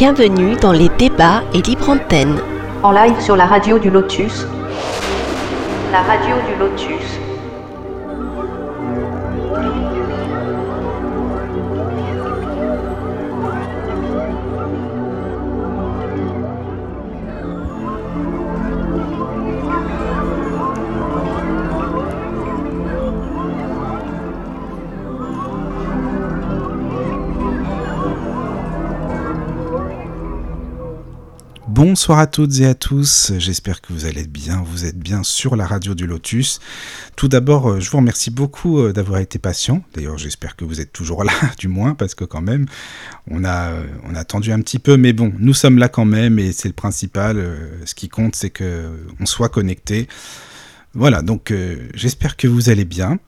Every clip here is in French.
Bienvenue dans les débats et libre antenne. En live sur la radio du Lotus. La radio du Lotus. Bonsoir à toutes et à tous, j'espère que vous allez bien, vous êtes bien sur la radio du Lotus. Tout d'abord, euh, je vous remercie beaucoup euh, d'avoir été patient. D'ailleurs, j'espère que vous êtes toujours là, du moins, parce que quand même, on a, euh, on a attendu un petit peu, mais bon, nous sommes là quand même et c'est le principal. Ce qui compte, c'est que on soit connecté. Voilà, donc j'espère que vous allez bien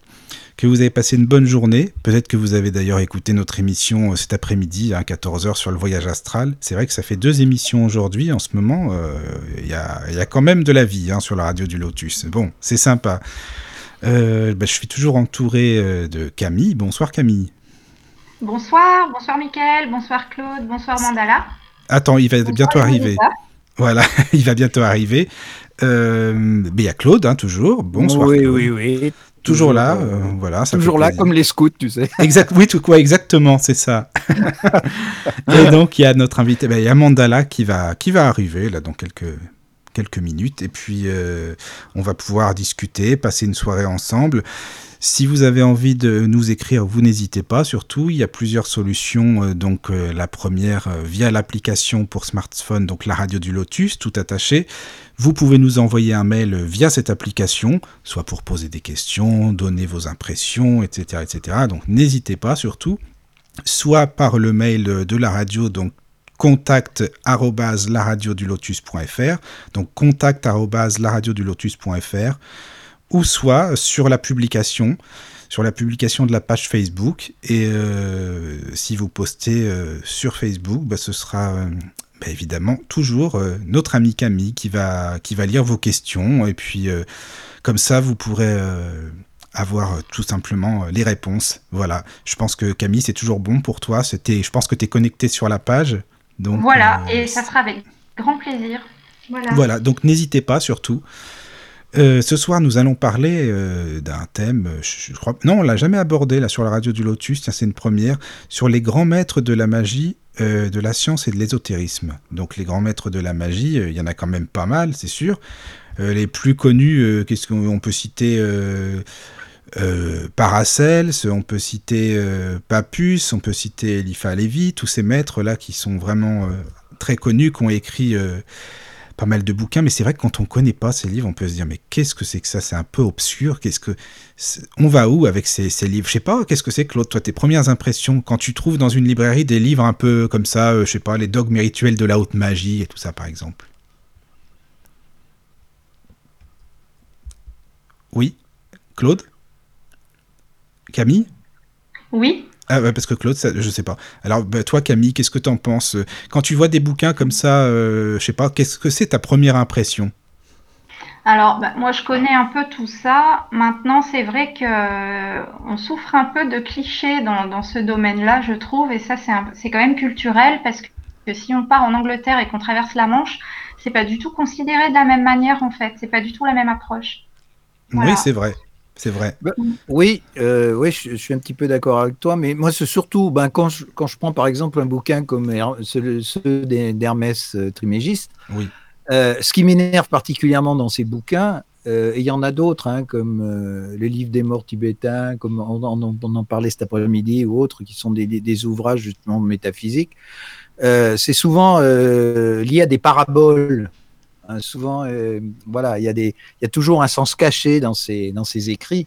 que vous avez passé une bonne journée. Peut-être que vous avez d'ailleurs écouté notre émission euh, cet après-midi à 14h sur le voyage astral. C'est vrai que ça fait deux émissions aujourd'hui. En ce moment, euh, il y, a, quand même de la vie hein, sur la radio du Lotus. Bon, c'est sympa. Euh, bah, je suis toujours entouré de Camille. Bonsoir Camille. Bonsoir, bonsoir Mickaël, bonsoir Claude, bonsoir Mandala. Attends, il va bientôt arriver. Voilà, il va bientôt arriver. il y a Claude, hein, toujours. Bonsoir. Oui, oui, oui. Toujours là, euh, voilà. toujours là, comme les scouts, tu sais. Exact, oui, tout quoi, exactement, c'est ça. et donc il y a notre invité, ben, il y a Mandala qui va, qui va arriver là dans quelques quelques minutes, et puis euh, on va pouvoir discuter, passer une soirée ensemble. Si vous avez envie de nous écrire, vous n'hésitez pas. Surtout, il y a plusieurs solutions. Euh, donc, la première via l'application pour smartphone, donc la radio du Lotus, tout attaché. Vous pouvez nous envoyer un mail via cette application, soit pour poser des questions, donner vos impressions, etc. etc. Donc n'hésitez pas surtout, soit par le mail de la radio, donc contact donc contact ou soit sur la publication, sur la publication de la page Facebook. Et euh, si vous postez euh, sur Facebook, bah, ce sera euh, bah, évidemment toujours euh, notre ami Camille qui va, qui va lire vos questions et puis euh, comme ça vous pourrez euh, avoir tout simplement les réponses. Voilà, je pense que Camille c'est toujours bon pour toi, je pense que tu es connecté sur la page. Donc, voilà, et ça sera avec grand plaisir. Voilà, donc n'hésitez pas surtout. Ce soir, nous allons parler d'un thème, je, crois, non, on l'a jamais abordé là sur la radio du Lotus, c'est une première, sur les grands maîtres de la magie euh, de la science et de l'ésotérisme. Donc les grands maîtres de la magie, euh, il y en a quand même pas mal, c'est sûr. Euh, les plus connus, qu'est-ce qu'on peut citer Paracels, on peut citer Papus, on peut citer Eliphas Lévy, tous ces maîtres-là qui sont vraiment très connus, qui ont écrit pas mal de bouquins, mais c'est vrai que quand on connaît pas ces livres, on peut se dire mais qu'est-ce que c'est que ça? C'est un peu obscur. Qu'est-ce que on va où avec ces, livres? Je sais pas. Qu'est-ce que c'est, Claude Toi, tes premières impressions quand tu trouves dans une librairie des livres un peu comme ça, euh, je sais pas, les dogmes rituels de la haute magie et tout ça, par exemple? Oui, Claude, Camille? Oui. Ah, parce que Claude, ça, je sais pas. Alors, bah, toi, Camille, qu'est-ce que tu en penses Quand tu vois des bouquins comme ça, euh, je sais pas, qu'est-ce que c'est ta première impression? Alors, bah, moi, je connais un peu tout ça. Maintenant, c'est vrai que euh, on souffre un peu de clichés dans, ce domaine-là, je trouve, et ça, c'est quand même culturel parce que, si on part en Angleterre et qu'on traverse la Manche, c'est pas du tout considéré de la même manière, en fait. C'est pas du tout la même approche. Oui, c'est vrai. C'est vrai. Bah, oui, euh, oui je, suis un petit peu d'accord avec toi, mais moi, c'est surtout ben, quand, je, quand je prends par exemple un bouquin comme ceux, d'Hermès euh, Trimégiste, oui. Euh, ce qui m'énerve particulièrement dans ces bouquins, et il y en a d'autres, hein, comme le livre des morts tibétains, comme on, en parlait cet après-midi, ou autres, qui sont des, des ouvrages justement métaphysiques, c'est souvent lié à des paraboles Hein, souvent, euh, voilà, il y, a des, y a toujours un sens caché dans ces, dans ces écrits.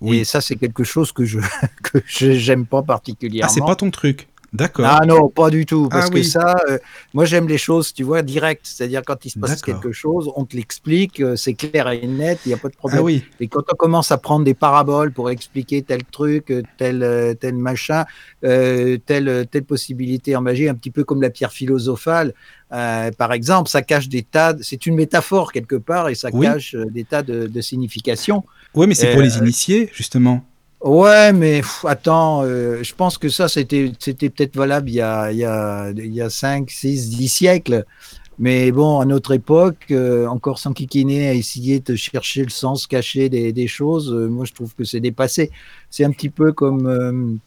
Oui. Et ça, c'est quelque chose que je que j'aime pas particulièrement. Ah, c'est pas ton truc. D'accord. Ah non, pas du tout. Parce ah que ça, euh, moi j'aime les choses, tu vois, direct. C'est-à-dire quand il se passe quelque chose, on te l'explique, euh, c'est clair et net, il n'y a pas de problème. Ah oui. Et quand on commence à prendre des paraboles pour expliquer tel truc, tel, tel machin, telle, telle possibilité en magie, un petit peu comme la pierre philosophale, euh, par exemple, ça cache des tas. C'est une métaphore quelque part et ça cache euh, des tas de, significations. Oui, mais c'est pour les initiés, justement. Ouais, mais attends, euh, je pense que ça, c'était, peut-être valable il y a, il y a, il y a 5, 6, 10 siècles. Mais bon, à notre époque, euh, encore sans kikiner à essayer de chercher le sens caché des, choses, euh, moi je trouve que c'est dépassé. C'est un petit peu comme,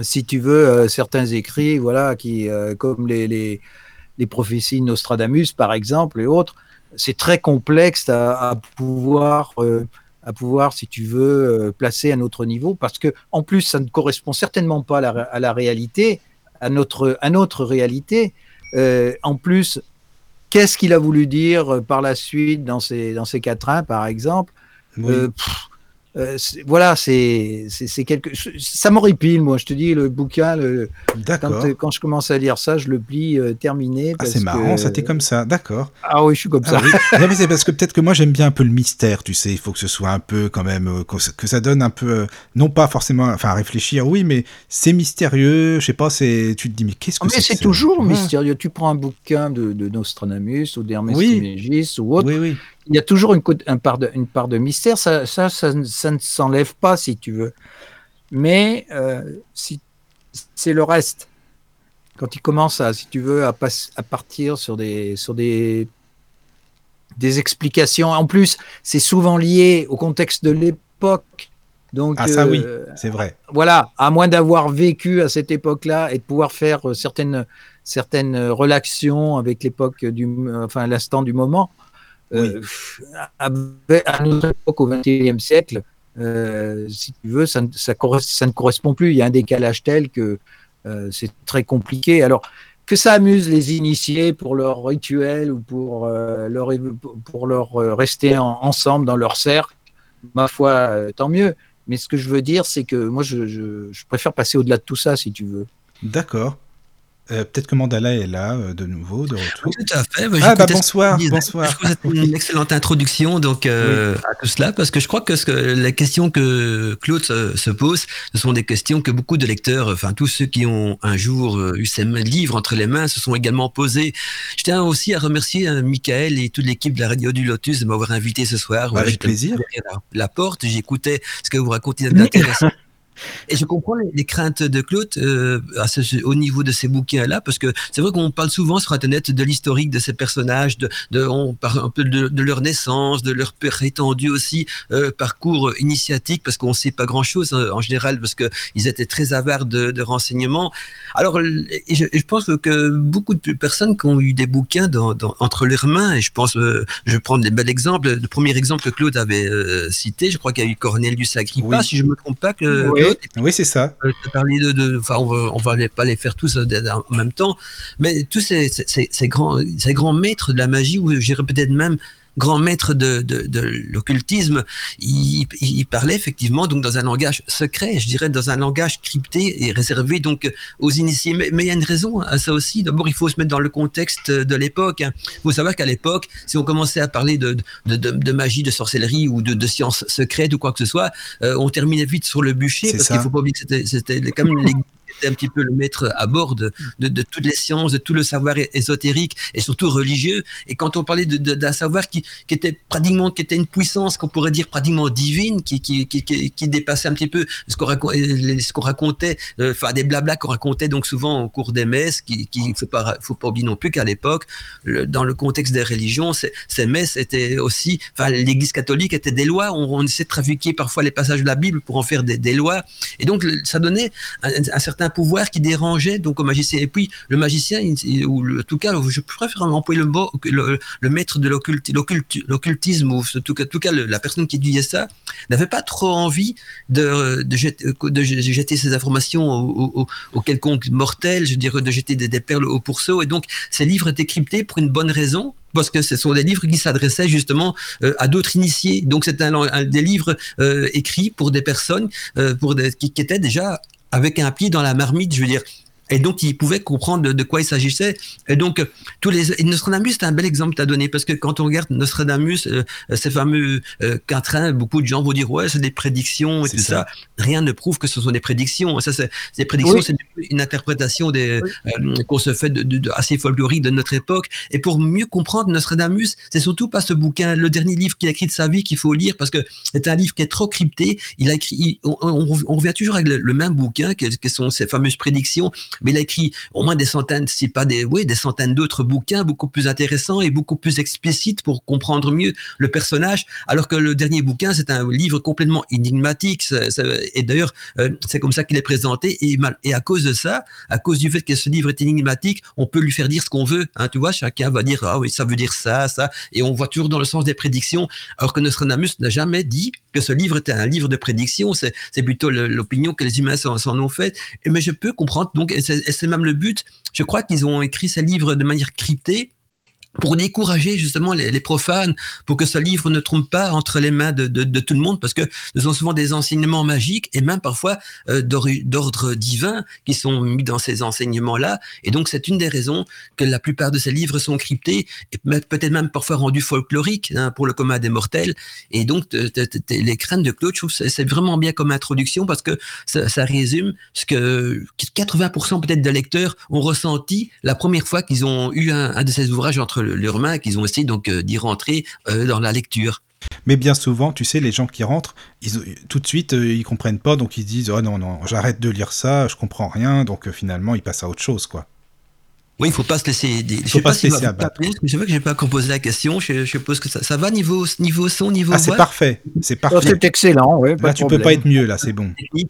si tu veux, certains écrits, voilà, qui, comme les, les, prophéties Nostradamus, par exemple, et autres, c'est très complexe à pouvoir à pouvoir, si tu veux, euh, placer à notre niveau, parce que en plus, ça ne correspond certainement pas à la, réalité, à notre, à notre réalité. Euh, en plus, qu'est-ce qu'il a voulu dire par la suite dans ces, dans ces quatrains, par exemple? Euh, euh, voilà, c'est quelque. Ça m'horripile, moi. Je te dis, le bouquin, le... Quand, quand, je commence à lire ça, je le plie euh, terminé. Ah, c'est marrant, ça t'est comme ça, d'accord. Ah oui, je suis comme ah ça. mais c'est parce que peut-être que moi j'aime bien un peu le mystère, tu sais. Il faut que ce soit un peu quand même, euh, que ça donne un peu, non pas forcément, enfin à réfléchir, oui, mais c'est mystérieux. Je sais pas, c'est, tu te dis mais qu'est-ce que c'est Mais c'est toujours mystérieux. Tu prends un bouquin de, de Nostradamus ou d'Hermès oui. ou autre. Oui, oui il y a toujours une, part, de, une part de mystère, ça, ça, ça, ne s'enlève pas si tu veux. Mais euh, si, c'est le reste. Quand il commence à, si tu veux, à, à partir sur des, sur des, des explications, en plus, c'est souvent lié au contexte de l'époque. Donc, ah ça oui, euh, c'est vrai. Voilà, à moins d'avoir vécu à cette époque-là et de pouvoir faire euh, certaines, certaines relations avec l'époque du, enfin l'instant du moment, euh, à, notre époque, au XXIe siècle, euh, si tu veux, ça, ça, ça, ne correspond plus. Il y a un décalage tel que euh, c'est très compliqué. Alors, que ça amuse les initiés pour leur rituel ou pour, leur, pour leur rester ensemble dans leur cercle, ma foi, tant mieux. Mais ce que je veux dire, c'est que moi, je, je préfère passer au-delà de tout ça, si tu veux. D'accord. Euh, peut-être que Mandala est là euh, de nouveau, de retour. tout à fait. ah bah bonsoir, bonsoir. Je trouve une excellente introduction donc euh, à tout cela parce que je crois que, ce que les questions que Claude se, pose, ce sont des questions que beaucoup de lecteurs, enfin tous ceux qui ont un jour eu ces livres entre les mains, se sont également posés. Je tiens aussi à remercier Michael et toute l'équipe de la radio du Lotus de m'avoir invité ce soir. Avec plaisir. La, la porte, j'écoutais ce que vous racontez d'intéressant. Et je comprends les, craintes de Claude euh, à ce, au niveau de ces bouquins-là, parce que c'est vrai qu'on parle souvent sur Internet de l'historique de ces personnages, de, de, on parle un peu de, de, leur naissance, de leur prétendu aussi euh, parcours initiatique, parce qu'on ne sait pas grand-chose hein, en général, parce qu'ils étaient très avares de, de renseignements. Alors, et je, je, pense que beaucoup de personnes qui ont eu des bouquins dans, dans, entre leurs mains, et je pense, euh, je vais prendre des bels exemples. Le premier exemple que Claude avait euh, cité, je crois qu'il y a eu Cornelius Agrippa, si je ne me trompe pas, que oui, c'est ça. Euh, de, de, enfin, on va, on va pas les faire tous euh, en même temps, mais tous ces, ces, ces, grands, ces grands maîtres de la magie, ou j'irais peut-être même grand maître de, de, de l'occultisme, il, il, parlait effectivement donc dans un langage secret, je dirais dans un langage crypté et réservé donc aux initiés. Mais, mais il y a une raison à ça aussi. D'abord, il faut se mettre dans le contexte de l'époque. Il faut savoir qu'à l'époque, si on commençait à parler de, de, de, magie, de sorcellerie ou de, de sciences secrètes ou quoi que ce soit, euh, on terminait vite sur le bûcher parce qu'il faut pas oublier que c'était quand même était un petit peu le maître à bord de, de, toutes les sciences, de tout le savoir ésotérique et surtout religieux. Et quand on parlait d'un savoir qui, qui, était pratiquement, qui était une puissance qu'on pourrait dire pratiquement divine, qui, qui, qui, dépassait un petit peu ce qu'on racontait, ce qu'on racontait, euh, enfin des blablas qu'on racontait donc souvent au cours des messes, qui, qui faut pas, faut pas oublier non plus qu'à l'époque, dans le contexte des religions, ces, ces messes étaient aussi, enfin l'Église catholique était des lois. On, on essaie de trafiquer parfois les passages de la Bible pour en faire des, des lois, et donc ça donnait un certain un pouvoir qui dérangeait donc au magicien. Et puis le magicien, ou en tout cas, je préfère employer le mot, le, le maître de l'occultisme, ou en tout cas, tout cas la personne qui étudiait ça, n'avait pas trop envie de, de, jeter, de jeter ces informations aux, au, quelconque mortel, je dirais, de jeter des, perles au pourceau. Et donc, ces livres étaient cryptés pour une bonne raison, parce que ce sont des livres qui s'adressaient justement euh, à d'autres initiés. Donc c'est un, des livres euh, écrits pour des personnes euh, pour des, qui, étaient déjà avec un pied dans la marmite, je veux dire, Et donc, il pouvait comprendre de, quoi il s'agissait. Et donc, euh, tous les et Nostradamus, c'est un bel exemple que tu as donné parce que quand on regarde Nostradamus, euh, ces fameux euh, quatrains, beaucoup de gens vont dire ouais, c'est des prédictions et tout ça. Rien ne prouve que ce sont des prédictions. Ça, c'est des prédictions, c'est une interprétation des euh, qu'on se fait de, de, assez folklorique de notre époque. Et pour mieux comprendre Nostradamus, c'est surtout pas ce bouquin, le dernier livre qu'il a écrit de sa vie qu'il faut lire parce que c'est un livre qui est trop crypté. Il a écrit, on, on, revient toujours avec le, même bouquin, que, que sont ces fameuses prédictions mais il a écrit au moins des centaines, si pas des, oui, des centaines d'autres bouquins beaucoup plus intéressants et beaucoup plus explicites pour comprendre mieux le personnage. Alors que le dernier bouquin, c'est un livre complètement énigmatique. et d'ailleurs, euh, c'est comme ça qu'il est présenté. Et, et à cause de ça, à cause du fait que ce livre est énigmatique, on peut lui faire dire ce qu'on veut. Hein, tu vois, chacun va dire ah oui, ça veut dire ça, ça, et on voit toujours dans le sens des prédictions. Alors que Nostradamus n'a jamais dit que ce livre était un livre de prédictions. C'est plutôt l'opinion que les humains s'en ont fait. Mais je peux comprendre donc c'est même le but. Je crois qu'ils ont écrit ces livres de manière cryptée pour décourager justement les, profanes, pour que ce livre ne trompe pas entre les mains de, tout le monde, parce que ce sont souvent des enseignements magiques et même parfois euh, d'ordre divin qui sont mis dans ces enseignements-là. Et donc c'est une des raisons que la plupart de ces livres sont cryptés et peut-être même parfois rendus folkloriques hein, pour le commun des mortels. Et donc les craintes de Claude, je trouve c'est vraiment bien comme introduction parce que ça, résume ce que 80% peut-être de lecteurs ont ressenti la première fois qu'ils ont eu un, un de ces ouvrages entre leurs mains qu'ils ont essayé donc euh, d'y rentrer euh, dans la lecture. Mais bien souvent, tu sais, les gens qui rentrent, ils, tout de suite, euh, ils comprennent pas, donc ils disent oh non non, j'arrête de lire ça, je comprends rien, donc finalement ils passent à autre chose quoi. Oui, il faut pas se laisser. Des... faut pas, se laisser abattre. Je vois que j'ai pas composé la question. Je, suppose que ça, ça, va niveau niveau son, niveau ah, c'est parfait, c'est parfait. c'est excellent. Ouais, là, tu peux pas être mieux là, c'est bon.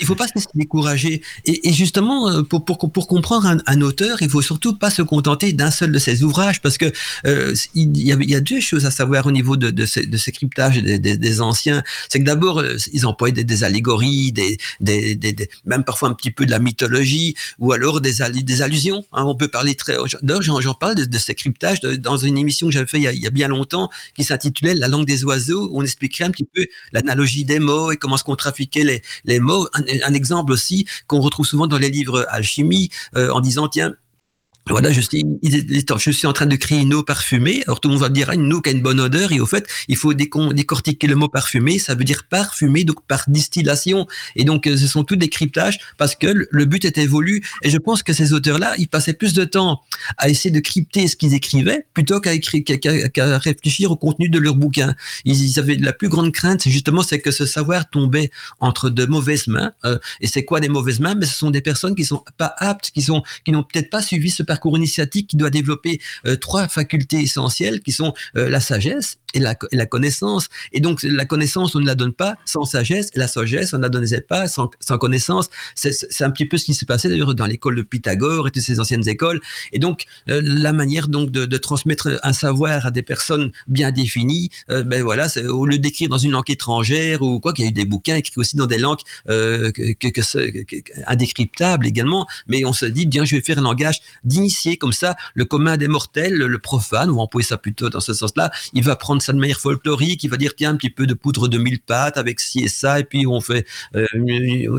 il faut pas se décourager. Et, et justement, euh, pour, pour, pour comprendre un, un, auteur, il faut surtout pas se contenter d'un seul de ses ouvrages, parce que euh, il, y a, il, y a, deux choses à savoir au niveau de, de, ces, de ces cryptages des, des, des anciens. C'est que d'abord, euh, ils emploient des, des allégories, des, des, même parfois un petit peu de la mythologie, ou alors des, des allusions. Hein, on peut parler très. D'ailleurs, j'en parle de, ces cryptages dans une émission que j'avais fait il y, a, il y, a, bien longtemps, qui s'intitulait La langue des oiseaux, où on expliquerait un petit peu l'analogie des mots et comment est-ce qu'on trafiquait les, les mots exemple aussi qu'on retrouve souvent dans les livres alchimie, euh, en disant tiens, voilà, je suis, je suis en train de créer une eau parfumée. Alors tout le monde va dire ah, une eau qui a une bonne odeur et au fait, il faut décortiquer le mot parfumé. Ça veut dire parfumé, donc par distillation. Et donc euh, ce sont tous des cryptages parce que le but était voulu. Et je pense que ces auteurs-là, ils passaient plus de temps à essayer de crypter ce qu'ils écrivaient plutôt qu'à réfléchir au contenu de leur bouquin. Ils, avaient la plus grande crainte, justement c'est que ce savoir tombait entre de mauvaises mains. Euh, et c'est quoi des mauvaises mains? Mais ce sont des personnes qui sont pas aptes, qui sont, qui n'ont peut-être pas suivi ce parcours initiatique qui doit développer euh, trois facultés essentielles qui sont euh, la sagesse, et la, la, connaissance. Et donc, la connaissance, on ne la donne pas sans sagesse, la sagesse, on ne la donnait pas sans, sans connaissance. C'est un petit peu ce qui s'est passé d'ailleurs dans l'école de Pythagore et toutes ces anciennes écoles. Et donc, euh, la manière donc de, transmettre un savoir à des personnes bien définies, euh, ben voilà, au lieu d'écrire dans une langue étrangère ou quoi, qu'il y a eu des bouquins écrits aussi dans des langues euh, que, indécryptables également, mais on se dit, bien, je vais faire un langage d'initié, comme ça, le commun des mortels, le profane, ou on peut ça plutôt dans ce sens-là, il va prendre ça de manière folklorique, il va dire tiens un petit peu de poudre de mille pattes avec ci et ça, et puis on fait, euh,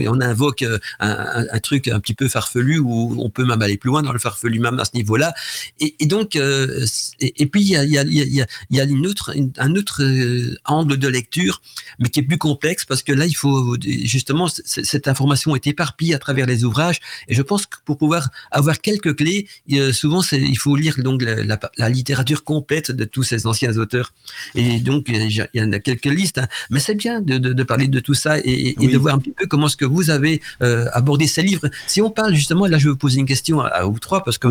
on invoque euh, un, truc un petit peu farfelu où on peut même aller plus loin dans le farfelu même à ce niveau-là. Et, donc, euh, et, puis il y a, y a, y y a un autre angle de lecture, mais qui est plus complexe parce que là il faut justement cette information est éparpillée à travers les ouvrages, et je pense que pour pouvoir avoir quelques clés, souvent il faut lire donc la littérature complète de tous ces anciens auteurs. Et donc, il y en a quelques listes, hein. mais c'est bien de, de, de, parler de tout ça et, et de voir un petit peu comment est-ce que vous avez euh, abordé ces livres. Si on parle justement, là, je vais vous poser une question à, vous trois, parce que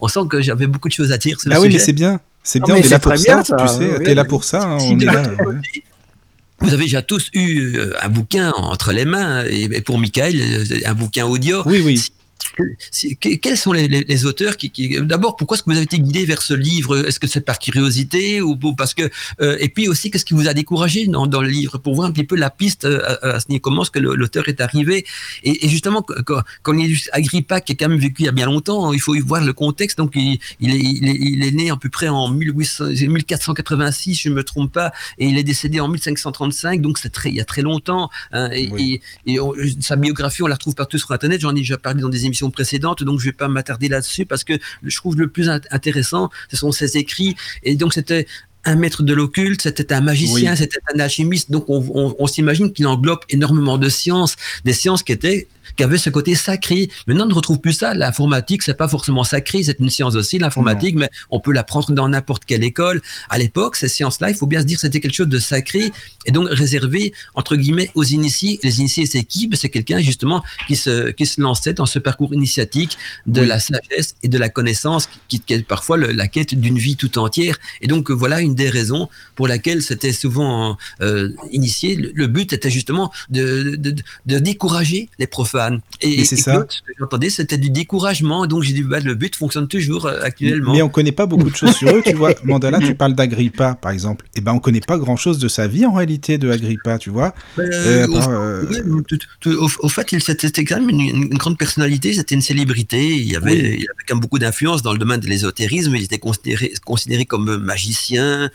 on sent que j'avais beaucoup de choses à dire sur ah oui, mais c'est bien. C'est bien, on est là pour ça, tu sais, t'es là pour ça, on est là. Vous avez déjà tous eu euh, un bouquin entre les mains, et pour Michael, un bouquin audio. Oui, oui quels sont les, auteurs qui, d'abord pourquoi est-ce que vous avez été guidé vers ce livre? Est-ce que c'est par curiosité ou parce que euh, et puis aussi qu'est-ce qui vous a découragé dans, dans, le livre? Pour voir un petit peu la piste euh, à, ce niveau comment est-ce que l'auteur est arrivé? Et, justement quand, quand il est Agrippa qui a quand même vécu il y a bien longtemps, il faut y voir le contexte. Donc il, il, est, il, est, né à peu près en 1486, je ne me trompe pas, et il est décédé en 1535, donc c'est très il y a très longtemps. Hein, et, et sa biographie on la retrouve partout sur internet. J'en ai déjà parlé dans des émissions précédentes, donc je vais pas m'attarder là-dessus parce que je trouve le plus intéressant, ce sont ses écrits. Et donc c'était un maître de l'occulte, c'était un magicien, c'était un alchimiste. Donc on, on s'imagine qu'il englobe énormément de sciences, des sciences qui étaient qui avait ce côté sacré. Maintenant, on ne retrouve plus ça. L'informatique, c'est pas forcément sacré, c'est une science aussi, l'informatique, mais on peut l'apprendre dans n'importe quelle école. À l'époque, ces sciences-là, il faut bien se dire, c'était quelque chose de sacré et donc réservé, entre guillemets, aux initiés. Les initiés, c'est qui? Ben, C'est quelqu'un, justement, qui se, qui se lançait dans ce parcours initiatique de la sagesse et de la connaissance, qui, est parfois la quête d'une vie tout entière. Et donc, voilà une des raisons pour laquelle c'était souvent euh, initié. Le, but était justement de, de, de décourager les et, c'est ça. Ce que j'entendais, c'était du découragement. Donc j'ai dit, bah, le but fonctionne toujours euh, actuellement. Mais on connaît pas beaucoup de choses sur eux. Tu vois, Mandala, tu parles d'Agrippa, par exemple. Et eh ben, on connaît pas grand chose de sa vie en réalité de Agrippa, tu vois. Ben, euh, euh, au, fait, il c'était quand même une, grande personnalité. C'était une célébrité. Il y avait, il avait quand même beaucoup d'influence dans le domaine de l'ésotérisme. Il était considéré, considéré comme magicien,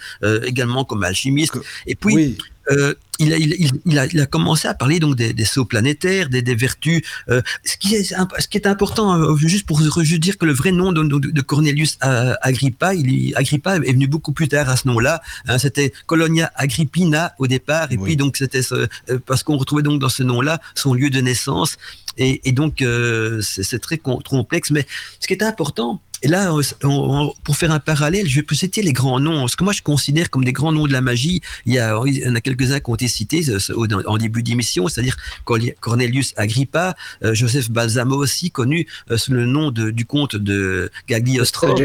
également comme alchimiste. Et puis. Euh, il, a, il, il, a, il, a, commencé à parler donc des, des sauts planétaires, des, des vertus. Euh, ce, qui est, ce qui est important, euh, juste pour juste dire que le vrai nom de, de, de Cornelius euh, Agrippa, il, Agrippa est venu beaucoup plus tard à ce nom-là. Hein, c'était Colonia Agrippina au départ, et puis donc c'était parce qu'on retrouvait donc dans ce nom-là son lieu de naissance. Et, et donc c'est très complexe, mais ce qui est important, et là, pour faire un parallèle, je peux citer les grands noms. Ce que moi je considère comme des grands noms de la magie, il y, a, il en a quelques-uns qui ont été cités en début d'émission, c'est-à-dire Cornelius Agrippa, euh, Joseph Balsamo aussi, connu euh, sous le nom de, du comte de Gagliostro.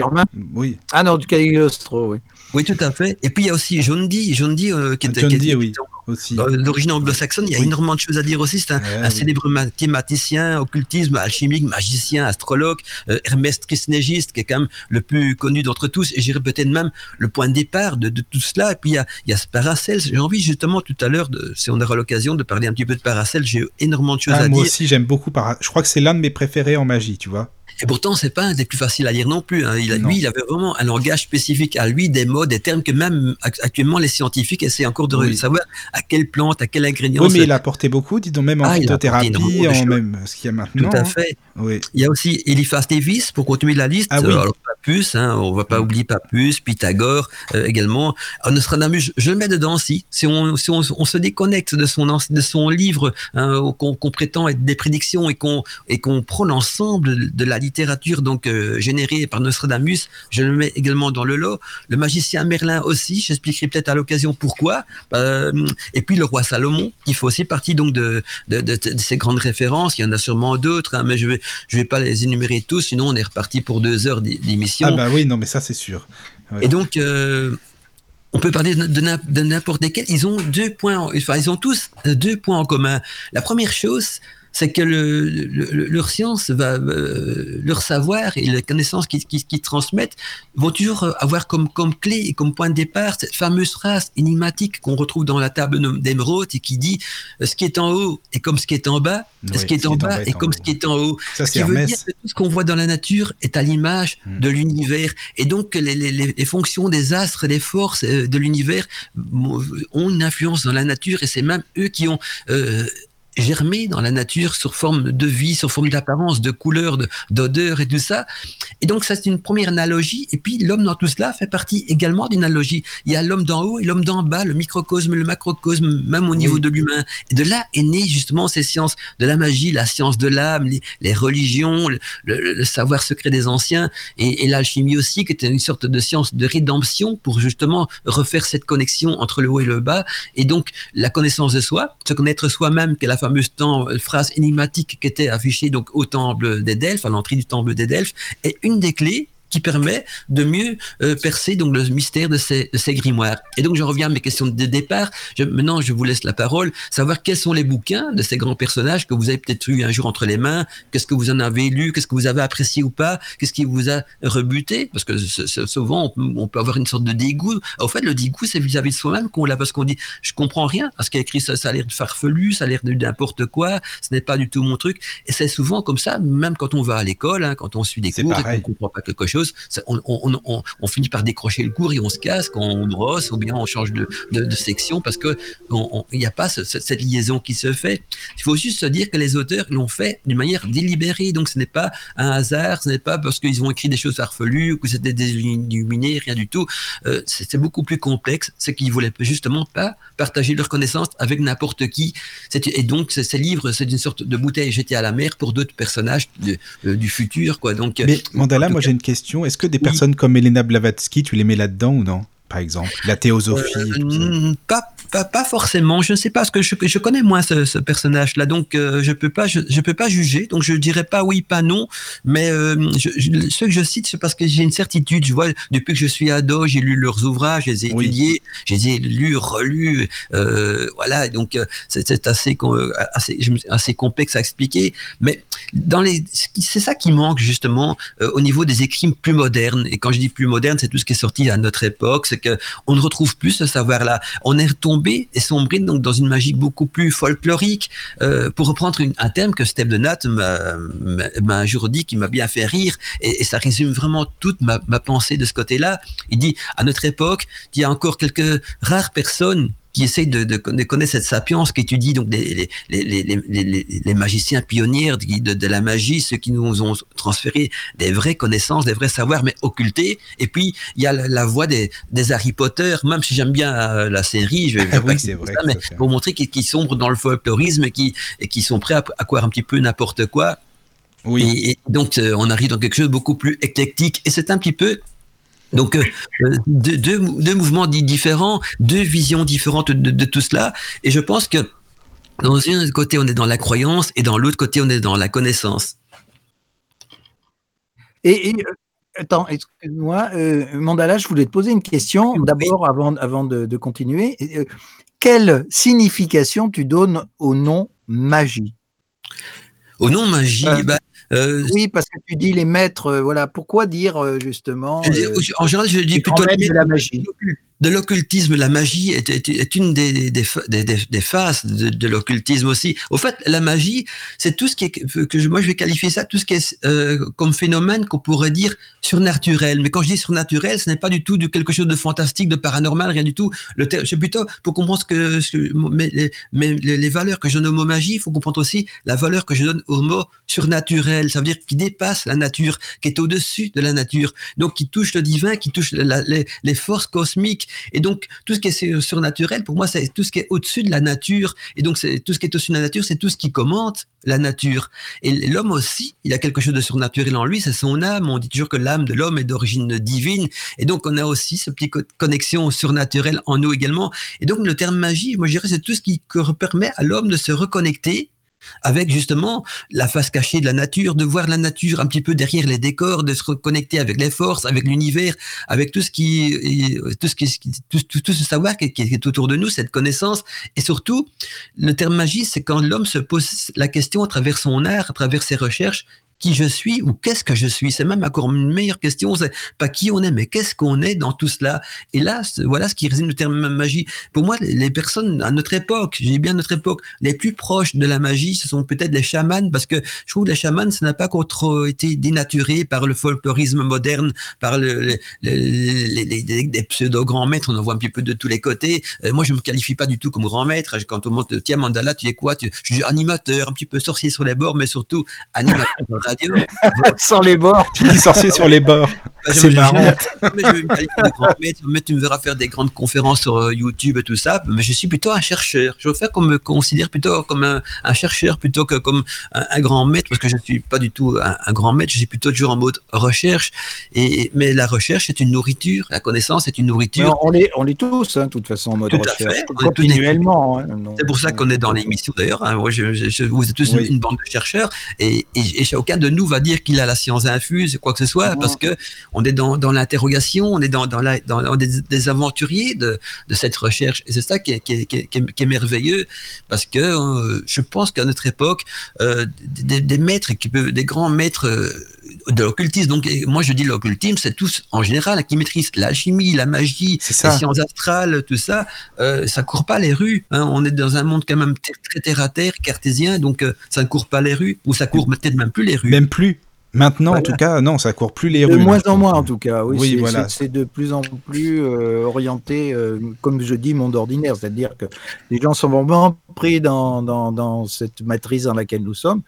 Oui. Ah non, du Gagliostro, oui. Oui, tout à fait. Et puis il y a aussi John Dee, John Dee qui était, John Dee, oui, aussi. d'origine anglo-saxonne. Il y a énormément de choses à dire aussi. C'est un, célèbre mathématicien, occultisme, alchimique, magicien, astrologue, Hermès Trismégiste, qui est quand même le plus connu d'entre tous. Et j'irais peut-être même le point de départ de, de, tout cela. Et puis il y a, il y a Paracels. J'ai envie justement tout à l'heure, si on aura l'occasion, de parler un petit peu de Paracels. J'ai énormément de choses ah, à dire. Moi aussi, j'aime beaucoup Paracels. Je crois que c'est l'un de mes préférés en magie, tu vois. Et pourtant, c'est pas un des plus faciles à lire non plus. Hein. Il a, lui, il avait vraiment un langage spécifique à lui, des mots, des termes que même actuellement les scientifiques essaient encore de savoir à quelle plante, à quel ingrédient. Oui, mais il a apporté beaucoup, dis donc, même en ah, phytothérapie, en même ce qu'il y a maintenant. Tout à fait. Oui. Il y a aussi Eliphas Davis, pour continuer la liste. Ah, oui. Alors, Papus, hein, on va pas oublier Papus, Pythagore euh, également. Nostradamus, je le mets dedans aussi. Si on, si on, on se déconnecte de son, de son livre, hein, qu'on prétend être des prédictions et qu'on qu'on prend l'ensemble de la littérature donc euh, générée par Nostradamus, je le mets également dans le lot. Le magicien Merlin aussi, j'expliquerai peut-être à l'occasion pourquoi. Euh, et puis le roi Salomon, qui fait aussi partie donc de, de, de, de ces grandes références. Il y en a sûrement d'autres, hein, mais je vais je vais pas les énumérer tous, sinon on est reparti pour deux heures d'émission. Ah bah oui, non mais ça c'est sûr. Ouais. Et donc euh, on peut parler de n'importe lesquels. Ils ont deux points, enfin ils ont tous deux points en commun. La première chose, c'est que le, le, leur science, va, euh, leur savoir et les connaissances qu'ils qui, qui transmettent vont toujours avoir comme, comme clé et comme point de départ cette fameuse phrase énigmatique qu'on retrouve dans la table d'émeraude et qui dit euh, ce qui est en haut est comme ce qui est en bas, oui, ce qui est en bas est, comme ce qui est en haut. Ça, ce qui veut dire que tout ce qu'on voit dans la nature est à l'image mmh. de l'univers et donc les, les, les, fonctions des astres, des forces euh, de l'univers ont une influence dans la nature et c'est même eux qui ont euh, germer dans la nature sur forme de vie, sur forme d'apparence, de couleur, d'odeur et tout ça. Et donc ça c'est une première analogie. Et puis l'homme dans tout cela fait partie également d'une analogie. Il y a l'homme d'en haut et l'homme d'en bas, le microcosme, le macrocosme, même au niveau oui. de l'humain. Et de là est né justement ces sciences de la magie, la science de l'âme, les, les, religions, le, le, le, savoir secret des anciens et, et l'alchimie aussi, qui était une sorte de science de rédemption pour justement refaire cette connexion entre le haut et le bas. Et donc la connaissance de soi, se connaître soi-même, qu'est la fameuse temps, phrase énigmatique qui était affichée donc au temple des Delphes, à l'entrée du temple des Delphes, est une des clés qui permet de mieux euh, percer donc le mystère de ces, de ces, grimoires. Et donc je reviens à mes questions de départ. Je, maintenant, je vous laisse la parole, savoir quels sont les bouquins de ces grands personnages que vous avez peut-être eu un jour entre les mains. Qu'est-ce que vous en avez lu? Qu'est-ce que vous avez apprécié ou pas? Qu'est-ce qui vous a rebuté? Parce que souvent on, peut avoir une sorte de dégoût. Au fait, le dégoût, c'est vis-à-vis de soi-même qu'on l'a parce qu'on dit je comprends rien. Parce qu'il a écrit ça, ça a l'air de farfelu, ça a l'air de n'importe quoi. Ce n'est pas du tout mon truc. Et c'est souvent comme ça, même quand on va à l'école, hein, quand on suit des cours et qu'on comprend pas quelque chose on, finit par décrocher le cours et on se casse quand on brosse ou bien on change de, section parce que il n'y a pas cette liaison qui se fait. Il faut juste se dire que les auteurs l'ont fait d'une manière délibérée, donc ce n'est pas un hasard, ce n'est pas parce qu'ils ont écrit des choses farfelues ou que c'était illuminé, rien du tout. Euh, c'est beaucoup plus complexe, c'est qu'ils voulaient justement pas partager leur connaissance avec n'importe qui. Et donc ces livres, c'est une sorte de bouteille jetée à la mer pour d'autres personnages euh, du futur, quoi. Donc, mais Mandala, moi j'ai une question est-ce que des personnes comme Elena Blavatsky, tu les mets là-dedans ou non? Par exemple, la théosophie euh, pas, pas, pas, forcément. Je ne sais pas parce que je, je connais moins ce, ce personnage-là, donc euh, je peux pas, je, je, peux pas juger. Donc je dirais pas oui, pas non. Mais euh, je, ceux que je cite, c'est parce que j'ai une certitude. Je vois depuis que je suis ado, j'ai lu leurs ouvrages, je les ai étudiés, je les ai lus, relus. Euh, voilà, donc c'est assez, assez, assez complexe à expliquer. Mais dans les, c'est ça qui manque justement au niveau des écrits plus modernes. Et quand je dis plus moderne, c'est tout ce qui est sorti à notre époque. C'est que on ne retrouve plus ce savoir-là. On est retombé et sombré donc dans une magie beaucoup plus folklorique. Euh, pour reprendre un thème que Steve de m'a un jour dit qui m'a bien fait rire et, ça résume vraiment toute ma pensée de ce côté-là. Il dit à notre époque, il y a encore quelques rares personnes qui essaye de, de, de, connaître cette sapience, qui étudie donc les, les, les, les magiciens pionniers de, de, la magie, ceux qui nous ont transféré des vraies connaissances, des vrais savoirs, mais occultés. Et puis, il y a la, voix des, des, Harry Potter, même si j'aime bien euh, la série, je vais ah oui, vrai, ça, mais pour montrer qu'ils sombrent dans le folklorisme et qui, et qui sont prêts à, à croire un petit peu n'importe quoi. Oui. Et, donc, euh, on arrive dans quelque chose de beaucoup plus éclectique. Et c'est un petit peu donc euh, deux, deux, deux, mouvements différents, deux visions différentes de, de, tout cela. Et je pense que dans un côté on est dans la croyance et dans l'autre côté on est dans la connaissance. Et, et euh, attends, excuse-moi, euh, Mandala, je voulais te poser une question d'abord avant, avant de, de continuer. Euh, quelle signification tu donnes au nom magie? Au nom magie, bah, euh, oui, parce que tu dis les maîtres, euh, voilà. Pourquoi dire euh, justement En général, je dis plutôt de la magie? De l'occultisme, la magie est, une des, des, des, des, phases de, de l'occultisme aussi. Au fait, la magie, c'est tout ce qui est, que je, moi je vais qualifier ça, tout ce qui est euh, comme phénomène qu'on pourrait dire surnaturel. Mais quand je dis surnaturel, ce n'est pas du tout du quelque chose de fantastique, de paranormal, rien du tout. Le c'est plutôt pour comprendre ce que, ce, les, mais les, valeurs que je donne au mot magie, il faut comprendre aussi la valeur que je donne au mot surnaturel. Ça veut dire qui dépasse la nature, qui est au-dessus de la nature, donc qui touche le divin, qui touche les forces cosmiques et donc, tout ce qui est surnaturel, pour moi, c'est tout ce qui est au-dessus de la nature. Et donc, c'est tout ce qui est au-dessus de la nature, c'est tout ce qui commente la nature. Et l'homme aussi, il a quelque chose de surnaturel en lui, c'est son âme. On dit toujours que l'âme de l'homme est d'origine divine. Et donc, on a aussi ce petit connexion surnaturelle en nous également. Et donc, le terme magie, moi, je dirais, c'est tout ce qui permet à l'homme de se reconnecter avec justement la face cachée de la nature, de voir la nature un petit peu derrière les décors, de se reconnecter avec les forces, avec l'univers, avec tout ce qui, tout ce qui, tout, ce savoir qui, est autour de nous, cette connaissance, et surtout, le terme magie, c'est quand l'homme se pose la question à travers son art, à travers ses recherches, qui je suis ou qu'est-ce que je suis C'est même encore une meilleure question. C'est pas qui on est, mais qu'est-ce qu'on est dans tout cela Et là, voilà ce qui résine le terme magie. Pour moi, les personnes à notre époque, j'ai bien notre époque, les plus proches de la magie, ce sont peut-être les chamans, parce que je trouve que les chamans, ça n'a pas trop été dénaturé par le folklorisme moderne, par le, les, les, des pseudo grands maîtres. On en voit un petit peu de tous les côtés. Euh, moi, je me qualifie pas du tout comme grand maître. Quand on monte, tiens Mandala, tu es quoi? Tu, Je suis animateur, un petit peu sorcier sur les bords, mais surtout animateur radio. Sans les bords. Tu dis sorcier sur les bords. Bah, c'est marrant. Mais je vais me tu me verras faire des grandes conférences sur euh, YouTube et tout ça. Mais je suis plutôt un chercheur. Je veux faire qu'on me considère plutôt comme un, un chercheur plutôt que comme un, un, grand maître, parce que je ne suis pas du tout un, un, grand maître. Je suis plutôt toujours en mode recherche. Et, mais la recherche est une nourriture. La connaissance est une nourriture. on l'est on est tous, hein, de toute façon, en mode tout recherche. Fait. Continuellement. Hein, c'est pour ça qu'on est dans l'émission d'ailleurs. Hein. Je, je, vous êtes tous oui. une bande de chercheurs et, et, et aucun de nous va dire qu'il a la science infuse, quoi que ce soit, parce que on est dans, dans l'interrogation, on est dans, dans, la, dans, des, aventuriers de, de cette recherche. Et c'est ça qui est, qui, est, qui, est, qui est, merveilleux, parce que euh, je pense qu'à notre époque, euh, des, des, maîtres, qui peuvent, des grands maîtres euh, de l'occultisme, donc moi je dis l'occultisme, c'est tous en général qui maîtrisent la chimie, la magie, les sciences astrales, tout ça, euh, ça court pas les rues. Hein. On est dans un monde quand même très terre à terre, cartésien, donc euh, ça ne court pas les rues, ou ça court peut-être même plus les rues. Même plus. Maintenant, en tout cas, non, ça court plus les rues. De moins en moins, en tout cas. Oui, voilà. C'est de plus en plus euh, orienté, euh, comme je dis, monde ordinaire. C'est-à-dire que les gens sont vraiment pris dans, dans, dans, cette matrice dans laquelle nous sommes.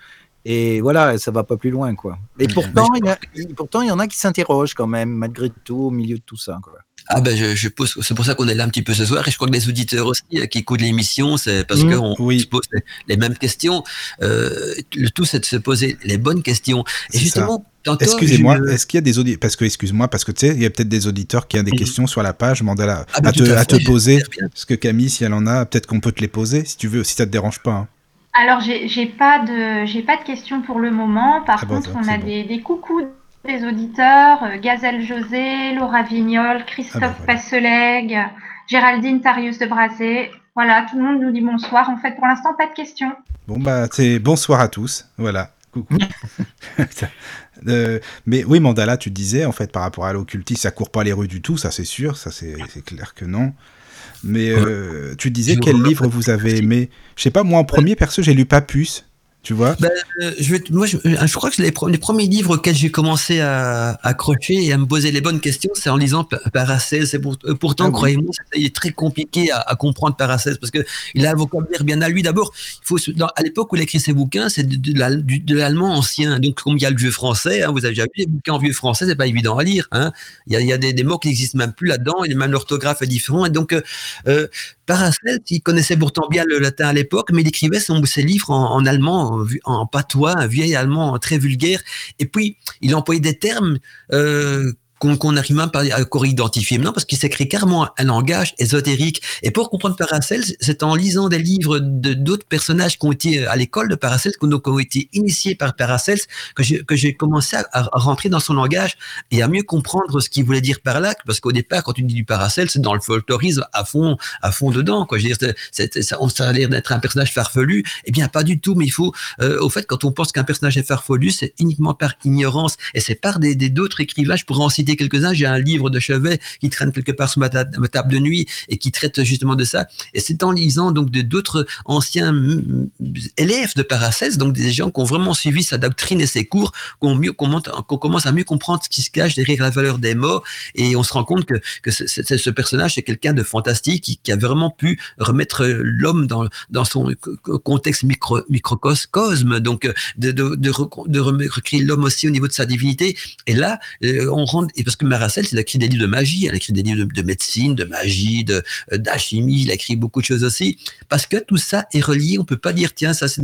Et voilà, ça va pas plus loin, quoi. Et pourtant, il y, a, pourtant, il y en a qui s'interrogent quand même, malgré tout, au milieu de tout ça, quoi. Ah ben je, je pose, c'est pour ça qu'on est là un petit peu ce soir et je crois que les auditeurs aussi euh, qui écoutent l'émission, c'est parce mmh, qu'on se pose les, mêmes questions. Euh, le tout c'est de se poser les bonnes questions. Et justement, Excusez-moi, est-ce qu'il y a des auditeurs Parce que, excuse-moi, parce que tu sais, il y a peut-être des auditeurs qui ont des mmh. questions sur la page, Mandala, ah à, te, à, te, poser. Parce que Camille, si elle en a, peut-être qu'on peut te les poser, si tu veux, si ça te dérange pas. Hein. Alors, j'ai pas de j'ai pas de questions pour le moment. Par ah contre, on a des, des coucous des auditeurs, euh, Gazelle José, Laura Vignol, Christophe ah bah Géraldine Tarius de Brasé. Voilà, tout le monde nous dit bonsoir. En fait, pour l'instant, pas de questions. Bon, bah, c'est bonsoir à tous. Voilà. Coucou. Euh, mais oui, Mandala, tu disais, en fait, par rapport à l'occultisme, ça court pas les rues du tout, ça c'est sûr, ça c'est clair que non. Mais euh, tu disais quel livre vous avez aimé. Je sais pas, moi en premier, perso, j'ai lu Papus. Tu vois ben, euh, je, moi, je, euh, je, crois que les, les, premiers livres auxquels j'ai commencé à, accrocher et à me poser les bonnes questions, c'est en lisant Paracelse. Pour, euh, pourtant, ah croyez-moi, c'est très compliqué à, à comprendre Paracelse parce que il a un vocabulaire bien à lui. D'abord, il faut à l'époque où il écrit ses bouquins, c'est de, de, l'allemand ancien. Donc, comme il y a le vieux français, hein, vous avez déjà vu les bouquins en vieux français, c'est pas évident à lire. Hein. Il, y a, il y a des, des mots qui n'existent même plus là-dedans, et même l'orthographe est différent. Et donc, euh, Paracelse, il connaissait pourtant bien le latin à l'époque, mais il écrivait son, ses livres en, en allemand en, patois, un vieil allemand très vulgaire. Et puis, il employait des termes euh, qu'on arrive même pas à encore identifier maintenant parce qu'il s'écrit carrément un langage ésotérique. Et pour comprendre Paracels, c'est en lisant des livres de d'autres personnages qui ont été à l'école de Paracels, qui ont été initiés par Paracels, que j'ai commencé à, rentrer dans son langage et à mieux comprendre ce qu'il voulait dire par là. Parce qu'au départ, quand tu dis du Paracels, c'est dans le folklorisme à fond, à fond dedans. Quoi. Je veux dire, c'est, ça, on ça a d'être un personnage farfelu. Eh bien, pas du tout. Mais il faut, euh, au fait, quand on pense qu'un personnage est farfelu, c'est uniquement par ignorance et c'est par des d'autres écrivains. Pourrais en citer quelques-uns. J'ai un livre de chevet qui traîne quelque part sur ma, table de nuit et qui traite justement de ça. Et c'est en lisant donc d'autres anciens élèves de Paracelse, donc des gens qui ont vraiment suivi sa doctrine et ses cours, qu'on mieux qu'on commence à mieux comprendre ce qui se cache derrière la valeur des mots. Et on se rend compte que, que ce personnage c'est quelqu'un de fantastique qui, a vraiment pu remettre l'homme dans, dans son contexte micro, microcosme, donc de, de, de, recréer l'homme aussi au niveau de sa divinité. Et là, euh, on parce que Maracel, il a écrit des livres de magie, elle a écrit des livres de, médecine, de magie, euh, d'alchimie, il a écrit beaucoup de choses aussi, parce que tout ça est relié. On peut pas dire tiens ça c'est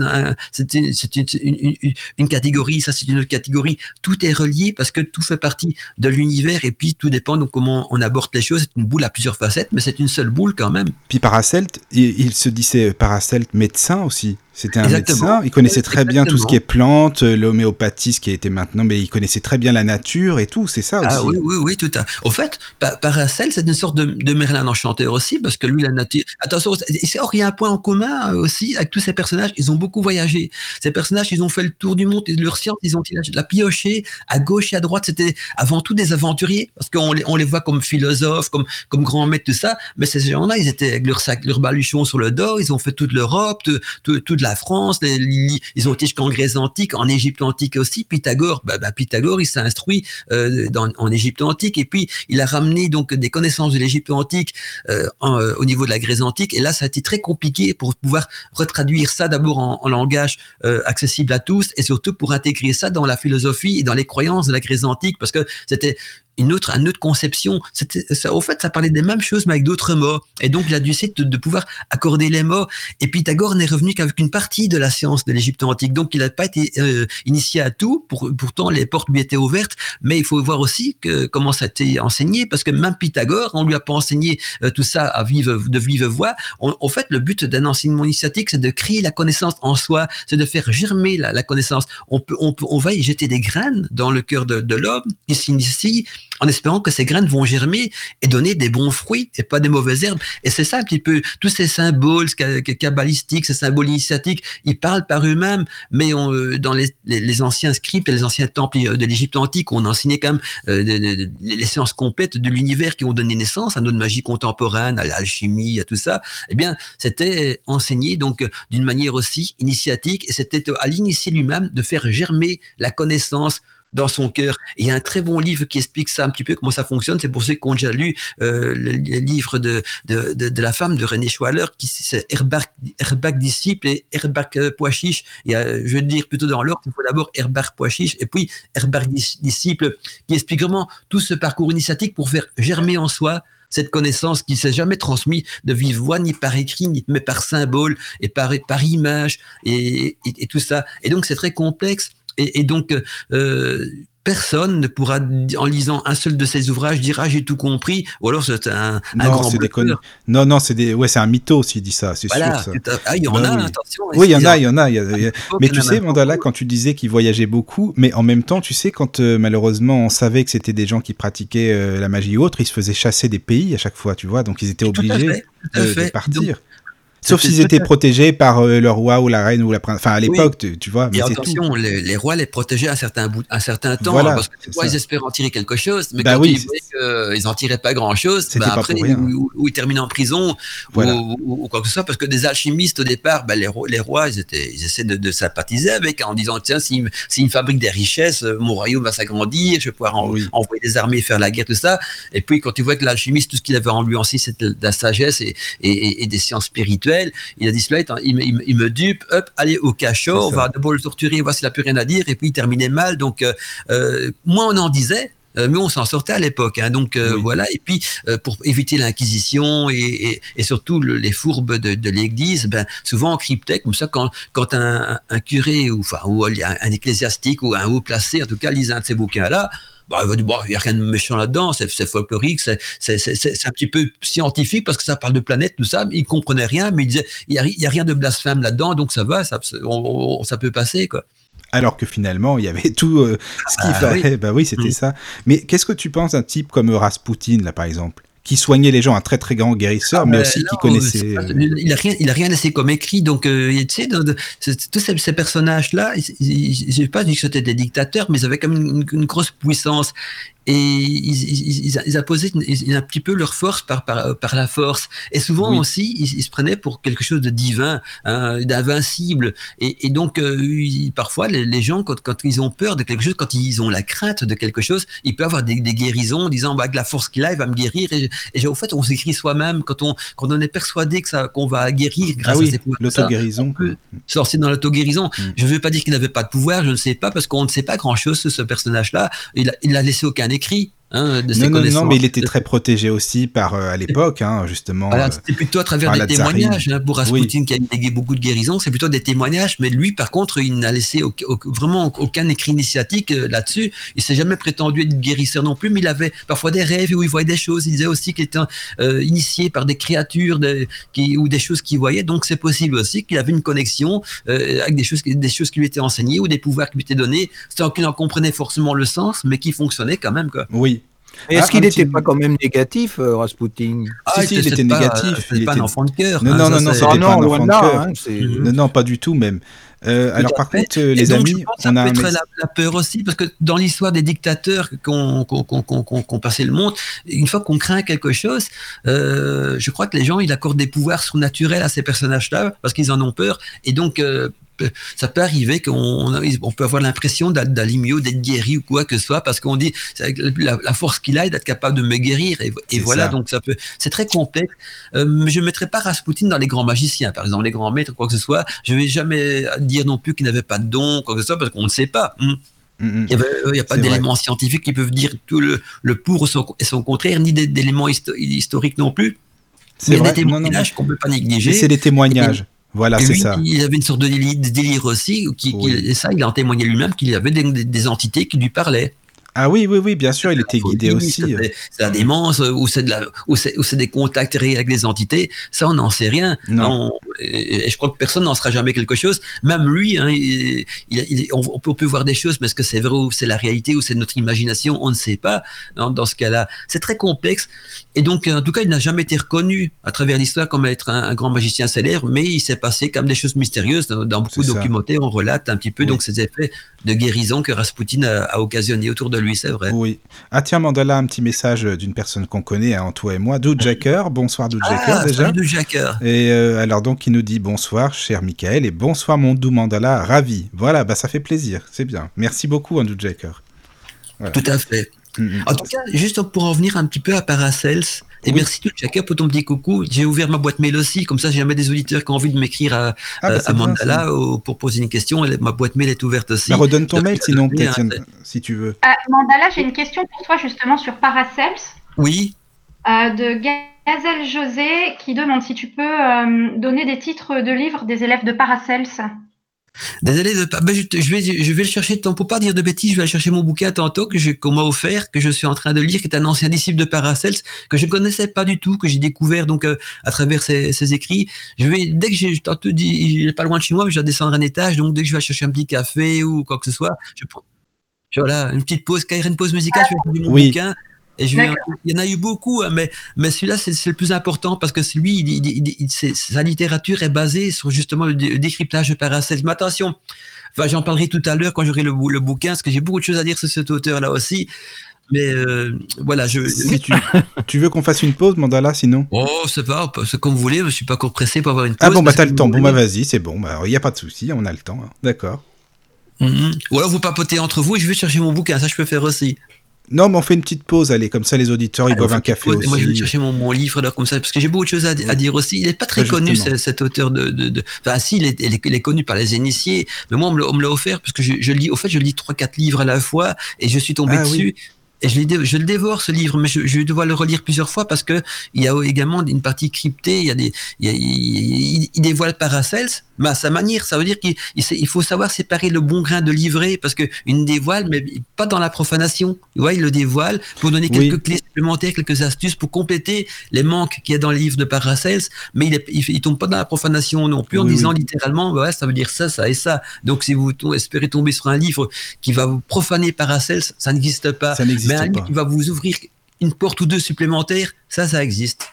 une, catégorie, ça c'est une autre catégorie. Tout est relié parce que tout fait partie de l'univers et puis tout dépend de comment on aborde les choses. C'est une boule à plusieurs facettes, mais c'est une seule boule quand même. Puis Paracelt, il, se disait Paracelt médecin aussi. C'était un médecin, il connaissait très bien tout ce qui est plantes, euh, l'homéopathie, ce qui a été maintenant, mais il connaissait très bien la nature et tout, c'est ça ah aussi. Ah oui, oui, oui, tout à Au fait, Paracel, c'est une sorte de, de, Merlin enchanteur aussi, parce que lui, la nature. Attention, il y a un point en commun euh, aussi avec tous ces personnages, ils ont beaucoup voyagé. Ces personnages, ils ont fait le tour du monde, et leur science, ils ont la pioché à gauche et à droite. C'était avant tout des aventuriers, parce qu'on les, on les voit comme philosophes, comme, comme grands maîtres, tout ça, mais ces gens-là, ils étaient avec leur sac, leur baluchon sur le dos, ils ont fait toute l'Europe, toute, toute la France, ils ont été jusqu'en Grèce antique, en Égypte antique aussi. Pythagore, bah, bah Pythagore, il s'est instruit euh, en Égypte antique et puis il a ramené donc des connaissances de l'Égypte antique euh, euh, au niveau de la Grèce antique. Et là, ça a été très compliqué pour pouvoir retraduire ça d'abord en, en, langage accessible à tous et surtout pour intégrer ça dans la philosophie et dans les croyances de la Grèce antique parce que c'était une autre, une autre conception. Ça, au fait, ça parlait des mêmes choses, mais avec d'autres mots. Et donc, il a dû essayer de, de, pouvoir accorder les mots. Et Pythagore n'est revenu qu'avec une partie de la science de l'Égypte antique. Donc, il n'a pas été euh, initié à tout. Pour, pourtant, les portes lui étaient ouvertes. Mais il faut voir aussi que, comment ça a été enseigné, parce que même Pythagore, on lui a pas enseigné euh, tout ça à vive, de vive voix. en fait, le but d'un enseignement initiatique, c'est de créer la connaissance en soi, c'est de faire germer la, la connaissance. On peut, on peut, on va y jeter des graines dans le cœur de, de l'homme qui s'initie en espérant que ces graines vont germer et donner des bons fruits et pas des mauvaises herbes. Et c'est ça un petit peu, tous ces symboles kabbalistiques, ces symboles initiatiques, ils parlent par eux-mêmes, mais on, euh, dans les, les, anciens scripts et les anciens temples de l'Égypte antique, on enseignait quand même euh, les sciences complètes de l'univers qui ont donné naissance à notre magie contemporaine, à l'alchimie, à tout ça. Eh bien, c'était enseigné donc d'une manière aussi initiatique et c'était à l'initié lui-même de faire germer la connaissance dans son cœur. il y a un très bon livre qui explique ça un petit peu, comment ça fonctionne. C'est pour ceux qui ont déjà lu euh, le, livre de, de, de, la femme de René Schwaller, qui c'est Herbach, disciple et Herbach euh, Poichiche. Et je veux dire plutôt dans l'ordre, il faut d'abord Herbach Poichiche et puis Herbach disciple, qui explique vraiment tout ce parcours initiatique pour faire germer en soi cette connaissance qui s'est jamais transmise de vive voix, ni par écrit, ni mais par symbole et par, par image et, et tout ça. Et donc c'est très complexe et, donc, euh, personne ne pourra, en lisant un seul de ces ouvrages, dire ah j'ai tout compris, ou alors c'est un, un grand Non, non, c'est des, ouais, c'est un mytho s'il dit ça, c'est sûr. Ça. Ah, il y en bah a, oui. attention. Oui, il y en a, il y en a. Mais tu sais, Mandala, quand tu disais qu'il voyageait beaucoup, mais en même temps, tu sais, quand euh, malheureusement on savait que c'était des gens qui pratiquaient euh, la magie ou autre, ils se faisaient chasser des pays à chaque fois, tu vois, donc ils étaient obligés de, partir. Sauf s'ils étaient protégés par euh, le roi ou la reine ou la princesse. Enfin, à l'époque, tu, vois. Mais attention, les, rois les protégeaient un certain, bout, un certain temps. parce que les ils espéraient en tirer quelque chose. Mais bah quand ils voyaient qu'ils n'en tiraient pas grand-chose, bah après, ou, ils terminent en prison ou, quoi que ce soit. Parce que des alchimistes, au départ, bah, les, les, rois, ils, étaient, ils essaient de, sympathiser avec en disant tiens, s'ils si, me fabriquent des richesses, euh, mon royaume va s'agrandir, je vais pouvoir envoyer des armées, faire la guerre, tout ça. Et puis, quand tu vois que l'alchimiste, tout ce qu'il avait en lui aussi, c'était de la sagesse et, et des sciences spirituelles il a dit cela, il, me dupe, hop, allez au cachot, on va d'abord le torturer, voir s'il n'a plus rien à dire, et puis il terminait mal. Donc, euh, euh, moins on en disait, euh, mais on s'en sortait à l'époque. Hein. donc voilà. Et puis pour éviter l'inquisition et, surtout les fourbes de, l'Église, ben souvent on cryptait comme ça quand quand un, curé ou enfin ou un, un ecclésiastique ou un haut placé en tout cas lisait un de ces bouquins là, bah, il bon, n'y a rien de méchant là-dedans, c'est folklorique, c'est un petit peu scientifique parce que ça parle de planète, tout ça. Il comprenait rien, mais il disait, il n'y a, rien de blasphème là-dedans, donc ça va, ça, ça peut passer, quoi alors que finalement il y avait tout euh, ce qu'il ah fallait. Oui. Bah oui, c'était mm. ça. Mais qu'est-ce que tu penses d'un type comme Rasputin là par exemple? Qui soignait les gens, un très très grand guérisseur, ah, mais aussi qui connaissait. il a rien, il a rien laissé comme écrit, donc euh, tu sais, tous ces, personnages-là, je sais pas que c'était des dictateurs, mais ils avaient quand même une, une grosse puissance et ils, ils, ils apposaient un petit peu leur force par, par, par la force. Et souvent aussi, ils, se prenaient pour quelque chose de divin, hein, d'invincible. Et, et, donc, euh, parfois, les, gens, quand, quand, ils ont peur de quelque chose, quand ils ont la crainte de quelque chose, ils peuvent avoir des, des guérisons en disant bah, que la force qu'il a, il va me guérir. Et, et au fait, on s'écrit soi-même quand on, quand on est persuadé que ça, qu'on va guérir grâce ah oui, à ces pouvoirs. L'auto-guérison. Sortir dans l'auto-guérison. Mm. Je ne veux pas dire qu'il n'avait pas de pouvoir, je ne sais pas, parce qu'on ne sait pas grand-chose sur ce personnage-là. Il n'a laissé aucun écrit. Hein, de non, non, non, mais il était très protégé aussi par euh, à l'époque, hein, justement. Voilà, euh, c'était plutôt à travers des témoignages. Hein, pour Rasputin, qui a légué beaucoup de guérisons, c'est plutôt des témoignages. Mais lui, par contre, il n'a laissé vraiment aucun écrit initiatique euh, là-dessus. Il s'est jamais prétendu être guérisseur non plus, mais il avait parfois des rêves où il voyait des choses. Il disait aussi qu'il était initié par des créatures qui, ou des choses qu'il voyait. Donc, c'est possible aussi qu'il avait une connexion avec des choses, des choses qui lui étaient enseignées ou des pouvoirs qui lui étaient donnés, sans qu'il en comprenait forcément le sens, mais qui fonctionnaient quand même. Quoi. Oui, est-ce ah, qu'il n'était pas quand même négatif, euh, Rasputin? Ah, si, il était négatif. Il pas un enfant de cœur. Non, non, non, non, c'était pas un enfant de cœur. Hein, non, non, pas du tout même. Euh, alors par contre, euh, les amis, on a peut être la, peur aussi, parce que dans l'histoire des dictateurs qu'on qu passé le monde, une fois qu'on craint quelque chose, euh, je crois que les gens ils accordent des pouvoirs surnaturels à ces personnages-là parce qu'ils en ont peur, et donc euh, ça peut arriver qu'on on peut avoir l'impression d'aller mieux, d'être guéri ou quoi que ce soit, parce qu'on dit la, la force qu'il a, d'être capable de me guérir. Et, voilà, donc ça peut. C'est très complexe. Euh, je ne mettrai pas Rasputin dans les grands magiciens, par exemple, les grands maîtres, quoi que ce soit. Je ne vais jamais dire non plus qu'il n'avait pas de don, quoi que ce soit, parce qu'on ne sait pas. Hmm. Mm, mm. Il n'y a, pas d'éléments scientifiques qui peuvent dire tout le, le pour et son contraire, ni d'éléments historiques non plus. C'est des témoignages qu'on ne peut pas négliger. C'est des témoignages. Voilà, c'est ça. Il avait une sorte de délire, aussi, qui, et ça, il a en témoigné lui-même qu'il y avait des, entités qui lui parlaient. Ah oui, oui, oui, bien sûr, il était guidé aussi. C'est la démence, ou c'est de la, ou c'est, des contacts réels avec les entités. Ça, on n'en sait rien. Non. et, je crois que personne n'en sera jamais quelque chose. Même lui, hein, il, il, on, peut, voir des choses, mais est-ce que c'est vrai ou c'est la réalité ou c'est notre imagination On ne sait pas. Dans, dans ce cas-là, c'est très complexe. Et donc, en tout cas, il n'a jamais été reconnu à travers l'histoire comme être un, grand magicien célèbre, mais il s'est passé comme des choses mystérieuses. Dans, beaucoup de documentaires, on relate un petit peu donc ces effets de guérison que Rasputin a, occasionné autour de lui, c'est vrai. Oui. Ah tiens, Mandala, un petit message d'une personne qu'on connaît, hein, toi et moi, Doud Jacker. Bonsoir Doud Jacker ah, déjà. Jacker. Et euh, alors donc, il nous dit bonsoir, cher Michael, et bonsoir mon doux Mandala, ravi. Voilà, bah ça fait plaisir, c'est bien. Merci beaucoup, hein, Doud Jacker. Tout à fait. Mm, mm. En tout cas, juste pour en venir un petit peu à Paracels, et merci tout chacun pour ton petit coucou. J'ai ouvert ma boîte mail aussi, comme ça, j'ai jamais des auditeurs qui ont envie de m'écrire à, ah, bah, Mandala pour poser une question. Ma boîte mail est ouverte aussi. Bah, redonne ton mail, sinon, peut-être, si tu veux. Euh, Mandala, j'ai une question pour toi, justement, sur Paracels. Oui. Euh, de Gazelle José, qui demande si tu peux euh, donner des titres de livres des élèves de Paracels. Désolé de pas. Ben, je, vais, je vais le chercher. Pour pas dire de bêtises, je vais aller chercher mon bouquin tantôt que qu'on m'a offert, que je suis en train de lire, qui est un ancien disciple de Paracels que je connaissais pas du tout, que j'ai découvert donc euh, à travers ses, écrits. Je vais dès que j'ai tantôt dit, il est pas loin de chez moi, mais je vais descendre un étage. Donc dès que je vais chercher un petit café ou quoi que ce soit, je prends. Voilà, une petite pause, une pause musicale, je vais mon oui. bouquin et je il y en a eu beaucoup, hein, mais, mais celui-là, c'est le plus important parce que lui, il, sa littérature est basée sur justement le, décryptage de Paracels. Mais attention, enfin, j'en parlerai tout à l'heure quand j'aurai le, le, bouquin, parce que j'ai beaucoup de choses à dire sur cet auteur-là aussi. Mais euh, voilà, je. Si tu, tu veux qu'on fasse une pause, Mandala, sinon? Oh, c'est pas, c'est comme vous voulez, je suis pas encore pressé pour avoir une ah pause. Ah bon, bah t'as le temps. Bon, bah vas-y, c'est bon. Bah, il n'y a pas de souci, on a le temps. Hein. D'accord. Mm-hmm. Ou alors vous papotez entre vous et je vais chercher mon bouquin, ça je peux faire aussi. Non, mais on fait une petite pause, allez, comme ça les auditeurs, ils boivent un café aussi. Moi, je vais chercher mon, livre là, comme ça, parce que j'ai beaucoup de choses à, dire aussi. Il n'est pas très connu, cet auteur de, de, Enfin, si, il est, il est, connu par les initiés, mais moi, on me l'a offert, parce que je, je, lis, au fait, je lis trois, quatre livres à la fois, et je suis tombé ah dessus. Et je, je, le dévore ce livre, mais je, je, dois le relire plusieurs fois parce que il y a également une partie cryptée. Il y a des, il, il, il dévoile Paracels, mais à sa manière. Ça veut dire qu'il il faut savoir séparer le bon grain de livret parce que une dévoile, mais pas dans la profanation. Tu vois, il le dévoile pour donner quelques clés supplémentaires, quelques astuces pour compléter les manques qu'il y a dans le livre de Paracels, mais il, il, tombe pas dans la profanation non plus en disant littéralement, ouais, ça veut dire ça, ça et ça. Donc si vous espérez tomber sur un livre qui va vous profaner Paracels, ça n'existe pas. Ça mais un livre qui va vous ouvrir une porte ou deux supplémentaires, ça, ça existe.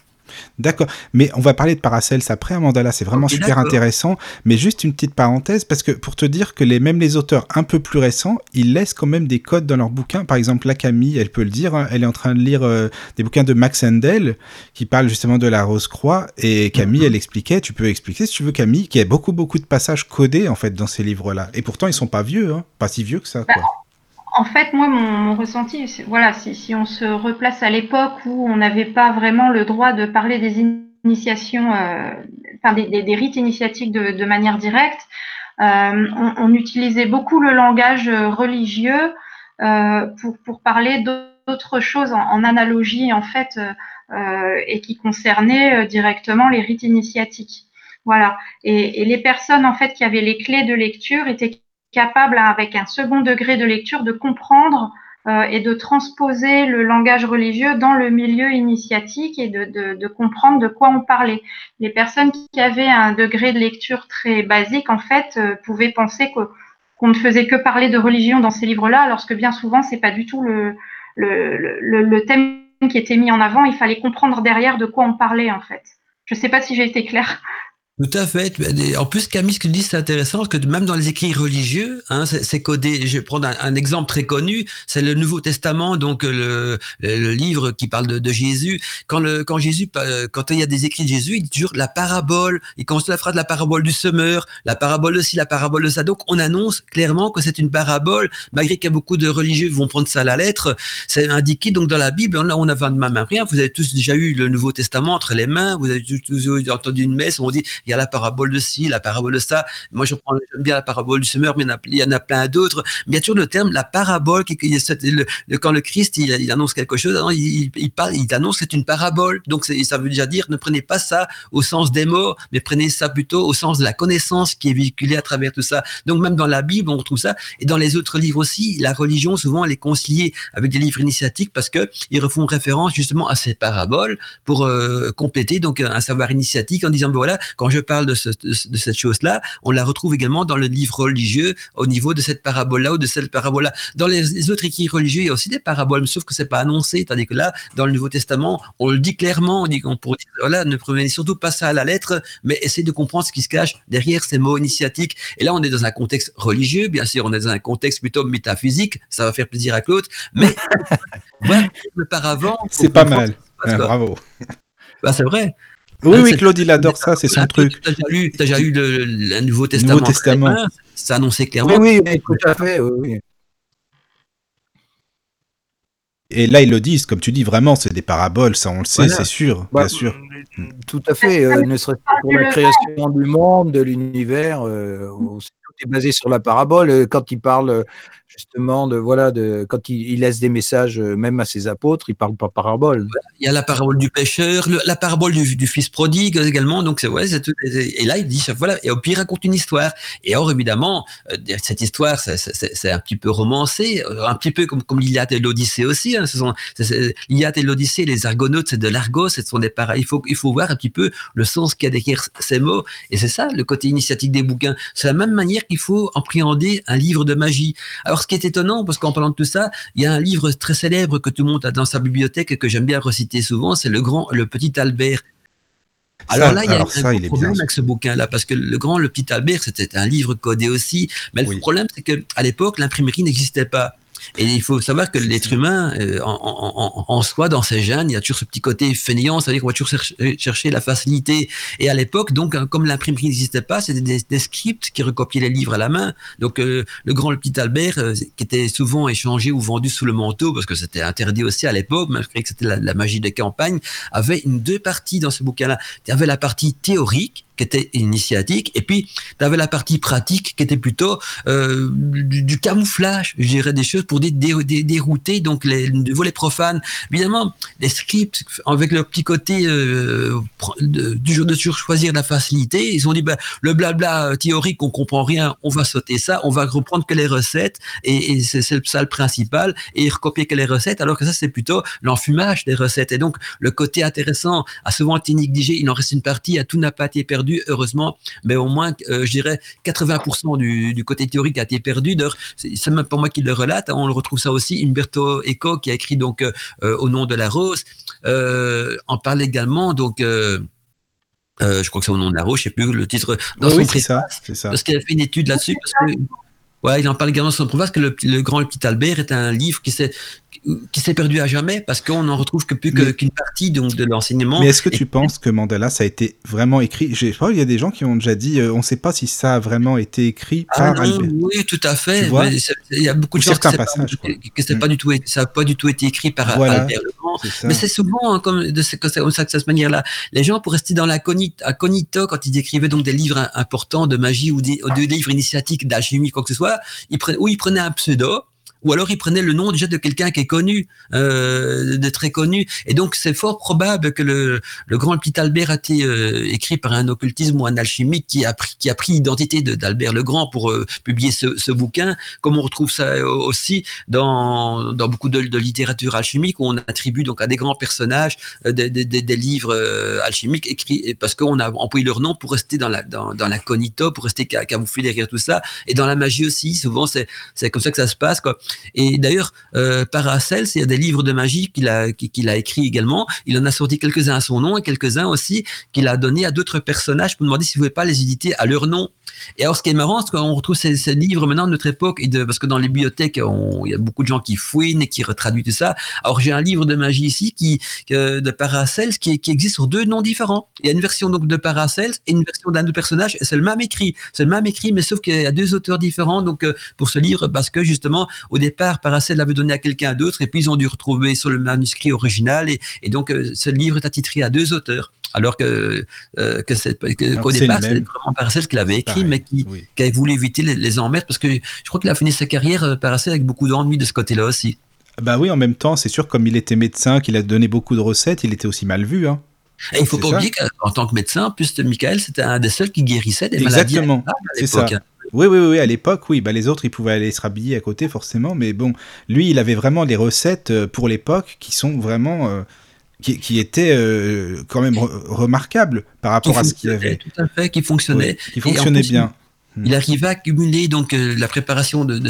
D'accord, mais on va parler de Paracels après, Amandala, c'est vraiment super intéressant. Mais juste une petite parenthèse, parce que pour te dire que les, même les auteurs un peu plus récents, ils laissent quand même des codes dans leurs bouquins. Par exemple, la Camille, elle peut le dire, hein, elle est en train de lire euh, des bouquins de Max Handel qui parlent justement de la Rose-Croix. Et Camille, mhm. elle expliquait, tu peux expliquer si tu veux, Camille, qu'il y a beaucoup, beaucoup de passages codés en fait dans ces livres-là. Et pourtant, ils sont pas vieux, hein, pas si vieux que ça. Quoi. En fait, moi, mon, ressenti, voilà, si, on se replace à l'époque où on n'avait pas vraiment le droit de parler des initiations, euh, enfin des, rites initiatiques de, manière directe, euh, on, utilisait beaucoup le langage religieux euh, pour, parler d'autres choses en, analogie, en fait, et qui concernaient directement les rites initiatiques. Voilà. Et, et, les personnes, en fait, qui avaient les clés de lecture étaient capable, avec un second degré de lecture, de comprendre euh, et de transposer le langage religieux dans le milieu initiatique et de, comprendre de quoi on parlait. Les personnes qui avaient un degré de lecture très basique, en fait, euh, pouvaient penser qu'on ne faisait que parler de religion dans ces livres-là, alors que bien souvent, c'est pas du tout le, le, thème qui était mis en avant. Il fallait comprendre derrière de quoi on parlait, en fait. Je ne sais pas si j'ai été claire. Tout à fait. En plus, Camille, ce qu'il dit, c'est intéressant, parce que même dans les écrits religieux, hein, c'est codé. Je vais prendre un, exemple très connu, c'est le Nouveau Testament, donc le, le livre qui parle de, de, Jésus. Quand, le, quand Jésus, quand il y a des écrits de Jésus, il dit toujours la parabole. Il commence la phrase de la parabole du semeur, la parabole aussi, la parabole de ça. Donc, on annonce clairement que c'est une parabole, malgré qu'il y a beaucoup de religieux qui vont prendre ça à la lettre. C'est indiqué donc dans la Bible. Là, on a de ma rien. Vous avez tous déjà eu le Nouveau Testament entre les mains. Vous avez tous entendu une messe. On dit il y a la parabole de ci, la parabole de ça. Moi, je prends, bien la parabole du semeur, mais il y en a, plein d'autres. Mais il y a toujours le terme, la parabole, qui, quand le Christ, il, annonce quelque chose, il, il, parle, il annonce que c'est une parabole. Donc, ça veut déjà dire, ne prenez pas ça au sens des mots, mais prenez ça plutôt au sens de la connaissance qui est véhiculée à travers tout ça. Donc, même dans la Bible, on retrouve ça. Et dans les autres livres aussi, la religion, souvent, elle est conciliée avec des livres initiatiques parce que ils refont référence justement à ces paraboles pour euh, compléter donc un savoir initiatique en disant, ben voilà, quand je parle de, de cette chose-là, on la retrouve également dans le livre religieux au niveau de cette parabole-là ou de cette parabole-là. Dans les, autres écrits religieux, il y a aussi des paraboles, sauf que c'est pas annoncé, tandis que là, dans le Nouveau Testament, on le dit clairement, on dit qu'on pourrait dire, voilà, ne prenez surtout pas ça à la lettre, mais essayez de comprendre ce qui se cache derrière ces mots initiatiques. Et là, on est dans un contexte religieux, bien sûr, on est dans un contexte plutôt métaphysique, ça va faire plaisir à Claude, mais voilà, auparavant. C'est pas mal. bravo. Bah, c'est vrai. Oui, oui, Claude, il adore ça, c'est son truc. Tu as déjà lu, le, Nouveau Testament. Nouveau Testament. Ça annonçait clairement. Oui, oui, tout à fait. Oui, Et là, ils le disent, comme tu dis, vraiment, c'est des paraboles, ça on le sait, c'est sûr, bah, bien sûr. Tout à fait, euh, ne serait-ce que pour la création du monde, de l'univers, euh, tout est basé sur la parabole. Quand il parle justement de voilà de quand il, laisse des messages euh, même à ses apôtres, il parle pas parabole. Il y a la parabole du pêcheur, la parabole du, fils prodigue également. Donc c'est ouais, et là il dit voilà et au pire raconte une histoire. Et or évidemment euh, cette histoire c'est un petit peu romancé, euh, un petit peu comme comme l'Iliade et l'Odyssée aussi. Hein, ce sont l'Iliade et l'Odyssée, les Argonautes c'est de l'argot, ce sont des pareils. Il faut il faut voir un petit peu le sens qu'il y a derrière ces mots. Et c'est ça le côté initiatique des bouquins. C'est la même manière qu'il faut appréhender un livre de magie. Alors ce qui est étonnant, parce qu'en parlant de tout ça, il y a un livre très célèbre que tout le monde a dans sa bibliothèque et que j'aime bien reciter souvent, c'est le grand, le petit Albert. Alors là, il y a un problème avec ce bouquin-là, parce que le grand, le petit Albert, c'était un livre codé aussi. Mais le problème, c'est qu'à l'époque, l'imprimerie n'existait pas. Et il faut savoir que l'être humain, euh, en, soi, dans ses gènes, il y a toujours ce petit côté fainéant, c'est-à-dire qu'on va toujours chercher, la facilité. Et à l'époque, donc, hein, comme l'imprimerie n'existait pas, c'était des, scripts qui recopiaient les livres à la main. Donc, euh, le grand, le petit Albert, euh, qui était souvent échangé ou vendu sous le manteau, parce que c'était interdit aussi à l'époque, malgré que c'était la, la, magie des campagnes, avait une deux parties dans ce bouquin-là. Il y avait la partie théorique, qui était initiatique, et puis tu avais la partie pratique qui était plutôt euh, du, camouflage, je dirais des choses pour dérouter donc les, les volets profanes. Évidemment, les scripts avec le petit côté euh, du jour de choisir la facilité, ils ont dit ben, le blabla théorique, on comprend rien, on va sauter ça, on va reprendre que les recettes, et, c'est ça le principal, et recopier que les recettes, alors que ça c'est plutôt l'enfumage des recettes. Et donc le côté intéressant a souvent été négligé, il en reste une partie, à tout n'a pas été perdu heureusement, mais au moins, euh, je dirais, 80% du, côté théorique a été perdu. C'est même pas moi qui le relate, hein. on le retrouve ça aussi. Umberto Eco, qui a écrit donc euh, euh, Au nom de la rose, en parle également, donc. je crois que c'est au nom de la rose, je sais plus le titre. Dans oui, c'est ça, ça. Parce qu'il a fait une étude là-dessus. Ouais, il en parle également dans son préface que le, le, grand le petit Albert est un livre qui s'est qui s'est perdu à jamais parce qu'on n'en retrouve que plus qu'une partie donc de l'enseignement. Mais est-ce que tu penses que Mandela ça a été vraiment écrit? Je sais il y a des gens qui ont déjà dit euh, on ne sait pas si ça a vraiment été écrit ah par Albert. Oui, tout à fait. il y a beaucoup de gens qui passages, pas, que pas du tout ça n'a pas du tout été écrit par Albert Le Grand. Mais c'est souvent hein, comme de comme ça que cette manière-là. Les gens pour rester dans la cognito quand ils écrivaient donc des livres importants de magie ou des, des livres initiatiques d'alchimie quoi que ce soit, prenaient, ou ils prenaient un pseudo ou alors il prenait le nom déjà de quelqu'un qui est connu, euh, de très connu. Et donc c'est fort probable que le, le grand petit Albert a été euh, écrit par un occultisme ou un alchimique qui a pris, qui a pris l'identité d'Albert le Grand pour euh, publier ce, ce, bouquin, comme on retrouve ça aussi dans, dans beaucoup de, littérature alchimique où on attribue donc à des grands personnages euh, des, des, des, livres alchimiques écrits parce qu'on a employé leur nom pour rester dans la dans, dans la cognito, pour rester camouflé derrière tout ça. Et dans la magie aussi, souvent c'est c'est comme ça que ça se passe quoi. Et d'ailleurs, euh, Paracels, il y a des livres de magie qu'il a, qu'il a écrit également. Il en a sorti quelques-uns à son nom et quelques-uns aussi qu'il a donné à d'autres personnages pour demander s'il ne pouvait pas les éditer à leur nom. Et alors, ce qui est marrant, c'est qu'on retrouve ces, livres maintenant de notre époque, parce que dans les bibliothèques, il y a beaucoup de gens qui fouinent et qui retraduisent tout ça. Alors, j'ai un livre de magie ici qui, de Paracels qui, qui existe sur deux noms différents. Il y a une version donc de Paracels et une version d'un autre personnage, et c'est le même écrit. C'est le même écrit, mais sauf qu'il y a deux auteurs différents donc euh, pour ce livre, parce que justement, au départ, Paracels l'avait donné à quelqu'un d'autre, et puis ils ont dû retrouver sur le manuscrit original, et, et donc euh, ce livre est attitré à deux auteurs. Alors que, euh, que c'est, qu'au départ, même. vraiment Paracel qui l'avait écrit, Pareil, mais qui, oui. qui avait voulu éviter les, les emmerdes, parce que je crois qu'il a fini sa carrière, euh, Paracel, avec beaucoup d'ennuis de ce côté-là aussi. Bah oui, en même temps, c'est sûr, comme il était médecin, qu'il a donné beaucoup de recettes, il était aussi mal vu. Hein. Et il faut pas ça. oublier qu'en tant que médecin, en plus, Michael, c'était un des seuls qui guérissait des maladies. Exactement, à c'est ça. hein. Oui, oui, oui, à l'époque, oui, bah, les autres, ils pouvaient aller se rhabiller à côté, forcément, mais bon, lui, il avait vraiment des recettes euh, pour l'époque qui sont vraiment. euh, qui, qui étaient euh, quand même re- remarquables par rapport à ce qu'il y avait. Tout à fait, qui fonctionnait. Oui, qui fonctionnait plus, bien. Il arrivait à accumuler donc euh, la préparation de, de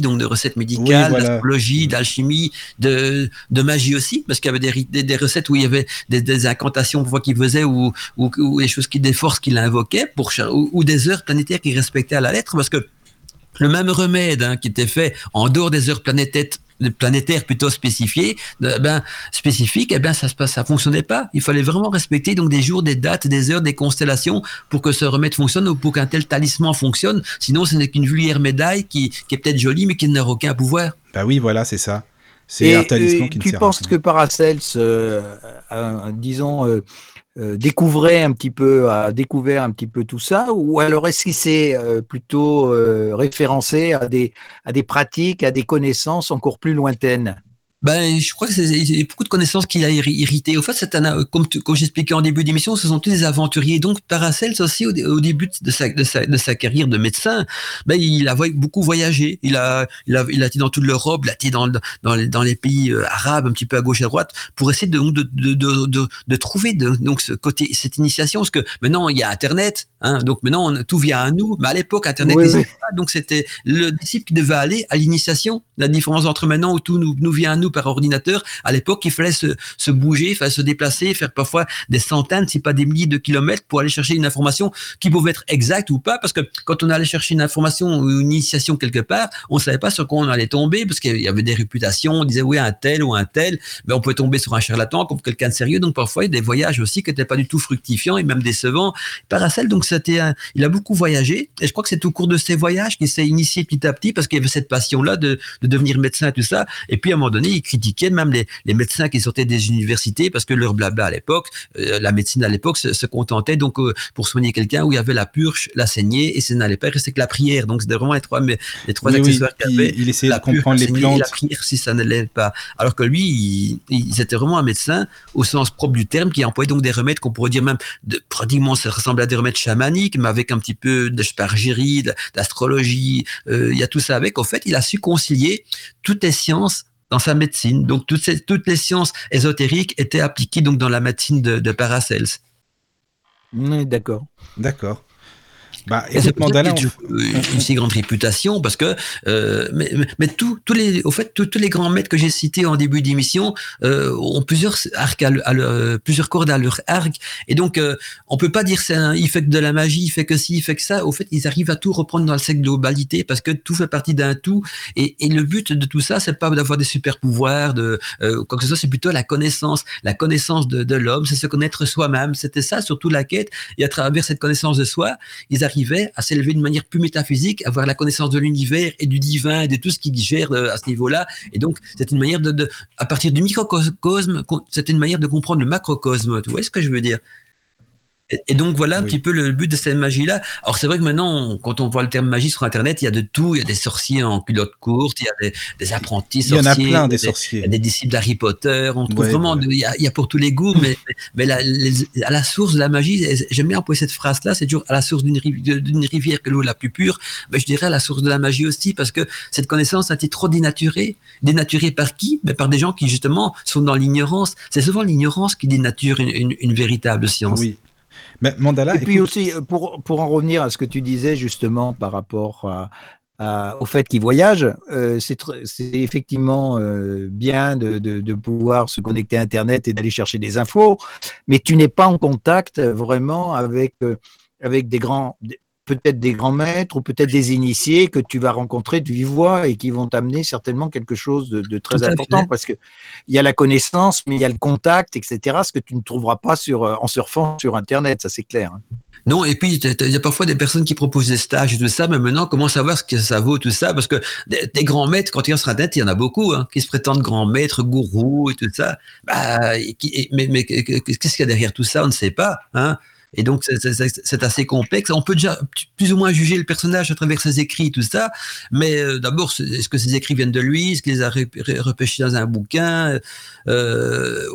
donc de recettes médicales, Oui, voilà. d'astrologie, d'alchimie, de, de magie aussi, parce qu'il y avait des, des, des recettes où il y avait des, des incantations qu'il faisait ou, ou, ou des choses qui des forces qu'il invoquait pour ou des heures planétaires qu'il respectait à la lettre, parce que le même remède hein, qui était fait en dehors des heures planétaires planétaires plutôt spécifiées, de- ben spécifiques, eh ben ça se passe, ça fonctionnait pas. Il fallait vraiment respecter donc des jours, des dates, des heures, des constellations pour que ce remède fonctionne ou pour qu'un tel talisman fonctionne. Sinon, ce n'est qu'une vulgaire médaille qui, qui est peut-être jolie mais qui n'a aucun pouvoir. Bah oui, voilà, c'est ça. C'est Et un talisman euh, qui ne tu sert à penses que Paracels, euh, euh, disons, euh, euh, découvrait un petit peu, a découvert un petit peu tout ça, ou alors est-ce qu'il s'est euh, plutôt euh, référencé à des, à des pratiques, à des connaissances encore plus lointaines? Ben, je crois que c'est beaucoup de connaissances qu'il a irri- irrité. Au fait, c'est un, comme, tu- comme j'expliquais en début d'émission, ce sont tous des aventuriers. Donc, Paracels aussi, au, dé- au début de sa, de, sa, de sa carrière de médecin, ben, il a beaucoup voyagé. Il a, il a, il a été dans toute l'Europe, il a été dans, dans, les, dans les pays euh, arabes, un petit peu à gauche et à droite, pour essayer de, de, de, de, de, de trouver de, donc ce côté, cette initiation. Parce que maintenant, il y a Internet, hein, donc maintenant, on- tout vient à nous. Mais à l'époque, Internet Oui, n'existait pas. Donc, c'était le disciple qui devait aller à l'initiation. La différence entre maintenant où tout nous, nous vient à nous par ordinateur, à l'époque, il fallait se, se bouger, se déplacer, faire parfois des centaines, si pas des milliers de kilomètres pour aller chercher une information qui pouvait être exacte ou pas. Parce que quand on allait chercher une information ou une initiation quelque part, on savait pas sur quoi on allait tomber parce qu'il y avait des réputations. On disait oui, un tel ou un tel, mais on pouvait tomber sur un charlatan comme quelqu'un de sérieux. Donc parfois, il y a des voyages aussi qui n'étaient pas du tout fructifiants et même décevants. Paracel, donc c'était un- il a beaucoup voyagé et je crois que c'est au cours de ces voyages qu'il s'est initié petit à petit parce qu'il y avait cette passion-là de, de devenir médecin et tout ça. Et puis à un moment donné, critiquait même les, les médecins qui sortaient des universités parce que leur blabla à l'époque, euh, la médecine à l'époque se, se contentait donc euh, pour soigner quelqu'un où il y avait la purge, la saignée et ça n'allait pas rester que la prière. Donc c'était vraiment les trois, mais les trois Oui, oui, accessoires qu'il avait il essayait la de comprendre les plantes. la prière si ça ne l'est pas. Alors que lui, il, il était vraiment un médecin au sens propre du terme qui employait donc des remèdes qu'on pourrait dire même de, pratiquement ça ressemble à des remèdes chamaniques, mais avec un petit peu d'aspargérie, de- d'astrologie. euh, il y a tout ça avec. En fait, il a su concilier toutes les sciences dans sa médecine. Donc toutes, ces, toutes les sciences ésotériques étaient appliquées donc dans la médecine de, de Paracels. Oui, D'accord. D'accord. Bah, Et ça Mandala, on- eu une si grande réputation parce que, euh, mais, mais- tous tous les, au fait, tous les grands maîtres que j'ai cités en début d'émission euh, ont plusieurs arcs à, le- à le- plusieurs cordes à leur arc, et donc euh, on peut pas dire c'est un, il fait que de la magie, il fait que ci, il fait que ça. Au fait, ils arrivent à tout reprendre dans le cercle globalité parce que tout fait partie d'un tout, et, et le but de tout ça, c'est pas d'avoir des super pouvoirs, de euh, quoi que ce soit, c'est plutôt la connaissance, la connaissance de, de l'homme, c'est se connaître soi-même. C'était ça surtout la quête, et à travers cette connaissance de soi, ils arrivaient à s'élever d'une manière plus métaphysique, à avoir la connaissance de l'univers et du divin et de tout ce qui gère euh, à ce niveau-là. Et donc, c'est une manière de, de, à partir du microcosme, c'est une manière de comprendre le macrocosme. Tu vois ce que je veux dire? Et, donc voilà un Oui. petit peu le but de cette magie-là. Alors c'est vrai que maintenant, on- quand on voit le terme magie sur Internet, il y a de tout. Il y a des sorciers en culotte courte, il y a des, des apprentis il y en sorciers. a plein des il y a sorciers. des disciples d'Harry Potter. On trouve Ouais, vraiment, ouais. de- il y, a, il y a pour tous les goûts, mais, mais la, les- à la source de la magie, j'aime bien employer cette phrase-là, c'est toujours à la source d'une rivi- d'une rivière que l'eau la plus pure. Mais je dirais à la source de la magie aussi, parce que cette connaissance a été trop dénaturée. Dénaturée par qui? Mais Par des gens qui justement sont dans l'ignorance. C'est souvent l'ignorance qui dénature une, une- une véritable science. Oui. Mais Mandala, Et puis aussi, euh, pour, pour en revenir à ce que tu disais justement par rapport à- à- au fait qu'il voyage, euh, c'est effectivement euh, bien de, de- de pouvoir se connecter à Internet et d'aller chercher des infos, mais tu n'es pas en contact euh, vraiment avec, euh, avec des grands, peut-être des grands maîtres ou peut-être des initiés que tu vas rencontrer de vive voix et qui vont t'amener certainement quelque chose de, de très important fait. parce que il y a la connaissance, mais il y a le contact, etc. Ce que tu ne trouveras pas sur, euh, en surfant sur Internet, ça c'est clair. hein. Non, et puis il y a parfois des personnes qui proposent des stages et tout ça, mais maintenant, comment savoir ce que ça vaut tout ça? Parce que des, grands maîtres, quand il y a sur Internet, il y en a beaucoup, hein, qui se prétendent grands maîtres, gourous et tout ça. Bah, mais, mais qu'est-ce qu'il y a derrière tout ça? On ne sait pas. Hein et donc, c'est assez complexe. On peut déjà plus ou moins juger le personnage à travers ses écrits, tout ça. Mais euh, d'abord, est-ce que ses écrits viennent de lui? Est-ce qu'il les a repêchés dans un bouquin? Euh,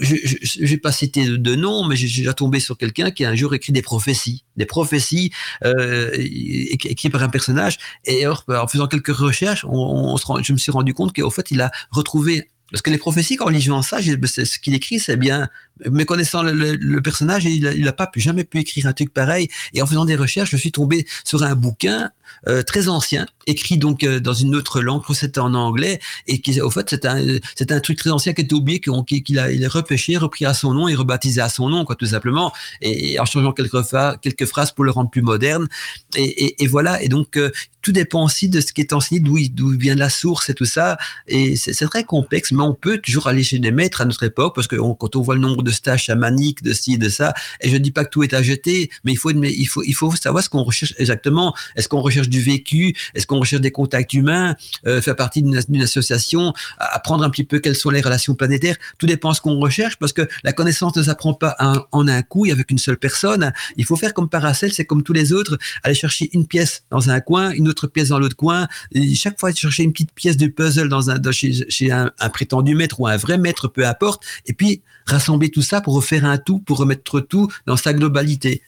Je n'ai pas cité de, nom, mais j'ai déjà tombé sur quelqu'un qui a un jour écrit des prophéties. Des prophéties euh, écrites par un personnage. Et alors, en faisant quelques recherches, on, je me suis rendu compte qu'au fait, il a retrouvé parce que les prophéties, quand Jean Sage, ce qu'il écrit, c'est bien. Mais connaissant le, personnage, il n'a pas pu, jamais pu écrire un truc pareil. Et en faisant des recherches, je suis tombé sur un bouquin euh, très ancien, écrit donc euh, dans une autre langue, c'était en anglais, et qui, au fait, c'est un, un truc très ancien qui était oublié, qu'il a, il a repêché, repris à son nom et rebaptisé à son nom, quoi, tout simplement, et, en changeant quelques, quelques phrases pour le rendre plus moderne. Et, et, voilà. Et donc, euh, tout dépend aussi de ce qui est enseigné, d'où, d'où vient la source et tout ça. Et c'est, très complexe, mais on peut toujours aller chez des maîtres à notre époque, parce que quand on voit le nombre de stages chamaniques, de ci, de ça, et je dis pas que tout est à jeter, mais il faut, il faut, il faut savoir ce qu'on recherche exactement. Est-ce qu'on recherche du vécu? Est-ce qu'on recherche des contacts humains? Euh, Faire partie d'une association? Apprendre un petit peu quelles sont les relations planétaires? Tout dépend de ce qu'on recherche parce que la connaissance ne s'apprend pas en un coup et avec une seule personne. Il faut faire comme Paracel, c'est comme tous les autres, aller chercher une pièce dans un coin, une autre pièce dans l'autre coin. Chaque fois, chercher une petite pièce de puzzle dans chez, un, un prétendu maître ou un vrai maître, peu importe. Et puis, rassembler tout ça pour refaire un tout, pour remettre tout dans sa globalité.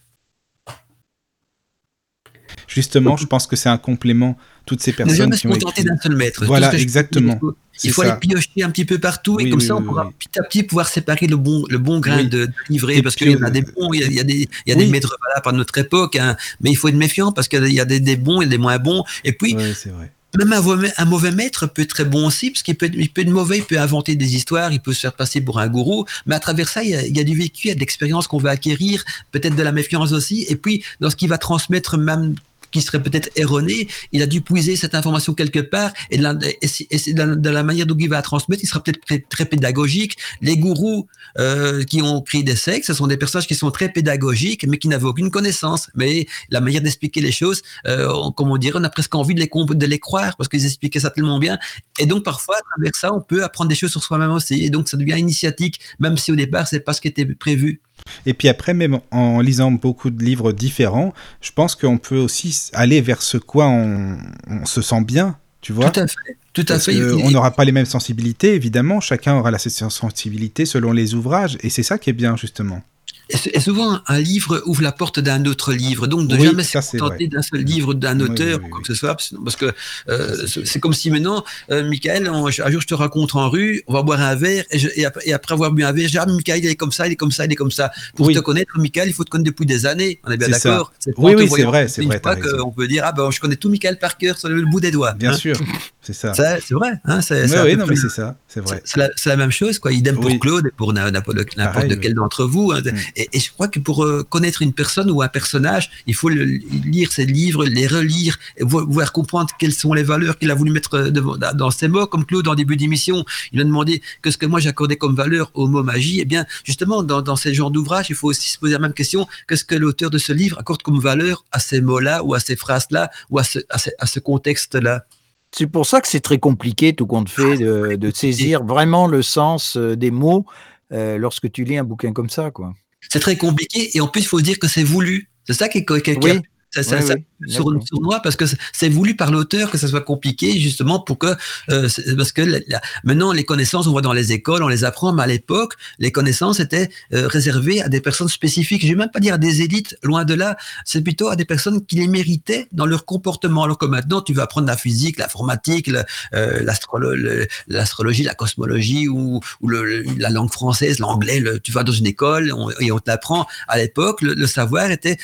Justement, je pense que c'est un complément. Toutes ces personnes qui ont écrit... d'un seul maître. Voilà, exactement. Il faut, aller piocher un petit peu partout et comme ça, on pourra petit à petit pouvoir séparer le bon, le bon grain de, livret. Parce qu'il y en a des bons, il y a, des, il y a des maîtres valables à notre époque, hein, mais il faut être méfiant parce qu'il y a des, des, bons et des moins bons. Et puis, vrai. Même un mauvais, maître peut être très bon aussi, parce qu'il peut, peut être mauvais, il peut inventer des histoires, il peut se faire passer pour un gourou, mais à travers ça, il y a, il y a du vécu, il y a de l'expérience qu'on va acquérir, peut-être de la méfiance aussi, et puis dans ce qu'il va transmettre même qui serait peut-être erroné. Il a dû puiser cette information quelque part et de la, la, manière dont il va la transmettre, il sera peut-être très, pédagogique. Les gourous euh, qui ont créé des sectes, ce sont des personnages qui sont très pédagogiques, mais qui n'avaient aucune connaissance. Mais la manière d'expliquer les choses, euh, comme on dirait, on a presque envie de les, de les croire parce qu'ils expliquaient ça tellement bien. Et donc parfois, à travers ça, on peut apprendre des choses sur soi-même aussi. Et donc ça devient initiatique, même si au départ, c'est pas ce qui était prévu. Et puis après, même en lisant beaucoup de livres différents, je pense qu'on peut aussi aller vers ce quoi on, se sent bien, tu vois. Tout à fait. Tout à fait. On n'aura pas les mêmes sensibilités, évidemment. Chacun aura la sensibilité selon les ouvrages. Et c'est ça qui est bien, justement. Et souvent, un livre ouvre la porte d'un autre livre? Donc, de jamais se contenter d'un seul livre d'un auteur ou quoi que ce soit. Parce que euh, c'est comme si maintenant, euh, Michael, un jour je te rencontre en rue, on va boire un verre, et, après, avoir bu un verre, je dis, ah, Michael, il est comme ça, il est comme ça, il est comme ça. Pour te connaître, Michael, il faut te connaître depuis des années. On est bien d'accord Oui, oui, c'est vrai. C'est vrai. On peut dire, ah ben, je connais tout Michael Parker sur le bout des doigts. Bien hein. sûr. C'est ça. C'est vrai. Hein, oui, non, mais c'est ça. C'est vrai. C'est la, même chose, quoi. Idem pour Claude et pour n'importe lequel d'entre vous. Hein. Mm. Et, je crois que pour euh, connaître une personne ou un personnage, il faut lire ses livres, les relire, et voir comprendre quelles sont les valeurs qu'il a voulu mettre euh, dans ses mots. Comme Claude, en début d'émission, il a demandé que ce que moi j'accordais comme valeur au mot magie. Eh bien, justement, dans, dans ces genres d'ouvrages, il faut aussi se poser la même question qu'est-ce que l'auteur de ce livre accorde comme valeur à ces mots-là, ou à ces phrases-là, ou à ce, à ce contexte-là? C'est pour ça que c'est très compliqué, tout compte fait, de, saisir vraiment le sens euh, des mots euh, lorsque tu lis un bouquin comme ça. quoi. C'est très compliqué et en plus, il faut dire que c'est voulu. C'est ça qui est, qui, ça, ça, ça sur, sur, moi parce que c'est voulu par l'auteur que ça soit compliqué justement pour que euh, parce que maintenant les connaissances on voit dans les écoles on les apprend mais à l'époque les connaissances étaient euh, réservées à des personnes spécifiques. Je vais même pas dire à des élites loin de là c'est plutôt à des personnes qui les méritaient dans leur comportement. Alors que maintenant tu vas apprendre la physique l'informatique euh, l'astrologie la cosmologie ou, ou le, la langue française l'anglais tu vas dans une école et on t'apprend. À l'époque le, le savoir était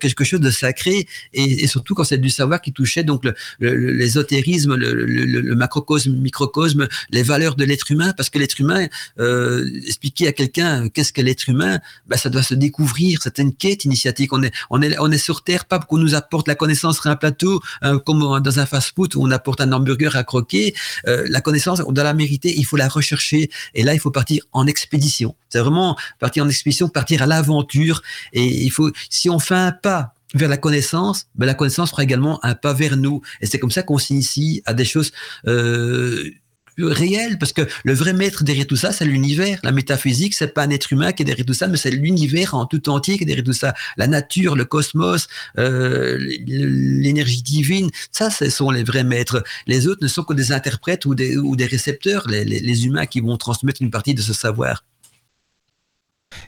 quelque chose de sacré et, et surtout quand c'est du savoir qui touchait donc l'ésotérisme, le, le, le- le macrocosme, microcosme, les valeurs de l'être humain, parce que l'être humain, euh, expliquer à quelqu'un qu'est-ce que l'être humain, ben, ça doit se découvrir, c'est une quête initiatique. On est, on est, on est sur Terre, pas qu'on nous apporte la connaissance sur un plateau, euh, comme dans un fast-food où on apporte un hamburger à croquer. Euh, la connaissance, on doit la mériter, il faut la rechercher. Et là, il faut partir en expédition. C'est vraiment partir en expédition, partir à l'aventure. Et il faut, si on fait un pas vers la connaissance, ben la connaissance fera également un pas vers nous. Et c'est comme ça qu'on s'initie à des choses euh, réelles, parce que le vrai maître derrière tout ça, c'est l'univers. La métaphysique, c'est pas un être humain qui est derrière tout ça, mais c'est l'univers en tout entier qui est derrière tout ça. La nature, le cosmos, euh, l'énergie divine, ça, ce sont les vrais maîtres. Les autres ne sont que des interprètes ou des, récepteurs, les humains qui vont transmettre une partie de ce savoir.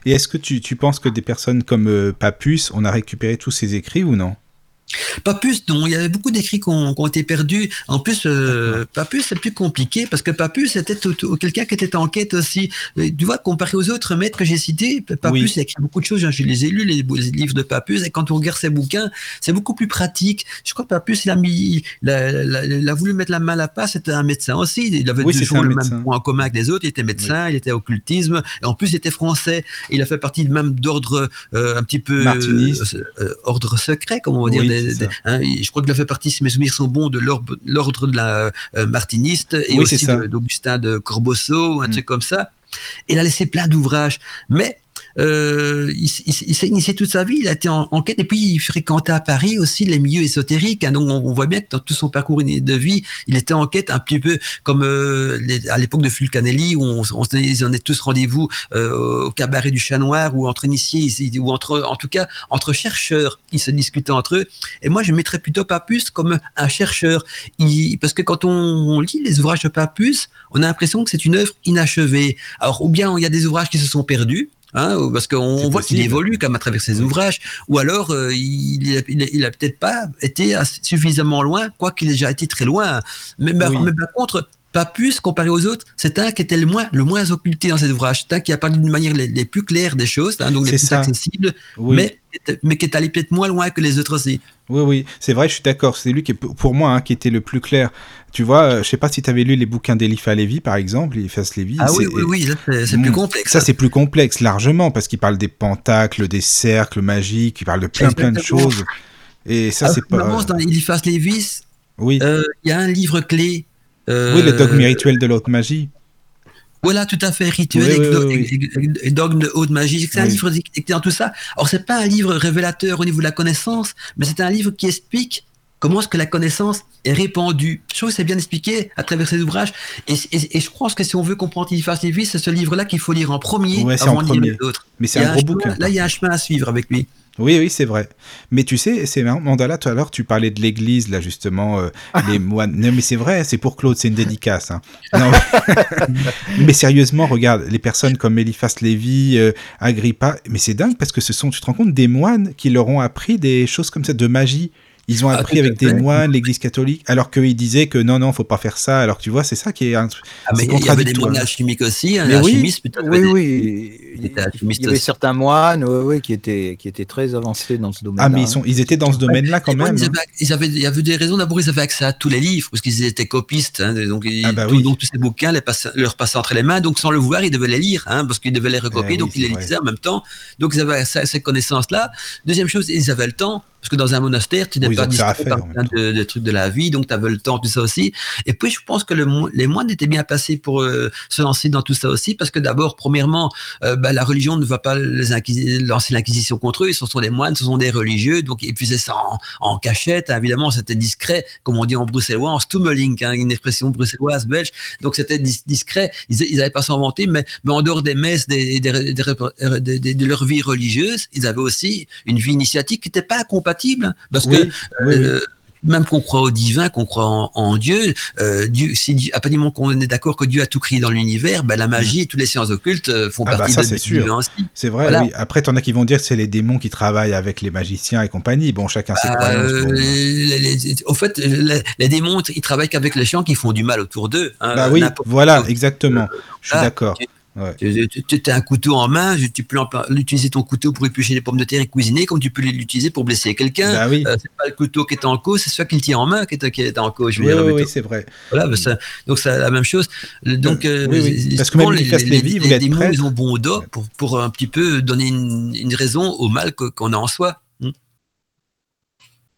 Et est-ce que tu, penses que des personnes comme euh, Papus, on a récupéré tous ses écrits ou non? Papus, non, il y avait beaucoup d'écrits qui ont, été perdus. En plus, euh, Papus, c'est plus compliqué parce que Papus était quelqu'un qui était en quête aussi. Tu vois, comparé aux autres maîtres que j'ai cités, Papus oui. il a écrit beaucoup de choses. Je les ai lus, les, les, livres de Papus, et quand on regarde ses bouquins, c'est beaucoup plus pratique. Je crois que Papus, il a, mis, il a, il a, il a voulu mettre la main à la pâte, c'était un médecin aussi. Il avait oui, toujours le médecin. même point en commun avec les autres. Il était médecin, oui. il était occultisme, et en plus, il était français. Il a fait partie même d'ordre euh, un petit peu euh, ordre secret, comme on va dire. Des, hein, je crois qu'il a fait partie, si mes souvenirs sont bons, de l'ordre de la euh, martiniste et oui, aussi d'Augustin de, de, Corbosso, un mm. truc comme ça. Il a laissé plein d'ouvrages. Mais euh, il, il, s'est initié toute sa vie, il a été en, en, quête et puis il fréquentait à Paris aussi les milieux ésotériques. Hein, donc on, on, voit bien que dans tout son parcours de vie, il était en quête un petit peu comme euh, les, à l'époque de Fulcanelli où on, on, est tous rendez-vous euh, au cabaret du Chat Noir ou entre initiés ou entre, en tout cas entre chercheurs, ils se discutaient entre eux. Et moi je mettrais plutôt Papus comme un chercheur, il, parce que quand on, on, lit les ouvrages de Papus, on a l'impression que c'est une œuvre inachevée. Alors ou bien il y a des ouvrages qui se sont perdus Hein, parce qu'on voit qu'il évolue comme à travers ses ouvrages, ou alors euh, il, a, il, a, il a peut-être pas été suffisamment loin, quoi qu'il ait déjà été très loin. Mais, oui. mais par contre, Papus, comparé aux autres, c'est un qui était le moins, le moins occulté dans ses ouvrages. C'est un qui a parlé d'une manière les, les, plus claires des choses, hein, donc les plus ça. accessibles, oui. mais, mais qui est allé peut-être moins loin que les autres aussi. Oui, oui, c'est vrai, je suis d'accord. C'est lui qui est, pour moi, hein, qui était le plus clair. Tu vois, euh, je sais pas si tu avais lu les bouquins d'Eliphas Lévy, par exemple, Eliphas Lévy. Ah oui, oui, oui, c'est plus complexe. Ça, c'est plus complexe, largement, parce qu'il parle des pentacles, des cercles magiques, il parle de plein, plein de choses. Et ça, c'est pas. Dans Eliphas Lévy, oui. il euh, y a un livre clé. Euh, oui, le dogme rituel de l'haute magie. Voilà, tout à fait, rituel oui, oui, oui, et dogme de haute magie. C'est un livre qui est dans tout ça. Alors, c'est pas un livre révélateur au niveau de la connaissance, mais c'est un livre qui explique comment est-ce que la connaissance est répandue? Je trouve que c'est bien expliqué à travers ces ouvrages. Et, et, et, je pense que si on veut comprendre Eliphas Lévy, c'est ce livre-là qu'il faut lire en premier ouais, avant de lire les autres. Mais c'est un gros bouquin. Là, il y a un chemin à suivre avec lui. Oui, oui, c'est vrai. Mais tu sais, c'est Mandala, tout à l'heure, tu parlais de l'église, là, justement, euh, les moines. Non, mais c'est vrai, c'est pour Claude, c'est une dédicace. Hein. Non, mais sérieusement, regarde, les personnes comme Eliphas Lévy, euh, Agrippa, mais c'est dingue parce que ce sont, tu te rends compte, des moines qui leur ont appris des choses comme ça, de magie. Ils ont appris ah, avec des moines, l'Église catholique, alors qu'ils disaient que non, non, faut pas faire ça. Alors tu vois, c'est ça qui est. Un, ah, mais il y avait des moines alchimiques aussi. Un mais alchimiste, oui, oui, oui. Il, il, y avait certains moines, oui, oui, qui étaient qui étaient très avancés dans ce domaine. Ah, mais ils sont, ils étaient dans ce domaine-là quand même. Ils avaient, ils avaient, il y avait des raisons. D'abord, ils avaient accès à tous les livres parce qu'ils étaient copistes. Hein, donc, ah bah tout, donc tous ces bouquins les passaient, leur passaient entre les mains. Donc, sans le vouloir, ils devaient les lire, hein, parce qu'ils devaient les recopier. Eh donc, ils les lisaient en même temps. Donc, ils avaient ces connaissances-là. Deuxième chose, ils avaient le temps parce que dans un monastère, tu n'es Oui, pas distrait par plein de, de trucs de la vie, donc tu avais le temps, tout ça aussi. Et puis, je pense que le, les moines étaient bien placés pour euh, se lancer dans tout ça aussi, parce que d'abord, premièrement, euh, bah, la religion ne va pas les lancer l'inquisition contre eux, ce sont des moines, ce sont des religieux, donc ils faisaient ça en, en cachette, évidemment, c'était discret, comme on dit en bruxellois, en stummeling, hein, une expression bruxelloise belge, donc c'était dis- discret, ils n'avaient pas s'inventer, mais, mais en dehors des messes, des, des, des, des- des- de leur vie religieuse, ils avaient aussi une vie initiatique qui n'était pas incompatible, parce Oui, que oui, oui. euh, même qu'on croit au divin, qu'on croit en, en Dieu, euh, Dieu, si Dieu- à partir du moment qu'on est d'accord que Dieu a tout créé dans l'univers, ben la magie et toutes les sciences occultes euh, font Ah bah partie ça, de c'est du sûr. C'est vrai, Voilà. oui. Après, t'en as qui vont dire que c'est les démons qui travaillent avec les magiciens et compagnie. Bon, chacun ses croyances. Euh, les- les- au fait, les, les démons, ils travaillent qu'avec les gens qui font du mal autour d'eux. hein, Bah oui, voilà, exactement. Je suis Ah, d'accord. Ouais. Tu, tu- tu as un couteau en main, tu peux utiliser ton couteau pour éplucher les pommes de terre et cuisiner, comme tu peux l'utiliser pour blesser quelqu'un. Bah oui. Euh, c'est pas le couteau qui est en cause, c'est celui qui le tient en main qui est, qui est en cause. Je Oui, oui, c'est vrai. Voilà, bah, ça- donc c'est la même chose. Donc, euh, oui, parce que même les, les mots, prêtre. ils ont bon dos pour, pour un petit peu donner une, une raison au mal qu'on a en soi. Hmm.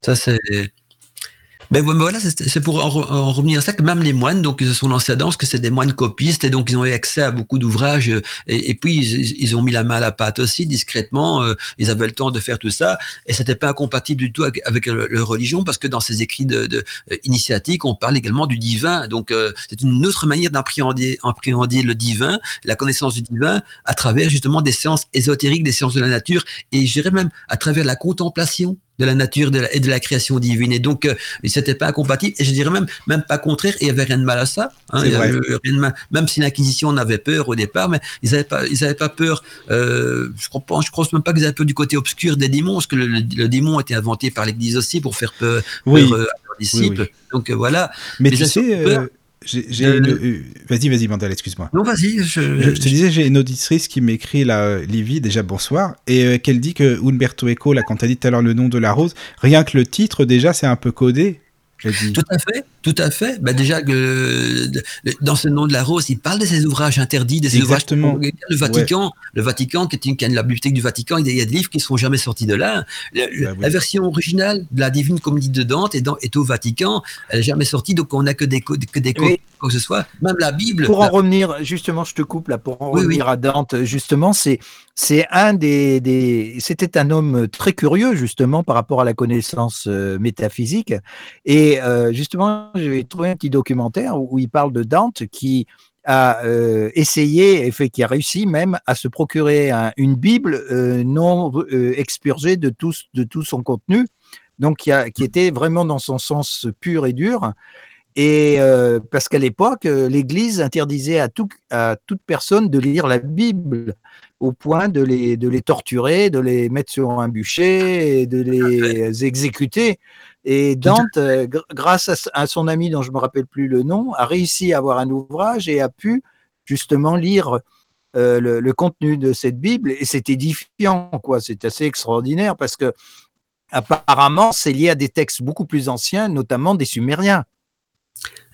Ça, c'est. Ben ouais, voilà, c'est pour en, re- en revenir à ça que même les moines, donc ils se sont lancés là-dedans, parce que c'est des moines copistes, et donc ils ont eu accès à beaucoup d'ouvrages, euh, et, puis ils, ont mis la main à la pâte aussi, discrètement, euh, ils avaient le temps de faire tout ça, et c'était pas incompatible du tout avec, avec religion, parce que dans ces écrits de, de euh, initiatiques, on parle également du divin, donc c'est une autre manière d'appréhender appréhender le divin, la connaissance du divin, à travers justement des séances ésotériques, des séances de la nature, et je dirais même à travers la contemplation de la nature de la- et de la création divine. Et donc, euh, c'était pas incompatible, et je dirais même, même pas contraire, il y avait rien de mal à ça. hein, avait mal- même si l'Inquisition en avait peur au départ, mais ils avaient pas, ils avaient pas peur. Euh, je crois pas, je crois même pas qu'ils avaient peur du côté obscur des démons, parce que le, le- le démon a été inventé par l'Église aussi pour faire peur, Oui, peur, euh, à leurs disciples. Donc euh, voilà. mais mais tu sais, peur j'ai une- euh, Vas-y, vas-y, Mandel, excuse-moi. Non, vas-y. Je, Je, je te disais, j'ai une auditrice qui m'écrit là, euh, Livy, déjà bonsoir, et euh, qu'elle dit que Umberto Eco, là, quand tu as dit tout à l'heure le nom de la rose, rien que le titre, déjà, c'est un peu codé. Dit. Tout à fait, tout à fait. Ben déjà que euh, dans ce nom de la rose, il parle de ces ouvrages interdits, de ces Exactement. ouvrages. Le Vatican, le Vatican, qui est une, qui est la bibliothèque du Vatican, il y a- des livres qui ne sont jamais sortis de là. Le- Bah oui. La version originale de la Divine Comédie de Dante est, dans- est au Vatican. Elle n'est jamais sortie, donc on n'a que des que des Oui. copies, quoi que ce soit. Même la Bible. Pour en la- revenir, justement, je te coupe là, pour en Oui, revenir à Dante, justement, c'est c'est un des, des c'était un homme très curieux justement par rapport à la connaissance euh, métaphysique et euh, justement j'ai trouvé un petit documentaire où, il parle de Dante qui a euh, essayé et fait qui a réussi même à se procurer un- une Bible euh, non euh, expurgée de tout de tout son contenu donc qui, a, qui était vraiment dans son sens pur et dur et parce qu'à l'époque, l'Église interdisait à, tout, à toute personne de lire la Bible, au point de les, de les torturer, de les mettre sur un bûcher, et de les exécuter. Et Dante, euh, gr- grâce à son ami dont je me rappelle plus le nom, a réussi à avoir un ouvrage et a pu justement lire euh, le, le contenu de cette Bible. Et c'est édifiant, quoi. C'est assez extraordinaire parce que apparemment, c'est lié à des textes beaucoup plus anciens, notamment des Sumériens.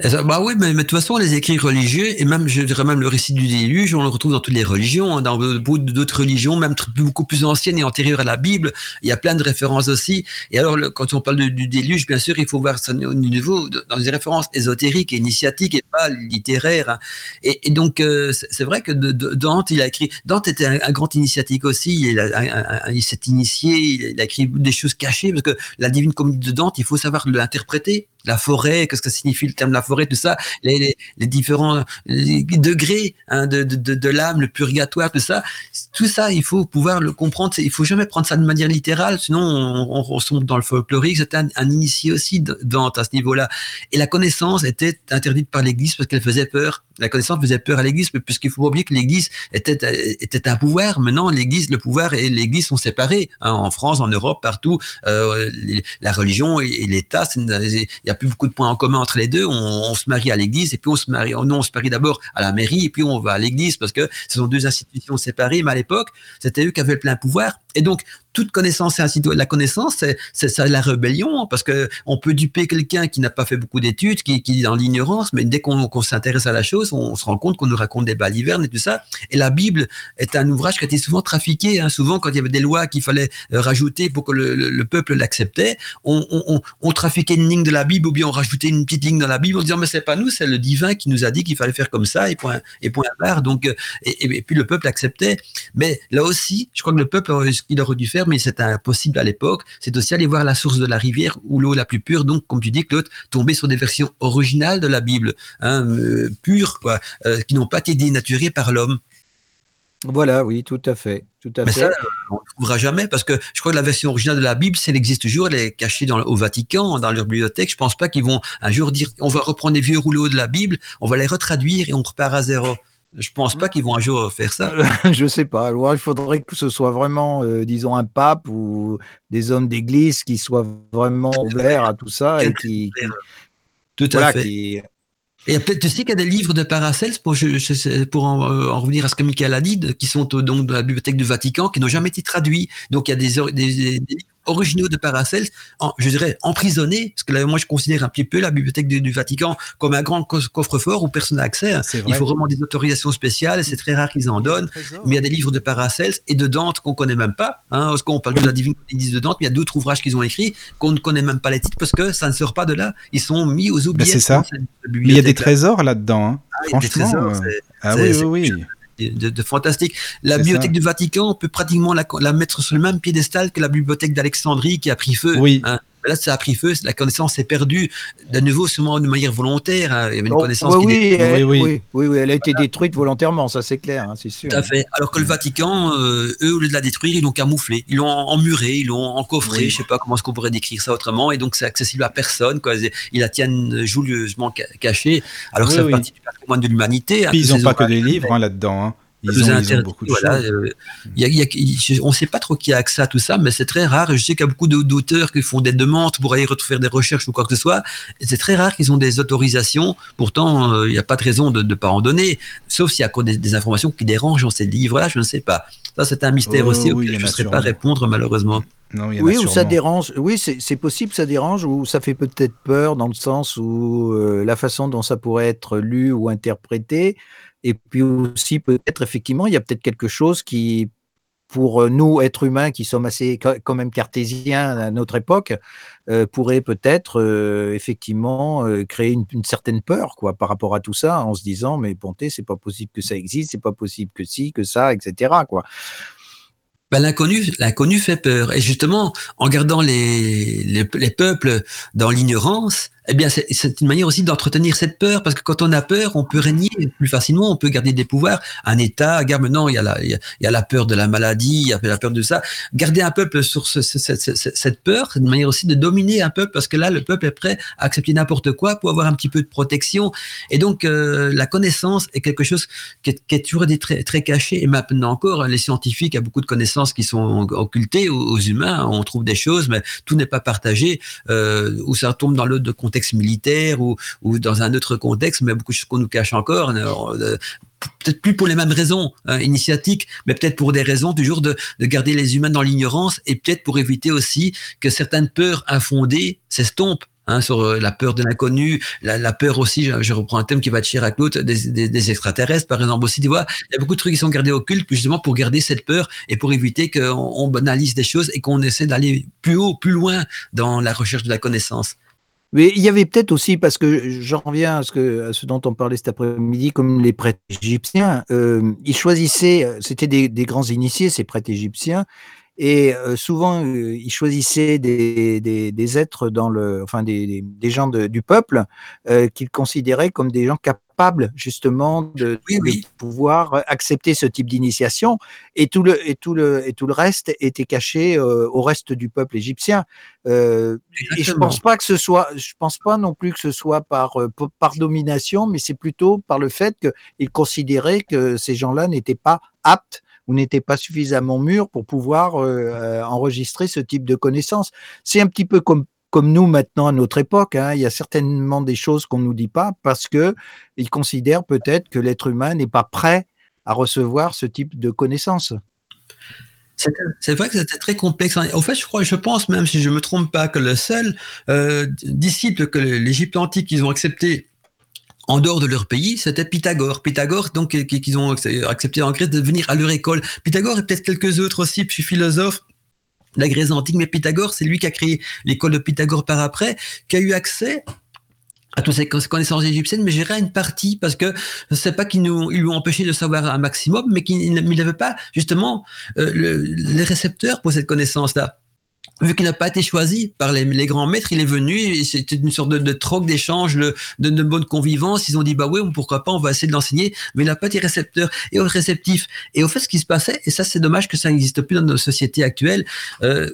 Bah oui, mais, mais de toute façon, les écrits religieux, et même, je dirais même le récit du déluge, on le retrouve dans toutes les religions, hein, dans d'autres religions, même beaucoup plus anciennes et antérieures à la Bible. Il y a plein de références aussi. Et alors, quand on parle du déluge, bien sûr, il faut voir ça au niveau, dans des références ésotériques et initiatiques et pas littéraires. hein. Et, donc, euh, c'est vrai que Dante, il a écrit, Dante était un, grand initiatique aussi, il, s'est initié, il a écrit des choses cachées, parce que la divine comédie de Dante, il faut savoir l'interpréter. La forêt, qu'est-ce que signifie le terme la forêt, tout ça, les, les, différents degrés hein, de, de, de, de l'âme, le purgatoire, tout ça, tout ça, il faut pouvoir le comprendre. Il faut jamais prendre ça de manière littérale, sinon on, on, dans le folklorique. C'était un, initié aussi de- Dante à ce niveau-là. Et la connaissance était interdite par l'Église parce qu'elle faisait peur. La connaissance faisait peur à l'Église, puisqu'il faut pas oublier que l'Église était, était un pouvoir. Maintenant, l'Église, le pouvoir et l'Église sont séparés. Hein, en France, en Europe, partout, euh, la religion et, l'État, il y a plus beaucoup de points en commun entre les deux. On, se marie à l'Église et puis on se marie. Non, on se marie d'abord à la mairie et puis on va à l'Église parce que ce sont deux institutions séparées. Mais à l'époque, c'était eux qui avaient le plein pouvoir. Et donc, toute connaissance et ainsi de. La connaissance, c'est, ça la rébellion, parce que on peut duper quelqu'un qui n'a pas fait beaucoup d'études, qui, est dans l'ignorance, mais dès qu'on, s'intéresse à la chose, on, se rend compte qu'on nous raconte des balivernes et tout ça. Et la Bible est un ouvrage qui a été souvent trafiqué. Hein. Souvent, quand il y avait des lois qu'il fallait euh, rajouter pour que le, le, le peuple l'acceptait, on, trafiquait une ligne de la Bible ou bien on rajoutait une petite ligne dans la Bible en disant mais c'est pas nous, c'est le divin qui nous a dit qu'il fallait faire comme ça et point et point barre. Donc euh, et puis le peuple acceptait. Mais là aussi, je crois que le peuple ce qu'il aurait dû faire, mais c'était impossible à l'époque, c'est aussi aller voir la source de la rivière ou l'eau la plus pure. Donc, comme tu dis, Claude, tomber sur des versions originales de la Bible, hein, euh, pures, quoi, euh, qui n'ont pas été dénaturées par l'homme. Voilà, oui, tout à fait. Tout à Mais fait. ça, on ne trouvera jamais parce que je crois que la version originale de la Bible, si elle existe toujours, elle est cachée dans, au Vatican, dans leur bibliothèque. Je pense pas qu'ils vont un jour dire on va reprendre les vieux rouleaux de la Bible, on va les retraduire et on repart à zéro. Je pense pas qu'ils vont un jour faire ça. je sais pas. Alors, il faudrait que ce soit vraiment, euh, disons, un pape ou des hommes d'église qui soient vraiment ouverts à tout ça et qui, Tout à voilà, fait. qui, Et peut-être aussi qu'il y a des livres de Paracels, pour, pour en, revenir à ce que Michael a dit, qui sont donc dans la bibliothèque du Vatican, qui n'ont jamais été traduits. Donc il y a des, des, des, originaux de Paracels, je dirais emprisonnés, parce que là, moi je considère un petit peu la bibliothèque du, Vatican comme un grand coffre-fort où personne n'a accès. Il faut vraiment des autorisations spéciales, c'est très rare qu'ils en donnent. Mais il y a des livres de Paracels et de Dante qu'on connaît même pas. Hein, parce qu'on parle de la Divine Comédie de Dante, mais il y a d'autres ouvrages qu'ils ont écrits qu'on ne connaît même pas les titres parce que ça ne sort pas de là. Ils sont mis aux oubliettes. c'est ça. Mais il y a des trésors là-dedans. Hein. Ah, Franchement. Euh, ah oui, oui, oui de, fantastique. La bibliothèque du Vatican, on peut pratiquement la, la, mettre sur le même piédestal que la bibliothèque d'Alexandrie qui a pris feu. Oui. Hein. Là, ça a pris feu, la connaissance s'est perdue, de nouveau, sûrement de manière volontaire. Hein. Il y avait une oh, connaissance oui, qui oui, oui, oui, oui, elle a été détruite volontairement, ça c'est clair, hein, c'est sûr. Tout à fait. Alors que le Vatican, euh, eux, au lieu de la détruire, ils l'ont camouflé, ils l'ont emmuré, ils l'ont encoffré, je sais pas comment est-ce qu'on pourrait décrire ça autrement, et donc c'est accessible à personne, quoi. Ils la tiennent joulieusement cachée, alors que ça fait partie du patrimoine de l'humanité. Puis ils n'ont pas que des livres là-dedans. Ils ont, beaucoup de voilà, euh, on ne sait pas trop qui a accès à tout ça, mais c'est très rare. Je sais qu'il y a beaucoup d'auteurs qui font des demandes pour aller faire des recherches ou quoi que ce soit. C'est très rare qu'ils ont des autorisations. Pourtant, euh, il n'y a pas de raison de ne pas en donner, sauf s'il y a des, des, informations qui dérangent dans ces livres-là. Je ne sais pas. Ça, c'est un mystère oh, aussi auquel je ne saurais pas répondre, malheureusement. oui, ou ça dérange. Oui, c'est possible, ça dérange, ou ça fait peut-être peur dans le sens où euh, la façon dont ça pourrait être lu ou interprété. Et puis aussi, peut-être, effectivement, il y a peut-être quelque chose qui, pour euh, nous, êtres humains, qui sommes assez quand même cartésiens à notre époque, euh, pourrait peut-être euh, effectivement créer une, certaine peur quoi, par rapport à tout ça, en se disant, mais Ponté, c'est pas possible que ça existe, c'est pas possible que si, que ça, etc. Quoi. Ben, l'inconnu, l'inconnu fait peur. Et justement, en gardant les, les peuples dans l'ignorance, eh bien, c'est une manière aussi d'entretenir cette peur, parce que quand on a peur, on peut régner plus facilement, on peut garder des pouvoirs. Un État, regarde maintenant, il y, a la, y a la peur de la maladie, il y a la peur de ça. Garder un peuple sur ce, cette peur, c'est une manière aussi de dominer un peuple, parce que là, le peuple est prêt à accepter n'importe quoi pour avoir un petit peu de protection. Et donc, euh, la connaissance est quelque chose qui est, toujours très, très caché. Et maintenant encore, les scientifiques, a beaucoup de connaissances qui sont occultées aux, humains. On trouve des choses, mais tout n'est pas partagé, euh, ou ça tombe dans l'autre de contexte militaire ou, dans un autre contexte, mais beaucoup de choses qu'on nous cache encore. Euh, peut-être plus pour les mêmes raisons hein, initiatiques, mais peut-être pour des raisons toujours de, de garder les humains dans l'ignorance et peut-être pour éviter aussi que certaines peurs infondées s'estompent. Hein, sur euh, la peur de l'inconnu, la, peur aussi, je, reprends un thème qui va être cher à Claude, des, des, extraterrestres, par exemple aussi, tu vois, il y a beaucoup de trucs qui sont gardés occultes, justement pour garder cette peur et pour éviter qu'on on banalise des choses et qu'on essaie d'aller plus haut, plus loin dans la recherche de la connaissance. Mais il y avait peut-être aussi, parce que j'en reviens à ce, dont on parlait cet après-midi, comme les prêtres égyptiens, euh, ils choisissaient, euh, c'était des, grands initiés, ces prêtres égyptiens, et euh, souvent euh, ils choisissaient des, des, des, êtres dans le, enfin des, des gens de, du peuple euh, qu'ils considéraient comme des gens capables justement de, de, pouvoir accepter ce type d'initiation, et tout le et tout le et tout le reste était caché au reste du peuple égyptien. et je pense pas que ce soit, je pense pas non plus que ce soit par par domination, mais c'est plutôt par le fait qu'ils considéraient que ces gens-là n'étaient pas aptes ou n'était pas suffisamment mûr pour pouvoir euh, euh, enregistrer ce type de connaissances. C'est un petit peu comme nous maintenant à notre époque, hein, il y a certainement des choses qu'on nous dit pas parce que ils considèrent peut-être que l'être humain n'est pas prêt à recevoir ce type de connaissances. C'est vrai que c'était très complexe. En fait, je crois, je pense même, si je me trompe pas, que le seul euh, disciple que l'Égypte antique ils ont accepté en dehors de leur pays, c'était Pythagore. Pythagore, donc, qu'ils ont accepté en Grèce de venir à leur école. Pythagore et peut-être quelques autres aussi, puis philosophes la Grèce antique, mais Pythagore, c'est lui qui a créé l'école de Pythagore par après, qui a eu accès à toutes ces connaissances égyptiennes, mais j'irai une partie parce que c'est pas qu'ils nous ils lui ont empêché de savoir un maximum, mais qu'il n'avait pas justement euh, les récepteurs pour cette connaissance-là vu qu'il n'a pas été choisi par les, les, grands maîtres, il est venu, c'était une sorte de, de troc, d'échange, de, de, bonne convivence. Ils ont dit, bah oui, pourquoi pas, on va essayer de l'enseigner, mais il n'a pas été récepteur et réceptif. Et au fait, ce qui se passait, et ça c'est dommage que ça n'existe plus dans nos sociétés actuelles, euh,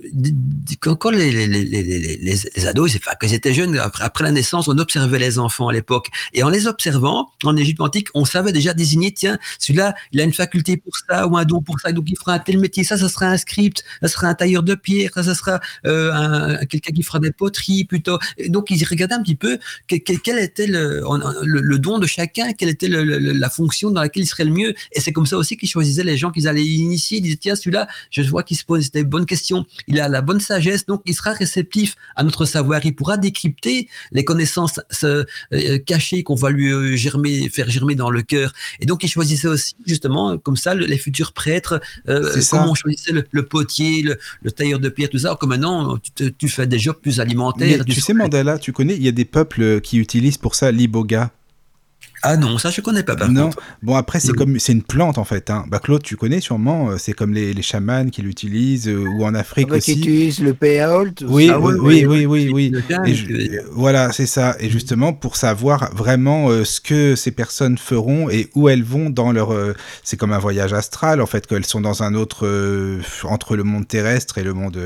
quand, les, les, les, les, ados, enfin, quand ils étaient jeunes, après, après, la naissance, on observait les enfants à l'époque. Et en les observant, en Égypte antique, on savait déjà désigner, tiens, celui-là, il a une faculté pour ça, ou un don pour ça, donc il fera un tel métier, ça, ça sera un script, ça sera un tailleur de pierre, ça, ça sera euh, quelqu'un qui fera des poteries plutôt. donc ils regardaient un petit peu quel, était le, le, don de chacun, quelle était la fonction dans laquelle il serait le mieux. Et c'est comme ça aussi qu'ils choisissaient les gens qu'ils allaient initier. Ils disaient tiens celui-là, je vois qu'il se pose des bonnes questions, il a la bonne sagesse, donc il sera réceptif à notre savoir. Il pourra décrypter les connaissances euh, cachées qu'on va lui euh, germer, faire germer dans le cœur. Et donc ils choisissaient aussi justement comme ça les futurs prêtres, euh, comment on choisissait le, potier, le, tailleur de pierre, tout ça. Maintenant, tu, fais des jobs plus alimentaires. tu sais, Mandela, tu connais, il y a des peuples qui utilisent pour ça l'iboga. Ah non, ça je connais pas par non. Bon après c'est comme c'est une plante en fait. Hein. Bah Claude, tu connais sûrement. Euh, c'est comme les, les chamans qui l'utilisent euh, ou en Afrique ah, aussi. Qui utilisent le payout. Oui, oui, oui, oui, oui, oui, voilà, c'est ça. Et justement pour savoir vraiment euh, ce que ces personnes feront et où elles vont dans leur. c'est comme un voyage astral en fait qu'elles sont dans un autre entre le monde terrestre et le monde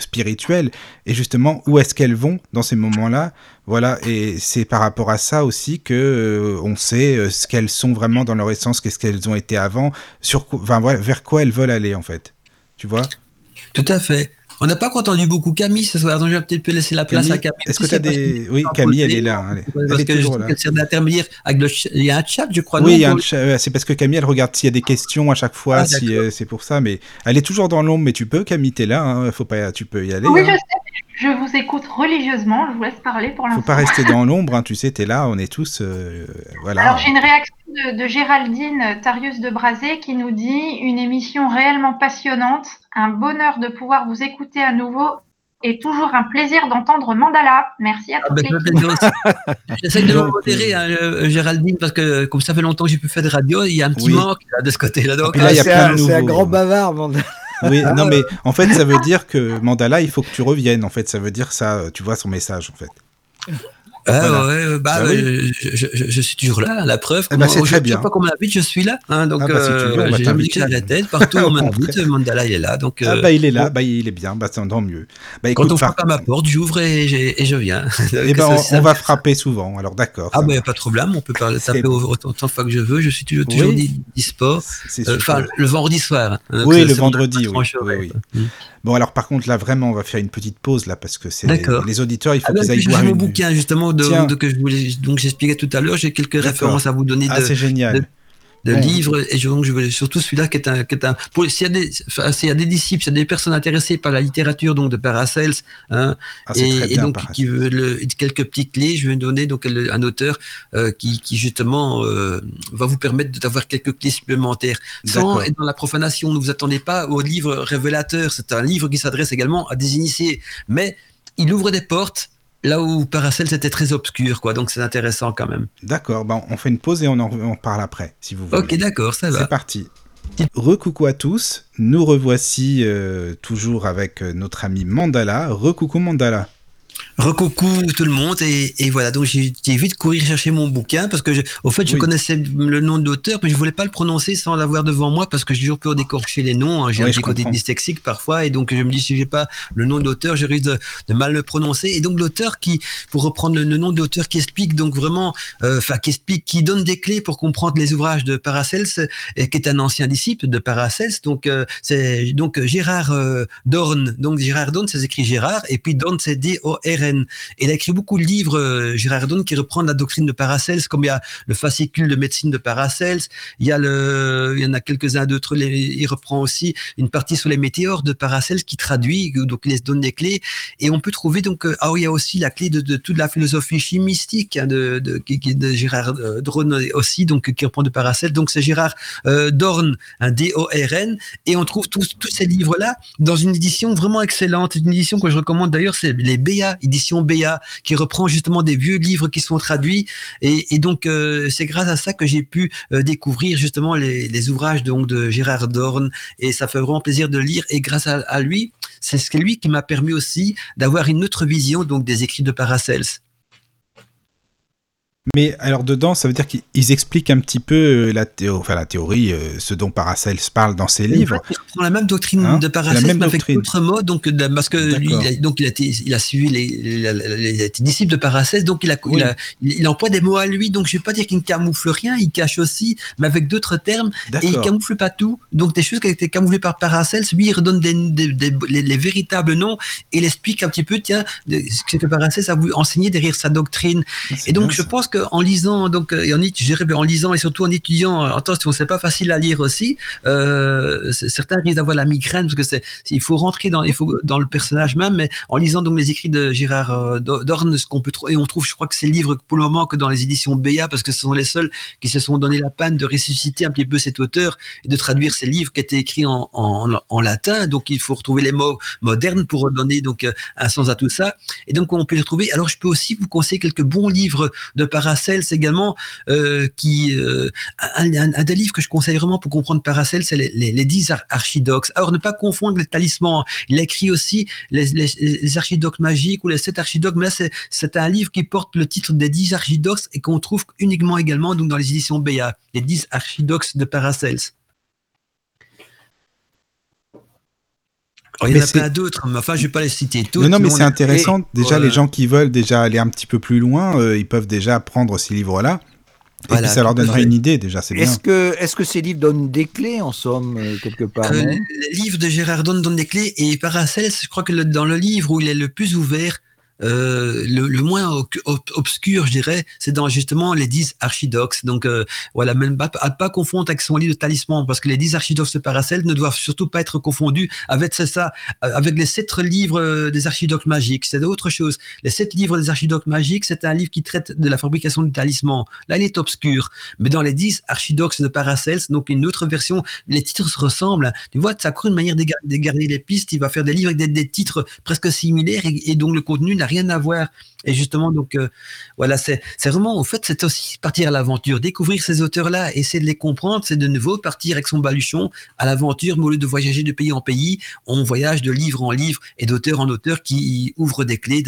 spirituel. Et justement où est-ce qu'elles vont dans ces moments-là? Voilà, et c'est par rapport à ça aussi que euh, on sait euh, ce qu'elles sont vraiment dans leur essence, qu'est-ce qu'elles ont été avant, sur, enfin, vers quoi elles veulent aller en fait. Tu vois? Tout à fait. On n'a pas entendu beaucoup Camille ce soir, donc je vais peut-être laisser la place à Camille. Est-ce que tu as des. Oui, Camille, elle est là. Elle, parce que toujours là. sert d'intermédiaire. Il y a un chat, je crois. Oui, c'est parce que Camille, elle regarde s'il y a des questions à chaque fois, ah, si euh, c'est pour ça. Mais elle est toujours dans l'ombre, mais tu peux, Camille, t'es là. Hein, faut pas, tu peux y aller. Oui, hein. je sais. Je vous écoute religieusement, je vous laisse parler pour l'instant. Faut pas rester dans l'ombre, hein, tu sais, tu es là, on est tous. Euh, voilà. Alors j'ai une réaction de, Géraldine Tarius de Brazé qui nous dit Une émission réellement passionnante, un bonheur de pouvoir vous écouter à nouveau et toujours un plaisir d'entendre Mandala. Merci à ah ben, J'essaie de me modérer, hein, euh, Géraldine, parce que comme ça fait longtemps que j'ai pu faire de radio, il y a un petit manque de ce côté-là. Donc, là, il C'est un grand bavard, Mandala. Oui, non, mais en fait, ça veut dire que Mandala, il faut que tu reviennes. En fait, ça veut dire ça, tu vois son message, en fait. Ah ouais, bah, bah je, suis toujours là, la preuve. Ben, c'est très bien. Je sais pas comment m'invite, je suis là. Hein, donc, ah bah, euh, j'ai que la tête. Partout on m'invite, Mandala il est là. Donc, ah bah, il est là, bah, il est bien, bah, tant mieux. Bah, écoute, Quand on frappe à ma porte, j'ouvre et, et, je viens. Et eh ben, on, va frapper souvent, alors d'accord. Ah, bah, pas de problème, on peut parler, taper autant de fois que je veux. Je suis toujours, toujours oui. dispo. Euh, enfin, le vendredi soir. Hein, oui, le vendredi, oui. Bon, alors par contre, là, vraiment, on va faire une petite pause, là, parce que c'est les, auditeurs, il faut qu'ils aillent. J'ai mon bouquin, justement, de, que je voulais, donc j'expliquais tout à l'heure, j'ai quelques références à vous donner. Ah, c'est génial de livres. Et donc, je veux surtout celui-là qui est un, qui est un s'il y a des, s'il y a des disciples, s'il y a des personnes intéressées par la littérature, donc de Paracels, hein, ah, et, donc qui veut quelques petites clés, je vais donner donc un auteur euh, qui, qui justement euh, va vous permettre d'avoir quelques clés supplémentaires. Sans être dans la profanation, ne vous attendez pas au livre révélateur. C'est un livre qui s'adresse également à des initiés, mais il ouvre des portes là où Paracel c'était très obscur, quoi. Donc c'est intéressant quand même. D'accord, ben, on fait une pause et on en parle après, si vous voulez. Ok, d'accord, ça va. C'est parti. Recoucou à tous, nous revoici euh, toujours avec euh, notre ami Mandala. Recoucou Mandala. Recoucou tout le monde et, et voilà. Donc j'ai vite courir chercher mon bouquin parce que je, au fait je connaissais le nom de l'auteur mais je voulais pas le prononcer sans l'avoir devant moi parce que j'ai toujours peur d'écorcher les noms hein. j'ai un petit côté dyslexique parfois et donc je me dis si j'ai pas le nom de l'auteur je risque de, mal le prononcer. Et donc l'auteur qui pour reprendre le, nom de l'auteur qui explique donc vraiment euh, enfin qui explique qui donne des clés pour comprendre les ouvrages de Paracels et qui est un ancien disciple de Paracels donc euh, c'est donc Gérard euh, Dorn donc Gérard Dorn c'est écrit Gérard et puis Dorn c'est D O R Il a écrit beaucoup de livres, euh, Gérard Donne, qui reprend la doctrine de Paracels, comme il y a le fascicule de médecine de Paracels, il y a le, il y en a quelques-uns d'autres, il reprend aussi une partie sur les météores de Paracels qui traduit, donc il se donne des clés, et on peut trouver donc, euh, ah oui, il y a aussi la clé de, toute la philosophie chimistique hein, de, de, de, Gérard euh, Dorn aussi, donc qui reprend de Paracels, donc c'est Gérard Dorn, un D-O-R-N, et on trouve tous, tous ces livres-là dans une édition vraiment excellente, une édition que je recommande d'ailleurs, c'est les BA, édition BA, qui reprend justement des vieux livres qui sont traduits. Et, donc, euh, c'est grâce à ça que j'ai pu euh, découvrir justement les, ouvrages donc, de Gérard Dorn. Et ça fait vraiment plaisir de lire. Et grâce à, lui, c'est ce lui qui m'a permis aussi d'avoir une autre vision donc des écrits de Paracels. Mais alors dedans, ça veut dire qu'ils expliquent un petit peu la, théorie, enfin, la théorie, ce dont Paracels parle dans ses livres. Ils prend la même doctrine hein? de Paracels, mais avec d'autres mots. Donc, parce que lui, il a, donc il a, été, il a suivi les, les, les, disciples de Paracels, donc il, a, il, a, il, emploie des mots à lui. Donc je ne vais pas dire qu'il ne camoufle rien, il cache aussi, mais avec d'autres termes. Et il camoufle pas tout. Donc des choses qui ont été camouflées par Paracels, lui, il redonne des, des, les, véritables noms et il explique un petit peu, tiens, ce que Paracels a voulu enseigner derrière sa doctrine. Et donc je pense qu'en lisant, donc, et en, en lisant et surtout en étudiant, attention, c'est pas facile à lire aussi. Euh, certains risquent d'avoir la migraine parce que c'est, il faut rentrer dans, il faut dans le personnage même. Mais en lisant donc les écrits de Gérard euh, Dorn, qu'on peut et on trouve, je crois que ces livres pour le moment que dans les éditions Béa, parce que ce sont les seuls qui se sont donné la peine de ressusciter un petit peu cet auteur et de traduire ces livres qui étaient écrits en, en, en latin. Donc il faut retrouver les mots modernes pour donner donc euh, un sens à tout ça. Et donc on peut les retrouver. Alors je peux aussi vous conseiller quelques bons livres de Paracels également, euh, qui euh, un, des livres que je conseille vraiment pour comprendre Paracels, c'est les, les, les 10 archidoxes. Alors ne pas confondre les talismans. Il a écrit aussi les, les, les archidoxes magiques ou les sept archidoxes, mais là c'est un livre qui porte le titre des 10 archidoxes et qu'on trouve uniquement également donc dans les éditions Béa, les 10 archidoxes de Paracels. Il y en a plein d'autres, mais enfin, je vais pas les citer toutes. Non, non, mais c'est intéressant. Déjà, les gens qui veulent déjà aller un petit peu plus loin, euh, ils peuvent déjà prendre ces livres-là. Et puis ça leur donnera une idée déjà, c'est bien. Est-ce que, est que ces livres donnent des clés en somme, euh, quelque part euh, Les livres de Gérard Donne donnent des clés et Paracels, je crois que dans le livre où il est le plus ouvert, euh, le, le, moins obscur, je dirais, c'est dans justement les dix archidoxes. Donc euh, voilà, même pas, à pas confondre avec son livre de talisman, parce que les dix archidoxes de Paracel ne doivent surtout pas être confondus avec ça, avec les sept livres euh, des archidoxes magiques. C'est autre chose. Les sept livres des archidoxes magiques, c'est un livre qui traite de la fabrication du talisman. Là, il est obscur. Mais dans les dix archidoxes de Paracels, donc une autre version, les titres se ressemblent. Tu vois, ça court une manière de garder les pistes. Il va faire des livres avec des, titres presque similaires et, et dont le contenu n'a rien à voir. Et justement, donc euh, voilà, c'est vraiment, en fait, c'est aussi partir à l'aventure, découvrir ces auteurs-là, essayer de les comprendre, c'est de nouveau partir avec son baluchon à l'aventure, mais au lieu de voyager de pays en pays, on voyage de livre en livre et d'auteur en auteur qui ouvre des clés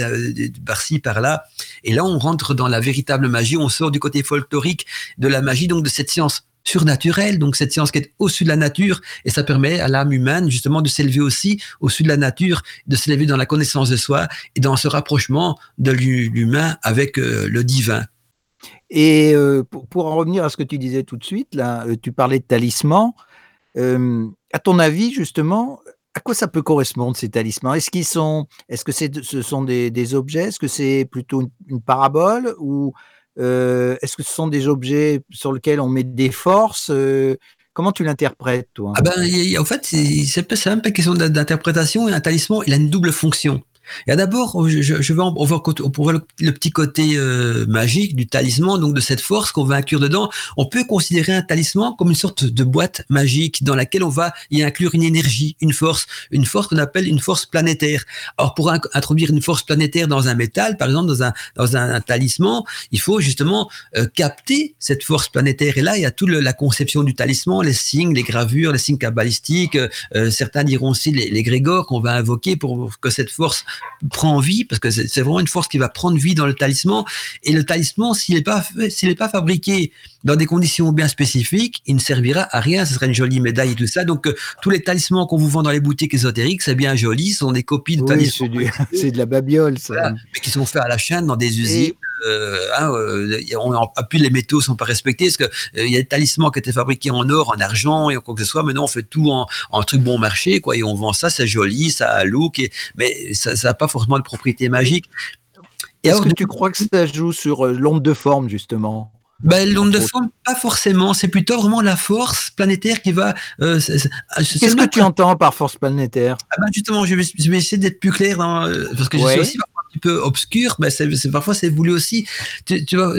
par-ci, par-là. Et là, on rentre dans la véritable magie, on sort du côté folklorique de la magie, donc de cette science surnaturel, donc cette science qui est au-dessus de la nature, et ça permet à l'âme humaine justement de s'élever aussi au-dessus de la nature, de s'élever dans la connaissance de soi et dans ce rapprochement de l'humain avec euh, le divin. Et euh, pour, en revenir à ce que tu disais tout de suite, là, euh, tu parlais de talisman. à ton avis, justement, à quoi ça peut correspondre ces talismans? Est-ce qu'ils sont, est-ce que c'est, ce sont des, objets? Est-ce que c'est plutôt une, une parabole ou euh, est-ce que ce sont des objets sur lesquels on met des forces euh, Comment tu l'interprètes, toi? Ah ben, En fait, c'est même pas question d'interprétation. Un talisman, il a une double fonction. Et d'abord, je, je, vais on va, on le, petit côté euh, magique du talisman, donc de cette force qu'on va inclure dedans. On peut considérer un talisman comme une sorte de boîte magique dans laquelle on va y inclure une énergie, une force, une force qu'on appelle une force planétaire. Alors pour introduire une force planétaire dans un métal, par exemple dans un dans un, talisman, il faut justement euh, capter cette force planétaire. Et là, il y a toute la conception du talisman, les signes, les gravures, les signes cabalistiques. Euh, certains diront aussi les, les grégores qu'on va invoquer pour que cette force prend vie, parce que c'est vraiment une force qui va prendre vie dans le talisman. Et le talisman, s'il n'est pas, s'il n'est pas fabriqué dans des conditions bien spécifiques, il ne servira à rien. Ce serait une jolie médaille et tout ça. Donc, euh, tous les talismans qu'on vous vend dans les boutiques ésotériques, c'est bien joli, ce sont des copies de talismans. C'est, de la babiole, ça. mais qui sont faits à la chaîne dans des usines. Hein, euh, on, puis les métaux sont pas respectés parce que euh, il y a des talismans qui étaient fabriqués en or, en argent et quoi que ce soit. Maintenant, on fait tout en, en truc bon marché, quoi, et on vend ça, c'est joli, ça a look, et, mais ça n'a pas forcément de propriété magique. Est-ce que tu crois que ça joue sur l'onde de forme, justement? Ben, l'onde de forme, pas forcément. C'est plutôt vraiment la force planétaire qui va. Euh, Qu'est-ce que tu entends par force planétaire? Ah ben Justement, je vais, je vais essayer d'être plus clair parce que je suis aussi peu obscur. Ben c'est, parfois, c'est voulu aussi. Tu, tu vois,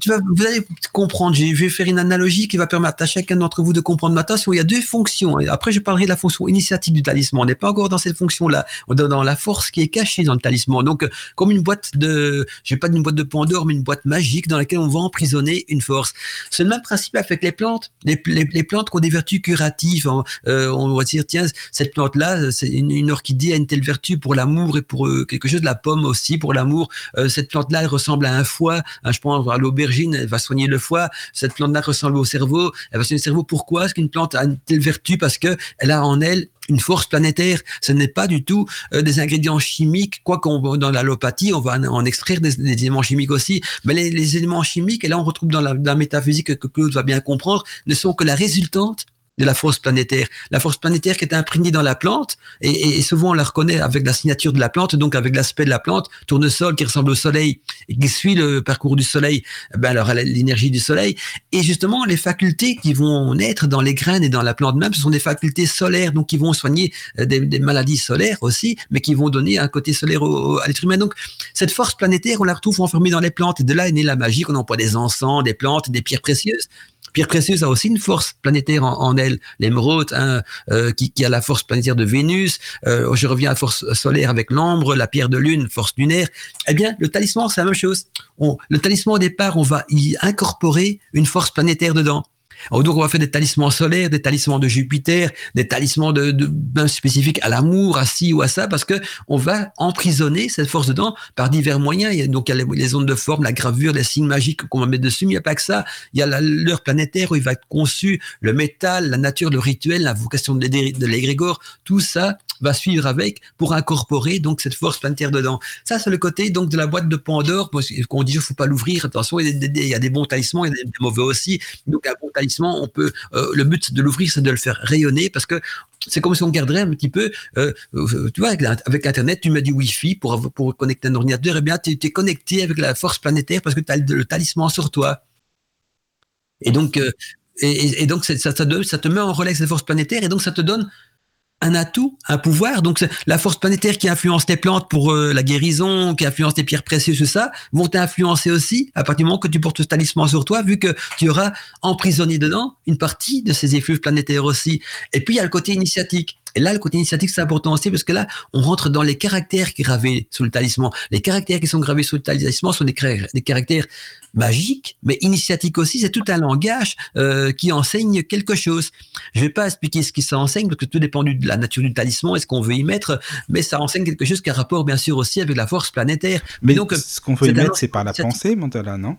tu vas, vous allez comprendre. Je vais faire une analogie qui va permettre à chacun d'entre vous de comprendre ma tâche. Il y a deux fonctions. Après, je parlerai de la fonction initiative du talisman. On n'est pas encore dans cette fonction-là. On est dans la force qui est cachée dans le talisman. Donc, comme une boîte de, je pas une boîte de Pandore, mais une boîte magique dans laquelle on va emprisonner une force. C'est le même principe avec les plantes. Les, plantes qui ont des vertus curatives. Euh, on va dire, tiens, cette plante-là, c'est une, orchidée a une telle vertu pour l'amour et pour euh, quelque chose. La pomme aussi pour l'amour. Euh, cette plante-là, elle ressemble à un foie. Hein, je pense à l'aubergine, elle va soigner le foie. Cette plante-là ressemble au cerveau, elle va soigner le cerveau. Pourquoi Est-ce qu'une plante a une telle vertu? Parce que elle a en elle une force planétaire. Ce n'est pas du tout euh, des ingrédients chimiques, quoi qu'on dans l'allopathie, on va en extraire des, éléments chimiques aussi. Mais les, éléments chimiques, et là on retrouve dans la, dans la métaphysique que Claude va bien comprendre, ne sont que la résultante de la force planétaire. La force planétaire qui est imprégnée dans la plante, et, souvent on la reconnaît avec la signature de la plante, donc avec l'aspect de la plante, tournesol qui ressemble au soleil et qui suit le parcours du soleil, eh ben alors l'énergie du soleil. Et justement, les facultés qui vont naître dans les graines et dans la plante même, ce sont des facultés solaires, donc qui vont soigner euh, des, maladies solaires aussi, mais qui vont donner un côté solaire à l'être humain. Donc cette force planétaire, on la retrouve enfermée dans les plantes, et de là est née la magie, qu'on emploie des encens, des plantes, des pierres précieuses. Pierre précieuse a aussi une force planétaire en, elle. L'émeraude, hein, euh, qui, a la force planétaire de Vénus. Euh, je reviens à la force solaire avec l'ambre, la pierre de lune, force lunaire. Eh bien, le talisman, c'est la même chose. le talisman, au départ, on va y incorporer une force planétaire dedans. Donc on va faire des talismans solaires, des talismans de Jupiter, des talismans de, de spécifiques à l'amour, à ci ou à ça, parce que on va emprisonner cette force dedans par divers moyens. Il y a, donc il y a les, ondes de forme, la gravure, les signes magiques qu'on va mettre dessus. Mais il n'y a pas que ça. Il y a l'heure planétaire où il va être conçu, le métal, la nature, le rituel, la vocation de l'égrégore. Tout ça va suivre avec pour incorporer donc cette force planétaire dedans. Ça, c'est le côté donc de la boîte de Pandore. Qu'on dit, il faut pas l'ouvrir. Attention, il y, a des, bons talismans, il y a des mauvais aussi. Donc un bon talisman, on peut. Euh, le but de l'ouvrir, c'est de le faire rayonner parce que c'est comme si on garderait un petit peu, euh, euh, tu vois, avec, Internet, tu mets du Wi-Fi pour, pour connecter un ordinateur, et eh bien, tu es connecté avec la force planétaire parce que tu as le, talisman sur toi. Et donc, et, donc ça, te met en relais avec cette force planétaire, et donc ça te donne un atout, un pouvoir. Donc la force planétaire qui influence les plantes pour euh, la guérison, qui influence les pierres précieuses, tout ça, vont t'influencer aussi à partir du moment que tu portes ce talisman sur toi, vu que tu auras emprisonné dedans une partie de ces effluves planétaires aussi. Et puis il y a le côté initiatique. Et là, le côté initiatique, c'est important aussi parce que là, on rentre dans les caractères gravés sous le talisman. Les caractères qui sont gravés sous le talisman sont des, des caractères magiques, mais initiatiques aussi. C'est tout un langage euh, qui enseigne quelque chose. Je vais pas expliquer ce qui ça enseigne parce que tout dépend de la nature du talisman et ce qu'on veut y mettre, mais ça enseigne quelque chose qui a rapport, bien sûr, aussi avec la force planétaire. Mais, donc, ce qu'on veut y mettre, c'est par la pensée, Montala, non?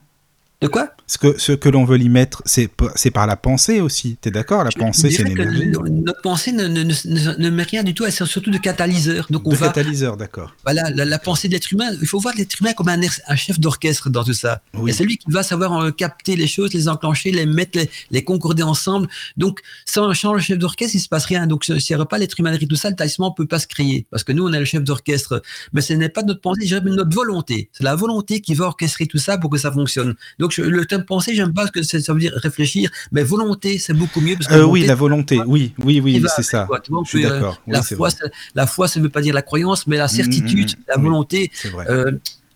De quoi? Ce que, ce que l'on veut y mettre, c'est par la pensée aussi. Tu es d'accord? La pensée, c'est une énergie. Notre pensée ne, ne, ne, met rien du tout, elle sert surtout de catalyseur. Donc on de va, catalyseur, d'accord. Voilà, la, pensée de l'être humain, il faut voir l'être humain comme un, un chef d'orchestre dans tout ça. Et c'est lui qui va savoir euh, capter les choses, les enclencher, les mettre, les, concorder ensemble. Donc, sans changer le chef d'orchestre, il se passe rien. Donc, s'il n'y aurait pas l'être humain tout ça, le talisman ne peut pas se créer. Parce que nous, on est le chef d'orchestre. Mais ce n'est pas notre pensée, mais notre volonté. C'est la volonté qui va orchestrer tout ça pour que ça fonctionne. Donc, le terme pensée, j'aime pas ce que ça veut dire réfléchir, mais volonté, c'est beaucoup mieux. Parce que euh, oui, la volonté, oui, oui, oui, c'est ça. je suis euh, d'accord. la, foi, la foi, ça ne veut pas dire la croyance, mais la mm, mm, certitude, mm, la volonté. Euh,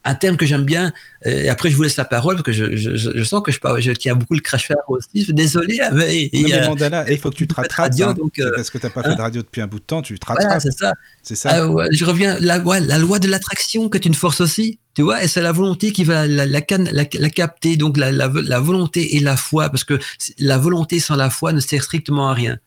un terme que j'aime bien, et après je vous laisse la parole, parce que je, je, sens que je, je tiens beaucoup le crash aussi. Désolé. Mais, Mandala, il faut que tu te rattrapes. Hein, parce que tu n'as pas fait de hein radio depuis un bout de temps, tu te rattrapes. c'est ça. C'est ça. Ah je reviens, la, la loi de l'attraction, que est une force aussi. Tu vois, et c'est la volonté qui va la, la, la, la capter, donc la, volonté et la foi, parce que la volonté sans la foi ne sert strictement à rien.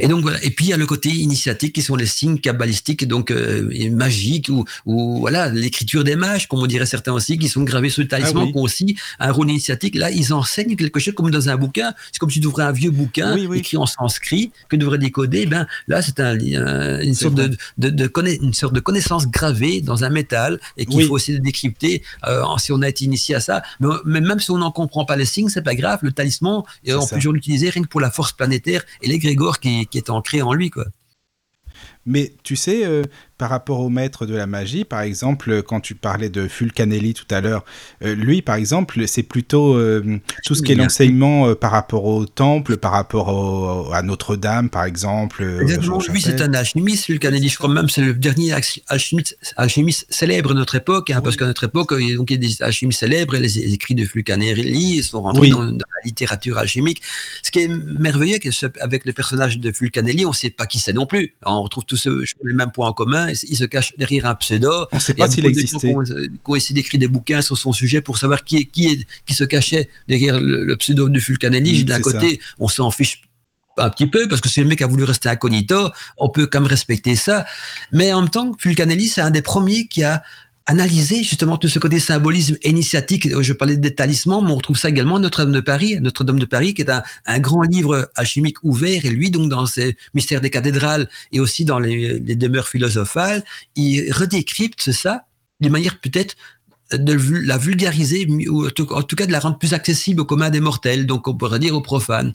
Et donc voilà. Et puis il y a le côté initiatique qui sont les signes cabalistiques, donc euh, magiques ou, ou voilà l'écriture des mages, comme on dirait certains aussi, qui sont gravés sur le talisman, ah qui ont aussi un rôle initiatique. Là, ils enseignent quelque chose comme dans un bouquin. C'est comme si tu ouvrais un vieux bouquin écrit en sanskrit que tu devrais décoder. Ben là, c'est un, une sorte de, de, de une sorte de connaissance gravée dans un métal et qu'il faut aussi décrypter euh, si on a été initié à ça. Mais, même si on n'en comprend pas les signes, c'est pas grave. Le talisman, on peut toujours l'utiliser rien que pour la force planétaire et l'égrégore qui qui est ancré en lui, quoi. Mais tu sais, euh, par rapport au maître de la magie, par exemple, quand tu parlais de Fulcanelli tout à l'heure, euh, lui, par exemple, c'est plutôt euh, tout ce qui est l'enseignement euh, par rapport au temple, par rapport à Notre-Dame, par exemple. Exactement, lui, c'est un alchimiste, Fulcanelli. Je crois même c'est le dernier alchimiste, alchimiste, célèbre de notre époque, hein, parce qu'à notre époque, donc, il y a des alchimistes célèbres, et les écrits de Fulcanelli sont rentrés dans, la littérature alchimique. Ce qui est merveilleux avec le personnage de Fulcanelli, on ne sait pas qui c'est non plus. On retrouve tous les mêmes points en commun il se cache derrière un pseudo. On ne sait pas s'il existait. Qui ont, essayé d'écrire des bouquins sur son sujet pour savoir qui, est, qui, est, qui se cachait derrière le, pseudo de Fulcanelli. D'un côté, on s'en fiche un petit peu parce que si le mec a voulu rester incognito, on peut quand même respecter ça. Mais en même temps, Fulcanelli, c'est un des premiers qui a analyser justement tout ce côté symbolisme initiatique. Je parlais de talisman, mais on retrouve ça également Notre-Dame de Paris, Notre-Dame de Paris, qui est un, grand livre alchimique ouvert, et lui, donc, dans ses mystères des cathédrales et aussi dans les, les demeures philosophales, il redécrypte ça d'une manière peut-être de la vulgariser, ou en tout cas de la rendre plus accessible au commun des mortels, donc on pourrait dire aux profanes.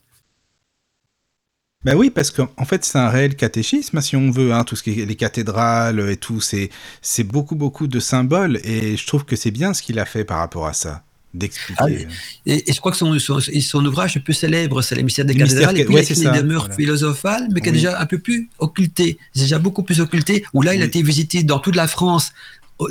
Ben oui, parce qu'en fait, c'est un réel catéchisme, si on veut, hein, tout ce qui est les cathédrales et tout, c'est, c'est beaucoup, beaucoup de symboles, et je trouve que c'est bien ce qu'il a fait par rapport à ça, d'expliquer. Ah, et, et, je crois que son, son, son, ouvrage le plus célèbre, c'est les mystères des cathédrales, et puis ouais, il y a les demeures voilà. philosophales, mais qui oui. est déjà un peu plus occulté, c'est déjà beaucoup plus occulté, où là, il a été visité dans toute la France,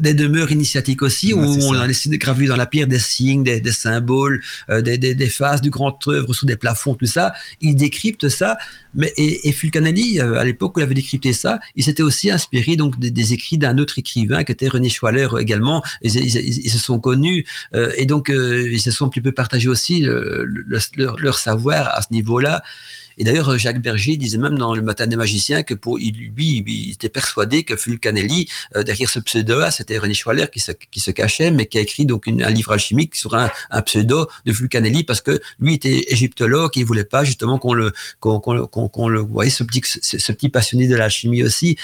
des demeures initiatiques aussi, où on a laissé graver dans la pierre des signes, des, des symboles, euh, des, des, des, phases du grand œuvre sous des plafonds, tout ça. Il décrypte ça. Mais, et, et Fulcanelli, euh, à l'époque où il avait décrypté ça, il s'était aussi inspiré donc des, des écrits d'un autre écrivain qui était René Schwaller également. Ils, ils, ils, ils se sont connus euh, et donc euh, ils se sont un petit peu partagés aussi le, le, leur, leur savoir à ce niveau-là. Et d'ailleurs, Jacques Berger disait même dans Le Matin des magiciens que pour lui, il était persuadé que Fulcanelli, euh, derrière ce pseudo, c'était René Schwaller qui se, cachait, mais qui a écrit donc un livre alchimique sur un, pseudo de Fulcanelli parce que lui était égyptologue et il voulait pas justement qu'on le, qu'on, qu'on, le, voyez, ce petit, ce petit passionné de l'alchimie aussi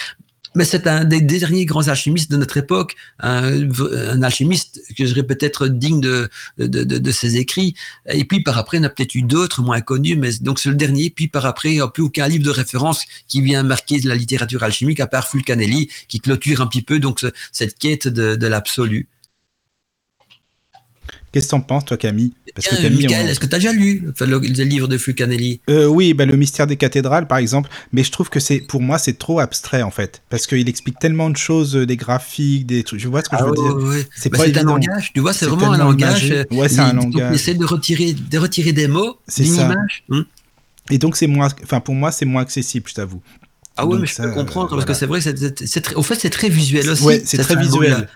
mais c'est un des derniers grands alchimistes de notre époque, un, un alchimiste que je dirais peut-être digne de, de, de, de, ses écrits. Et puis par après, il y en a peut-être eu d'autres moins connus, mais donc c'est le dernier. Puis par après, il n'y a plus aucun livre de référence qui vient marquer de la littérature alchimique, à part Fulcanelli, qui clôture un petit peu donc cette quête de, de l'absolu. Qu'est-ce que t'en penses, toi, Camille? Parce que Camille, on... est-ce que tu as déjà lu enfin, le, le, livre de Fulcanelli euh, Oui, bah, le mystère des cathédrales, par exemple. Mais je trouve que c'est, pour moi, c'est trop abstrait, en fait, parce qu'il explique tellement de choses, des graphiques, des trucs. Je vois ce que ah, je veux ouais, dire? Ouais. C'est bah, pas un langage. Tu vois, c'est vraiment un langage. Imagé. Ouais, c'est un langage. Essaie de retirer, de retirer des mots, c'est ça. Image. Hum. Et donc, c'est moins, enfin, pour moi, c'est moins accessible, je t'avoue. Ah ouais, donc mais je ça, peux comprendre, euh, parce voilà. que c'est vrai, c'est, au fait, c'est très visuel aussi. Ouais, c'est très visuel.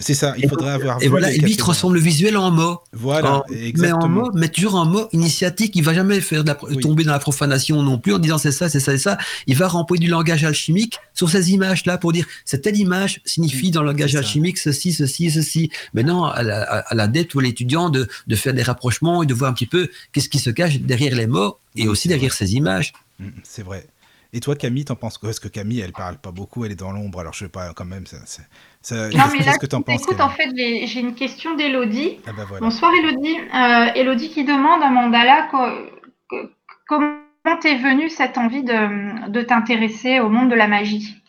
C'est ça, il faudrait avoir. Et voilà, et lui, il transforme le visuel en mots. Voilà, en, Mais en mots, mais toujours en mots initiatique. Il va jamais faire de la, oui. tomber dans la profanation non plus en disant c'est ça, c'est ça, c'est ça. Il va remplir du langage alchimique sur ces images-là pour dire cette telle image signifie dans le langage alchimique ceci, ceci, ceci. Maintenant, à la, à la dette ou l'étudiant de, de faire des rapprochements et de voir un petit peu qu'est-ce qui se cache derrière les mots et aussi derrière ces images. Mmh, c'est vrai. Et toi, Camille, t'en penses quoi? Parce que Camille, elle parle pas beaucoup, elle est dans l'ombre, alors je sais pas, quand même, ça, ça, non, mais là, ce que t'en penses Écoute, en fait, j'ai une question d'Elodie. Ah bah voilà. Bonsoir, Elodie. Euh, Elodie qui demande à Mandala comment t'es venue cette envie de, de t'intéresser au monde de la magie?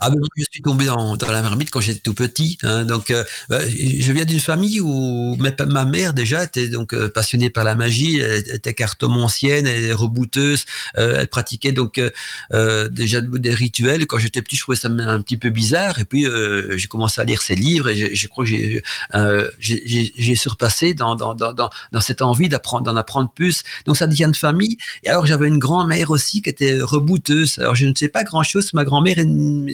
Ah ben, je suis tombé dans, la marmite quand j'étais tout petit. Hein, donc, euh, je viens d'une famille où ma, ma, mère déjà était donc euh, passionnée par la magie. Elle était cartomancienne, elle est rebouteuse. Euh, elle pratiquait donc déjà des rituels. Quand j'étais petit, je trouvais ça un petit peu bizarre. Et puis, j'ai commencé à lire ses livres et je crois que j'ai surpassé dans, dans, dans, dans, cette envie d'apprendre d'en apprendre plus. Donc, ça devient de famille. Et alors, j'avais une grand-mère aussi qui était rebouteuse. Alors, je ne sais pas grand-chose. Ma grand-mère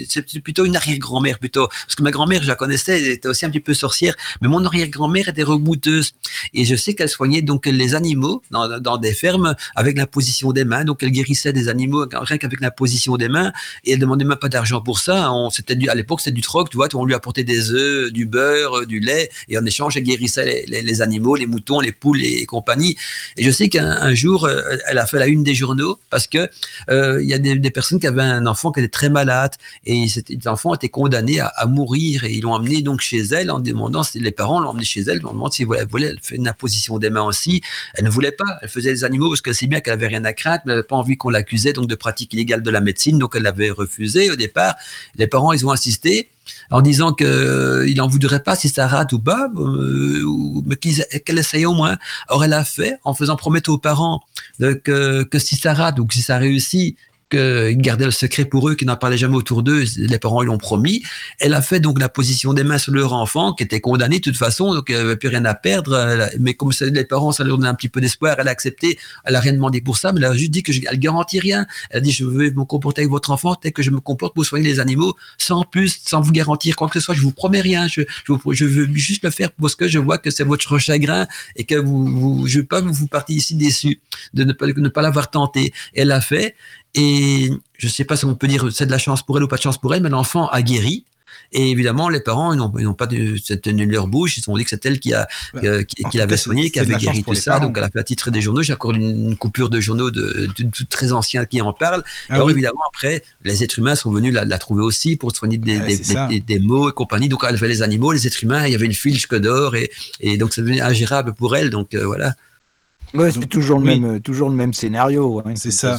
c'est plutôt une arrière-grand-mère plutôt. Parce que ma grand-mère, je la connaissais, elle était aussi un petit peu sorcière, mais mon arrière-grand-mère était rebouteuse. Et je sais qu'elle soignait donc les animaux dans, des fermes avec la position des mains. Donc elle guérissait des animaux rien qu'avec la position des mains. Et elle demandait même pas d'argent pour ça. On, c'était à l'époque, c'était du troc, tu vois. On lui apportait des œufs, du beurre, du lait. Et en échange, elle guérissait les, animaux, les moutons, les poules et compagnie. Et je sais qu'un jour, euh, elle a fait la une des journaux parce que euh, il y a des personnes qui avaient un enfant qui était très malade et cet enfant était condamné à, mourir et ils l'ont amené donc chez elle en demandant si les parents l'ont emmené chez elle, en demandant si elle voulait, elle fait une imposition des mains aussi. Elle ne voulait pas, elle faisait les animaux parce qu'elle sait bien qu'elle avait rien à craindre, mais elle n'avait pas envie qu'on l'accusait donc de pratique illégale de la médecine, donc elle l'avait refusé au départ. Les parents ils ont insisté en disant qu'il euh, n'en voudrait pas si ça rate ou pas, euh, mais qu'elle essaye au moins. Or, elle a fait en faisant promettre aux parents que, si ça rate ou si ça réussit, qu'ils gardaient le secret pour eux, qu'ils n'en parlaient jamais autour d'eux, les parents ils l'ont promis. Elle a fait donc la position des mains sur leur enfant, qui était condamné de toute façon, donc elle n'avait plus rien à perdre. Mais comme les parents, ça leur donnait un petit peu d'espoir, elle a accepté, elle a rien demandé pour ça, mais elle a juste dit que je, elle garantit rien. Elle a dit je veux me comporter avec votre enfant tel que je me comporte pour soigner les animaux, sans plus, sans vous garantir quoi que ce soit. Je vous promets rien. Je, je, je veux juste le faire parce que je vois que c'est votre chagrin et que vous, vous je veux pas que vous partiez ici déçu de ne pas, ne pas l'avoir tenté. Elle l'a fait et je ne sais pas si on peut dire c'est de la chance pour elle ou pas de chance pour elle, mais l'enfant a guéri. Et évidemment, les parents, ils n'ont pas tenu leur bouche. Ils se sont dit que c'est elle qui a, euh, qui, l'avait soigné, qui avait guéri tout ça. Donc, elle a fait titre des journaux. J'ai encore une, coupure de journaux de, très anciens qui en parlent. Ah Alors, évidemment, après, les êtres humains sont venus la, trouver aussi pour soigner des, des, des, mots et compagnie. Donc, elle fait les animaux, les êtres humains. Il y avait une filche que d'or et, et donc, c'est devenu ingérable pour elle. Donc, euh, voilà. Ouais, c'est toujours, le même, toujours le même scénario. Hein, c'est ça.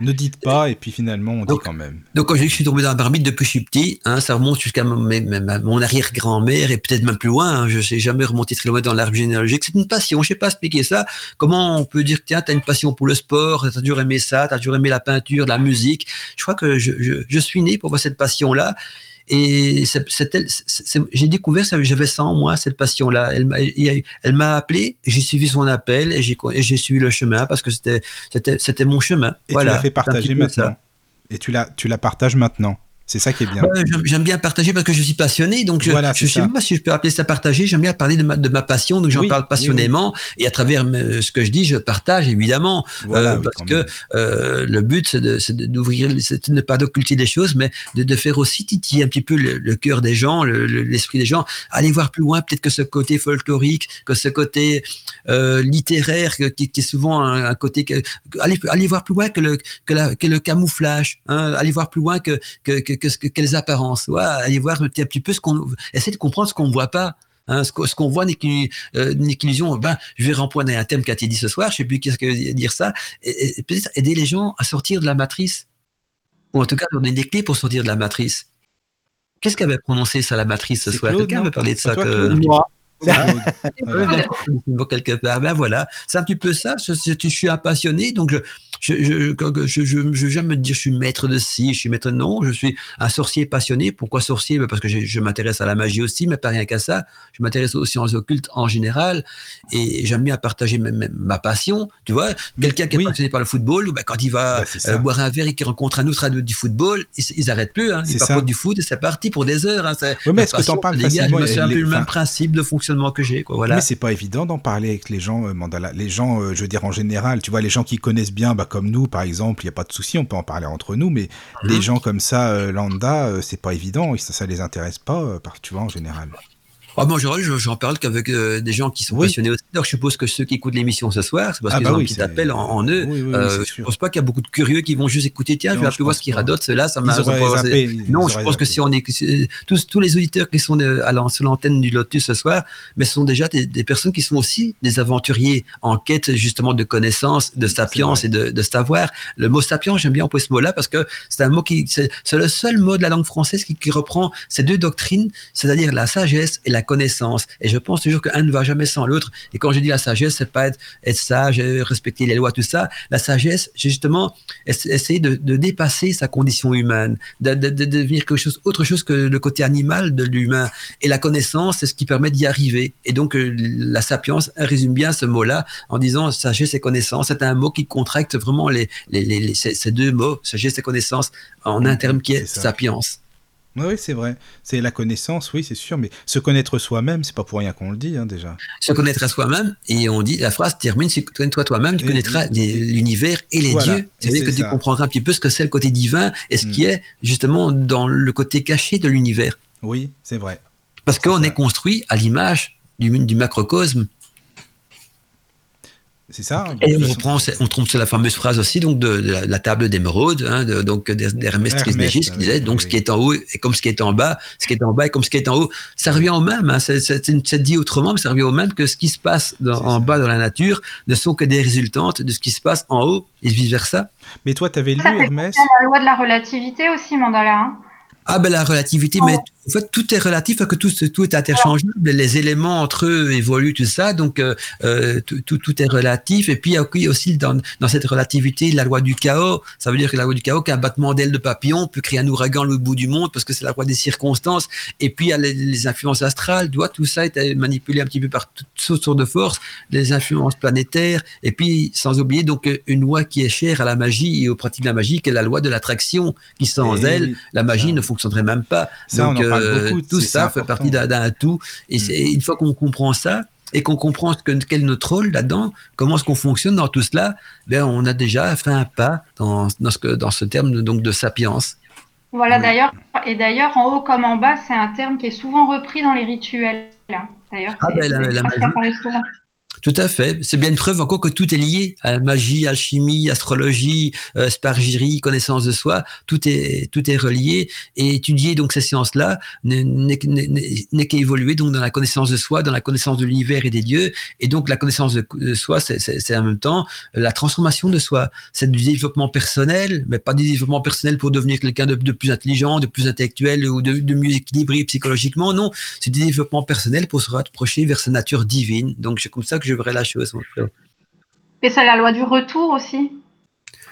Ne dites pas, et puis finalement, on dit quand même. Donc, quand je suis tombé dans la barbite depuis que je suis petit, hein, ça remonte jusqu'à mon, arrière-grand-mère, et peut-être même plus loin. Hein, je ne sais jamais remonter très loin dans l'arbre généalogique. C'est une passion. Je ne sais pas expliquer ça. Comment on peut dire que, tiens, tu as une passion pour le sport, tu as toujours aimé ça, tu as toujours aimé la peinture, la musique. Je crois que je, je suis né pour voir cette passion-là. Et j'ai découvert, j'avais ça en moi, cette passion-là. Elle m'a appelé, j'ai suivi son appel et j'ai suivi le chemin parce que c'était mon chemin. Et tu l'as fait partager maintenant. Et tu la, tu la partages maintenant. C'est ça qui est bien. j'aime bien partager parce que je suis passionné, donc je ne sais pas si je peux appeler ça partager. J'aime bien parler de ma, de ma passion, donc j'en parle passionnément. Et à travers ce que je dis, je partage évidemment, euh, parce que euh, le but c'est d'ouvrir, c'est de, ne pas d'occulter des choses, mais de, de, faire aussi titiller un petit peu le, cœur des gens, l'esprit des gens. Aller voir plus loin, peut-être que ce côté folklorique, que ce côté euh, littéraire, qui, qui, est souvent un, côté que, aller, aller voir plus loin que le que, la, que le camouflage, hein, aller voir plus loin que, que, que que, que, quelles apparences. Ouais, aller voir un petit peu ce qu'on, essayer de comprendre ce qu'on ne voit pas. Hein, ce qu'on voit n'est qu'une euh, illusion. Ben, je vais rempoindre un thème qu'a dit ce soir. Je sais plus qu'est-ce que veut dire ça. Et, peut-être aider les gens à sortir de la matrice, ou en tout cas donner des clés pour sortir de la matrice. Qu'est-ce qu'avait prononcé ça la matrice ce soir? Quelqu'un veut parler de ça que... Moi. quelque part. Ben voilà, c'est un petit peu ça. Je, je, suis un passionné, donc je, je, je, je, je, jamais me dire je suis maître de ci, je suis maître non, je suis un sorcier passionné. Pourquoi sorcier? Ben, Parce que je, m'intéresse à la magie aussi, mais pas rien qu'à ça. Je m'intéresse aux sciences occultes en général et j'aime bien partager ma, passion. Tu vois, quelqu'un qui est passionné par le football, ben, quand il va euh, boire un verre et qu'il rencontre un autre du football, ils, n'arrêtent plus. Hein. Ils parlent du foot et c'est parti pour des heures. Hein. Oui, mais est-ce que tu en parles C'est un peu le même principe de fonctionnement que j'ai. Voilà. Mais c'est pas évident d'en parler avec les gens, euh, Mandala. Les gens, euh, je veux dire en général, tu vois, les gens qui connaissent bien, bah, comme nous, par exemple, il n'y a pas de souci, on peut en parler entre nous, mais des mhm. gens comme ça, euh, lambda, euh, c'est pas évident, ça, ça les intéresse pas, euh, tu vois, en général. Ah bon, j'en parle qu'avec euh, des gens qui sont passionnés aussi. Donc, je suppose que ceux qui écoutent l'émission ce soir, c'est parce ah qu'ils bah ont un petit appel en, eux. euh, je pense pas qu'il y a beaucoup de curieux qui vont juste écouter. Tiens, je vais un peu voir ce qu'ils radotent. Cela, ça m'a. Non, je pense que si on est tous, tous les auditeurs qui sont à sur l'antenne du Lotus ce soir, mais ce sont déjà des, personnes qui sont aussi des aventuriers en quête justement de connaissances, de sapience et de, de, savoir. Le mot sapience, j'aime bien employer ce mot-là parce que c'est un mot qui, c'est le seul mot de la langue française qui, qui reprend ces deux doctrines, c'est-à-dire la sagesse et la connaissance. Et je pense toujours qu'un ne va jamais sans l'autre. Et quand je dis la sagesse, c'est pas être, être, sage, respecter les lois, tout ça. La sagesse, c'est justement essayer de, de, dépasser sa condition humaine, de, de, de, devenir quelque chose, autre chose que le côté animal de l'humain. Et la connaissance, c'est ce qui permet d'y arriver. Et donc, euh, la sapience résume bien ce mot-là en disant sagesse et connaissance. C'est un mot qui contracte vraiment les, les, les, ces, deux mots, sagesse et connaissance, en un terme qui est, est sapience. Oui, c'est vrai. C'est la connaissance, oui, c'est sûr. Mais se connaître soi-même, c'est pas pour rien qu'on le dit, hein, déjà. Se connaître à soi-même, et on dit, la phrase termine, si connais-toi toi-même, tu connaîtras l'univers et les dieux. C'est-à-dire que tu comprendras un petit peu ce que c'est le côté divin et ce qui mm. est justement dans le côté caché de l'univers. Oui, c'est vrai. Parce qu'on est construit à l'image du, du macrocosme c'est ça. Et on, reprend, on trompe sur la fameuse phrase aussi donc de, la, table d'émeraude, hein, de, donc d'Hermès Trismégis qui disait donc ce qui est en haut est comme ce qui est en bas, ce qui est en bas est comme ce qui est en haut. Ça revient au même, hein, c'est dit autrement, mais ça revient au même que ce qui se passe en bas dans la nature ne sont que des résultantes de ce qui se passe en haut et vice versa. Mais toi, tu avais lu Hermès? La loi de la relativité aussi, Mandala. Hein. Ah ben la relativité, mais en fait tout est relatif, que tout, tout est interchangeable, les éléments entre eux évoluent, tout ça, donc euh, euh tout, tout, tout, est relatif. Et puis il y a aussi dans, dans cette relativité la loi du chaos. Ça veut dire que la loi du chaos, qu'un battement d'aile de papillon peut créer un ouragan au bout du monde parce que c'est la loi des circonstances. Et puis il y a les, influences astrales, doit tout ça est manipulé un petit peu par toutes sortes de forces, les influences planétaires. Et puis sans oublier donc une loi qui est chère à la magie et aux pratiques de la magie, qui est la loi de l'attraction, qui sans elle, la magie ne fonctionne fonctionnerait même pas. Donc, euh, tout ça fait partie d'un tout. Et mm. une fois qu'on comprend ça, et qu'on comprend que, quel est notre rôle là-dedans, comment est-ce qu'on fonctionne dans tout cela, ben on a déjà fait un pas dans, dans, ce, dans ce terme donc de sapience. Voilà, d'ailleurs, et d'ailleurs, en haut comme en bas, c'est un terme qui est souvent repris dans les rituels. D'ailleurs, Ah, ben, la- la magie. Tout à fait. C'est bien une preuve encore que tout est lié. à magie, alchimie, astrologie, euh, spargirie, connaissance de soi, tout est tout est relié. Et étudier donc ces sciences-là n'est- n'est qu'évoluer donc dans la connaissance de soi, dans la connaissance de l'univers et des dieux. Et donc la connaissance de, soi, c'est en même temps la transformation de soi. C'est du développement personnel, mais pas du développement personnel pour devenir quelqu'un de, de plus intelligent, de plus intellectuel ou de, de mieux équilibré psychologiquement. Non, c'est du développement personnel pour se rapprocher vers sa nature divine. Donc c'est comme ça que je verrais la chose. Et c'est la loi du retour aussi?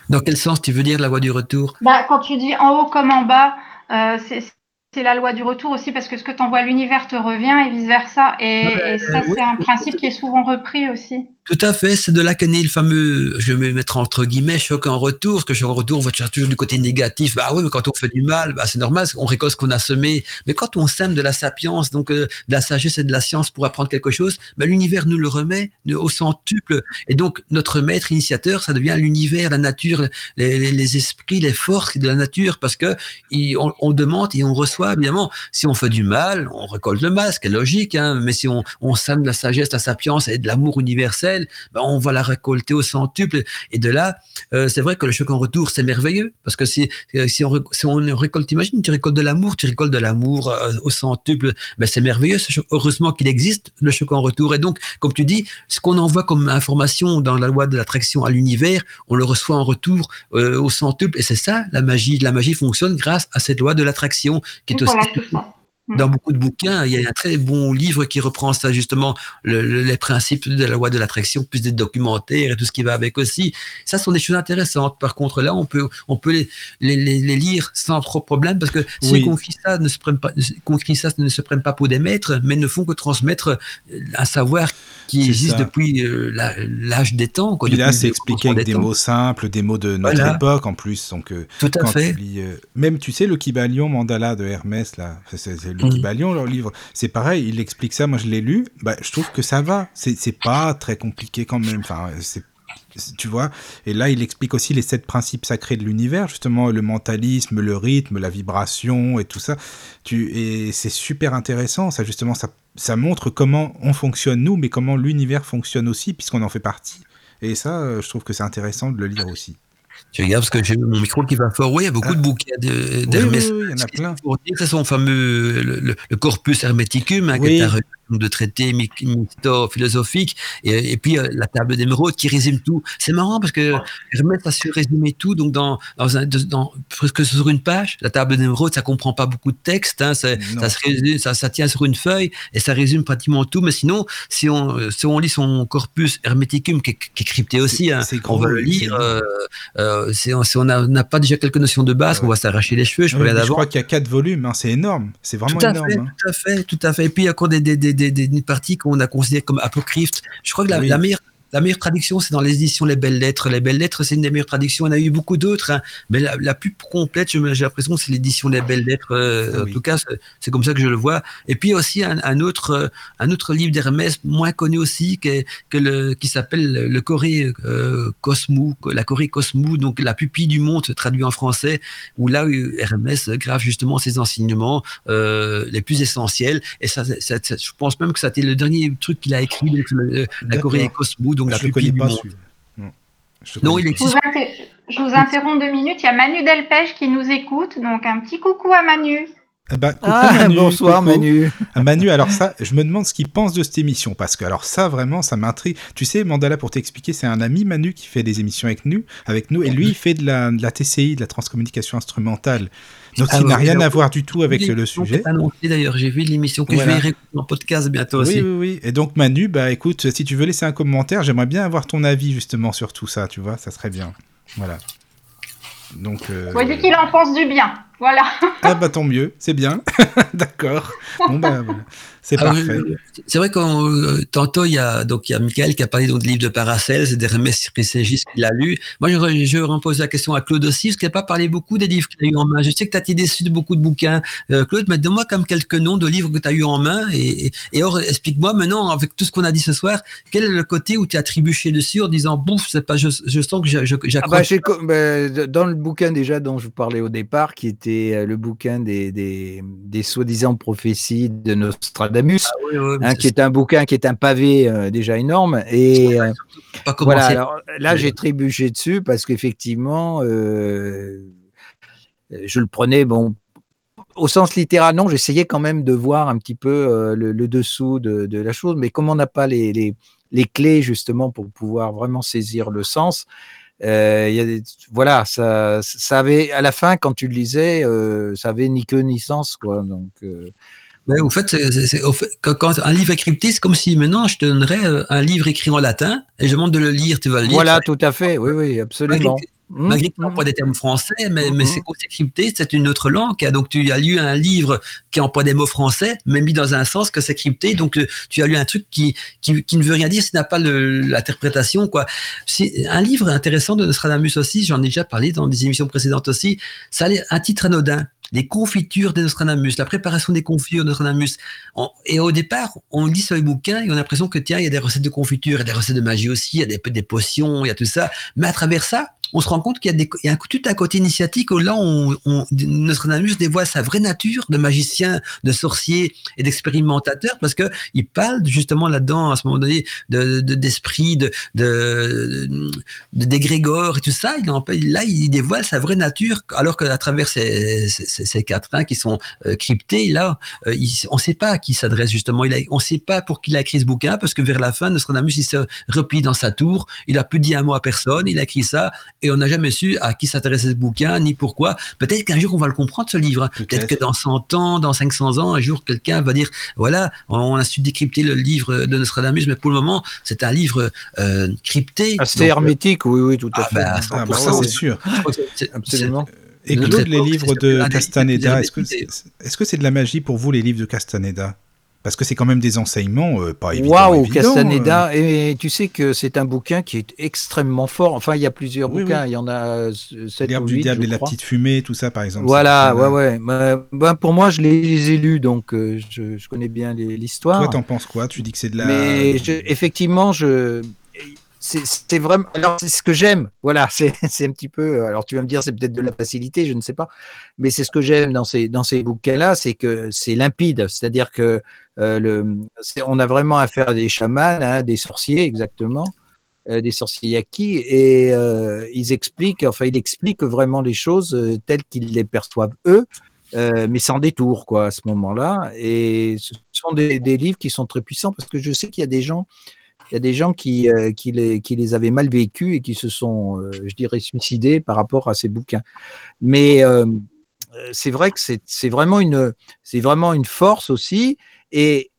Dans quel sens tu veux dire la voie du retour? Bah, quand tu dis en haut comme en bas, euh, c'est c'est la loi du retour aussi parce que ce que tu envoies à l'univers te revient et vice-versa. Et, Ah ben, et ça, oui. c'est un principe qui est souvent repris aussi. Tout à fait, c'est de là qu'est né le fameux, je vais mettre entre guillemets, choc en retour, parce que choc en retour, on va chercher toujours du côté négatif. Bah oui, mais quand on fait du mal, bah c'est normal, on récolte ce qu'on a semé. Mais quand on sème de la sapience, donc euh, de la sagesse et de la science pour apprendre quelque chose, bah, l'univers nous le remet au centuple. Et donc, notre maître initiateur, ça devient l'univers, la nature, les, les- les esprits, les forces de la nature, parce que il- on, on demande et on reçoit, évidemment. Si on fait du mal, on récolte le mal, ce logique, hein, mais si on, on sème la sagesse, la sapience et de l'amour universel, ben, on va la récolter au centuple. Et de là, euh, c'est vrai que le choc en retour, c'est merveilleux. Parce que si, euh, si, on, si on récolte, imagine, tu récoltes de l'amour, tu récoltes de l'amour euh, au centuple, ben, c'est merveilleux. heureusement qu'il existe, le choc en retour. Et donc, comme tu dis, ce qu'on envoie comme information dans la loi de l'attraction à l'univers, on le reçoit en retour au centuple. Et c'est ça, la magie. La magie fonctionne grâce à cette loi de l'attraction qui est aussi Voilà, ça. dans beaucoup de bouquins, il y a un très bon livre qui reprend ça justement, le- le- les principes de la loi de l'attraction, plus des documentaires et tout ce qui va avec aussi. Ça sont des choses intéressantes. Par contre, là, on peut, on peut les, les, lire sans trop de problème parce que ceux Oui. qui ont écrit ça ne se prennent pas, qui ça ne se prennent pas pour des maîtres, mais ne font que transmettre euh, un savoir qui existe ça. depuis euh, l'âge des temps. Quoi, Puis là, c'est expliqué avec des mots simples, des mots de notre Voilà. époque en plus. Donc, euh, Tout à fait. tu lis, euh, même tu sais le Kybalion mandala de Hermès là, c'est- le Mhm. Kybalion leur livre. C'est pareil, il explique ça. Moi, je l'ai lu. Bah, je trouve que ça va. C'est pas très compliqué quand même. Enfin, c'est- tu vois. Et là, il explique aussi les sept principes sacrés de l'univers, justement le mentalisme, le rythme, la vibration et tout ça. Tu et c'est super intéressant. Ça justement, ça ça montre comment on fonctionne nous, mais comment l'univers fonctionne aussi, puisqu'on en fait partie. Et ça, euh, je trouve que c'est intéressant de le lire aussi. Tu regardes parce que j'ai mon micro qui va fort. Oui, il y a beaucoup Ah. de bouquins de- Oui, d'Hermès. oui, oui, il y en a plein. Pour dire, C'est son fameux le, le- le corpus hermeticum, hein, Oui. est un recueil de traités mysto-philosophiques, et, et puis euh, la table d'émeraude qui résume tout. C'est marrant parce que Hermès a su résumer tout, donc dans, dans, un, dans presque sur une page. La table d'émeraude, ça comprend pas beaucoup de texte, hein, ça, se résume, ça, ça tient sur une feuille et ça résume pratiquement tout. Mais sinon, si on, euh, si on lit son corpus hermeticum, qui est, qui est crypté aussi, hein, on va le lire. euh, euh, si on n'a pas déjà quelques notions de base, Ouais. on va s'arracher les cheveux. Je Oui, d'avant. crois qu'il y a quatre volumes, hein, c'est énorme, c'est vraiment Tout à énorme. fait, tout à fait, tout à fait. Et puis il y a encore des, des, des, des, des- des parties qu'on a considérées comme apocryphes. Je crois que la, Oui. la meilleure la meilleure traduction, c'est dans les éditions Les Belles Lettres. Les Belles Lettres, c'est une des meilleures traductions. Il y en a eu beaucoup d'autres, hein. mais la, la plus complète, j'ai l'impression, c'est l'édition Les Belles Lettres. euh, Ah en tout cas, c'est- comme ça que je le vois. Et puis aussi un, un autre, euh, un autre livre d'Hermès, moins connu aussi, qui, est- que le, qui s'appelle le Corée euh, Cosmou, la Corée Cosmou, donc la pupille du monde, traduit en français, où là, Hermès grave justement ses enseignements euh, les plus essentiels. Et ça, ça- ça- je pense même que été le dernier truc qu'il a écrit, la. Corée Cosmou, donc la je connais pas. Non, il je vous interromps deux minutes. Il y a Manu Delpech qui nous écoute. Donc, un petit coucou à Manu. Ah bah, coucou Ah, Manu, bonsoir coucou. Manu. Ah, Manu, alors ça, je me demande ce qu'il pense de cette émission, parce que alors ça, vraiment, ça m'intrigue. Tu sais, Mandala, pour t'expliquer, c'est un ami Manu qui fait des émissions avec nous, avec nous, et lui, il fait de la, de la TCI, de la transcommunication instrumentale. Donc, Ah il n'a rien alors, à voir du tout avec le sujet. D'ailleurs, j'ai vu l'émission que Voilà. je vais réécouter en podcast bientôt Oui, aussi. oui, oui. Et donc, Manu, bah écoute, si tu veux laisser un commentaire, j'aimerais bien avoir ton avis justement sur tout ça, tu vois, ça serait bien. Voilà. Donc. euh, qu'il en pense du bien. Voilà. Ah bah tant mieux, c'est bien. D'accord. Bon bah voilà. C'est Ah parfait. C'est vrai qu'on euh, tantôt il y a donc il y a Michael qui a parlé donc de livre de Paracels, c'est d'Hermès Triségis qu'il a lu. Moi je, je repose la question à Claude aussi parce qu'il n'a pas parlé beaucoup des livres qu'il a eu en main. Je sais que tu as été déçu de beaucoup de bouquins. Euh, Claude, mais donne-moi comme quelques noms de livres que tu as eu en main et, et, et or explique-moi maintenant avec tout ce qu'on a dit ce soir, quel est le côté où tu as trébuché dessus en disant bouf, c'est pas je, je sens que je- Ah bah, j'accroche. bah, dans le bouquin déjà dont je vous parlais au départ, qui était euh, le bouquin des, des, des soi-disant prophéties de Nostradamus, Ah oui, oui, mais hein, qui est un bouquin qui est un pavé euh, déjà énorme. Et euh, pas voilà, alors là j'ai trébuché dessus parce qu'effectivement, euh, je le prenais, bon, au sens littéral, non, j'essayais quand même de voir un petit peu le, le dessous de, de la chose, mais comme on n'a pas les, les, les clés justement pour pouvoir vraiment saisir le sens, euh, il y a des- voilà, ça, ça avait, à la fin, quand tu le lisais, euh, ça avait ni queue ni sens, quoi. Donc, euh, Mais au fait, c'est- c'est- c'est- au fait, quand, quand un livre est crypté, c'est comme si maintenant je te donnerais euh, un livre écrit en latin et je demande de le lire, tu vas le lire. voilà, tout à fait, oui, oui, absolument. Mmh, Malgré que tu mmh. emploies des termes français, mais, mais Mhm. c'est c'est crypté, c'est une autre langue. Donc tu as lu un livre qui emploie des mots français, mais mis dans un sens que c'est crypté. Donc euh, tu as lu un truc qui, qui, qui ne veut rien dire s'il n'a pas le- l'interprétation. quoi. Un livre intéressant de Nostradamus aussi, j'en ai déjà parlé dans des émissions précédentes aussi, ça a un titre anodin. Les confitures de Nostradamus, la préparation des confitures de Nostradamus. Et au départ, on lit sur les bouquins et on a l'impression que tiens, il y a des recettes de confitures, il y a des recettes de magie aussi, il y a des, des potions, il y a tout ça. Mais à travers ça, on se rend compte qu'il y a, des, un, tout un côté initiatique où là, on, Nostradamus dévoile sa vraie nature de magicien, de sorcier et d'expérimentateur parce que il parle justement là-dedans, à ce moment donné, de, de- d'esprit, de, de, de, d'égrégore et tout ça. Il en, là, il dévoile sa vraie nature alors qu'à travers ces, ces, ces- ces quatrains qui sont euh, cryptés, là, euh, il- on ne sait pas à qui s'adresse justement. Il a, on ne sait pas pour qui il a écrit ce bouquin parce que vers la fin, Nostradamus, il se replie dans sa tour. Il a plus dit un mot à personne. Il a écrit ça et on n'a jamais su à qui s'intéressait ce bouquin ni pourquoi. Peut-être qu'un jour on va le comprendre ce livre. hein. Peut-être. Que dans 100 ans, dans 500 ans, un jour quelqu'un va dire voilà, on a su décrypter le livre de Nostradamus, mais pour le moment c'est un livre euh, crypté. Assez Donc, hermétique, oui, oui, tout à Ah, fait. bah, Ah, bah, 100%, ça, c'est sûr. c'est- c'est- Absolument. Et De Claude, les livres de Castaneda, est-ce que c'est est-ce que c'est de la magie pour vous, les livres de Castaneda? Parce que c'est quand même des enseignements euh, pas évidents. Waouh, Castaneda. Et tu sais que c'est un bouquin qui est extrêmement fort. Enfin, il y a plusieurs Oui, bouquins. oui. Il y en a euh, euh, sept L'herbe du diable et la petite fumée, tout ça, par exemple. Voilà, ouais, ouais. Bah, bah, pour moi, je les, ai lus, donc euh, je, je connais bien l'histoire. Toi, t'en penses quoi? Tu dis que c'est de la. Mais je- effectivement, je c'est vraiment alors c'est ce que j'aime. Voilà, c'est un petit peu. Alors tu vas me dire, c'est peut-être de la facilité, je ne sais pas, mais c'est ce que j'aime dans ces dans ces bouquins-là, c'est que c'est limpide. C'est-à-dire que euh, le on a vraiment affaire à des chamans, hein, des sorciers exactement. euh, des sorciers yaki et euh, ils expliquent, enfin ils expliquent vraiment les choses euh, telles qu'ils les perçoivent eux, euh, mais sans détour quoi à ce moment-là. Et ce sont des livres qui sont très puissants parce que je sais qu'il y a des gens, il y a des gens qui, euh, qui, les, avaient mal vécus et qui se sont, euh, je dirais, suicidés par rapport à ces bouquins. Mais euh, c'est vrai que c'est vraiment une, vraiment une force aussi et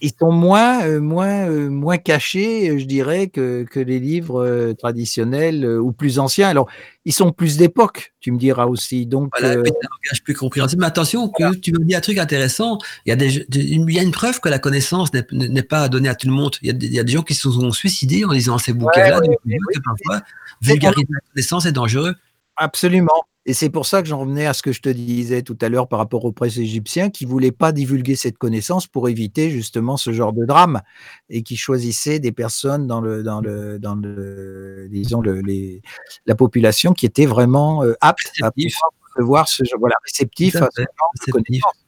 ils sont moins, euh, moins, euh, moins cachés, euh, je dirais, que, que les livres euh, traditionnels ou plus anciens. Alors, ils sont plus d'époque, tu me diras aussi. Donc, Voilà, un langage plus compréhensible. Mais attention, que tu me dis un truc intéressant. Il y a, des, des- il y a une preuve que la connaissance n'est- pas donnée à tout le monde. Il y a des, il y a des gens qui se sont suicidés en lisant ces bouquins-là. ouais, parfois, vulgariser la connaissance est dangereux. Absolument. Et c'est pour ça que j'en revenais à ce que je te disais tout à l'heure par rapport aux presses égyptiens qui voulaient pas divulguer cette connaissance pour éviter justement ce genre de drame et qui choisissaient des personnes dans le dans le dans le disons le, les, la population qui était vraiment euh, apte à Réceptif. recevoir ce genre voilà réceptif à ce genre de réceptif. connaissances.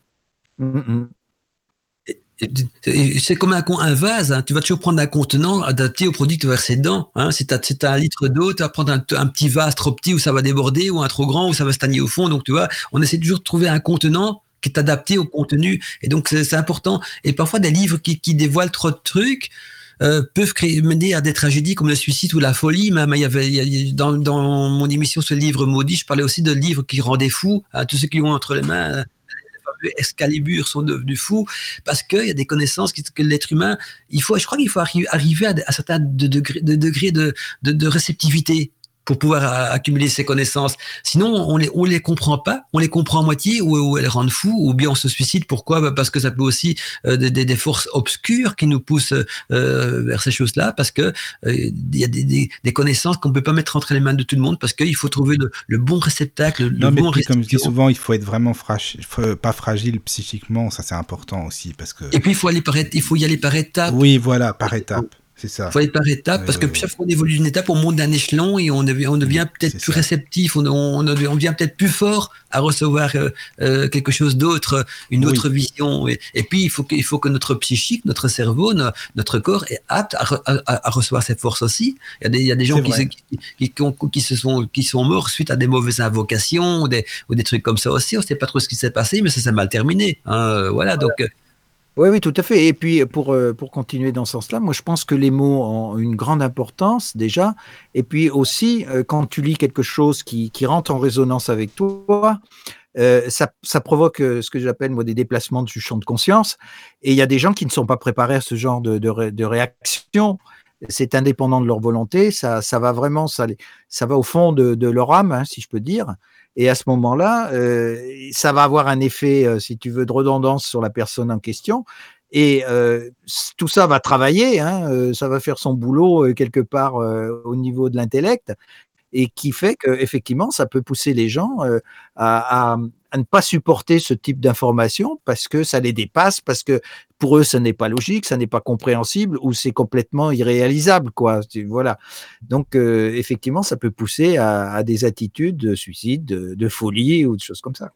Mm, mm. C'est comme un, vase, hein. tu vas toujours prendre un contenant adapté au produit dedans. Hein. Si tu as, un litre d'eau, tu vas prendre un, petit vase trop petit où ça va déborder ou un trop grand où ça va stagner au fond. Donc tu vois, on essaie toujours de trouver un contenant qui est adapté au contenu. Et donc c'est important. Et parfois des livres qui, qui dévoilent trop de trucs. euh, peuvent mener à des tragédies comme le suicide ou la folie. Même il y avait y dans, dans mon émission le livre maudit, je parlais aussi de livres qui rendaient fous à tous ceux qui ont entre les mains. Excalibur sont devenus fous parce qu'il y a des connaissances que l'être humain, il faut, je crois qu'il faut arri- arriver à, à certains de degrés de, degrés de, de, de réceptivité pour pouvoir accumuler ces connaissances. Sinon, on les, on les comprend pas, on les comprend à moitié ou, ou elles rendent fous, ou bien on se suicide. Pourquoi? Bah, Parce que ça peut aussi euh, des, des- des forces obscures qui nous poussent euh, vers ces choses-là, parce que euh, il y a des, des, des connaissances qu'on peut pas mettre entre les mains de tout le monde, parce qu'il faut trouver le, le bon réceptacle, le Non, mais bon puis, comme je dis souvent, il faut être vraiment fragile, pas fragile psychiquement, ça c'est important aussi parce que. Et puis il faut aller par, il faut y aller par étapes. Oui, voilà, par étapes. C'est ça. Il faut aller par étapes, Oui, parce que chaque fois qu'on évolue d'une étape, on monte d'un échelon et on devient, on devient peut-être plus ça. réceptif, on, on, on devient peut-être plus fort à recevoir euh, euh, quelque chose d'autre, une Oui. autre vision. Et, et puis, il faut, que, il faut que notre psychique, notre cerveau, no- notre corps est apte à, re- à- à recevoir cette force aussi. Il y a des, il y a des gens qui, se- qui, qui, se sont, qui sont morts suite à des mauvaises invocations ou des, ou des trucs comme ça aussi. On ne sait pas trop ce qui s'est passé, mais ça s'est mal terminé. hein. Euh, Voilà, donc... Oui, oui, tout à fait. Et puis, pour, euh, pour continuer dans ce sens-là, moi, je pense que les mots ont une grande importance déjà. Et puis aussi, euh, quand tu lis quelque chose qui, qui rentre en résonance avec toi, euh, ça, ça provoque ce que j'appelle moi des déplacements du champ de conscience. Et il y a des gens qui ne sont pas préparés à ce genre de, de, ré- de réaction. C'est indépendant de leur volonté. Ça, ça va vraiment, ça, ça va au fond de, de leur âme, hein, si je peux dire. Et à ce moment-là, euh, ça va avoir un effet, euh, si tu veux, de redondance sur la personne en question. Et euh, tout ça va travailler, hein, euh, ça va faire son boulot euh, quelque part euh, au niveau de l'intellect, et qui fait que effectivement, ça peut pousser les gens à, à- à ne pas supporter ce type d'information parce que ça les dépasse, parce que pour eux, ça n'est pas logique, ça n'est pas compréhensible ou c'est complètement irréalisable, quoi. Voilà. Donc, euh, effectivement, ça peut pousser à, des attitudes de suicide, de, de folie ou de choses comme ça.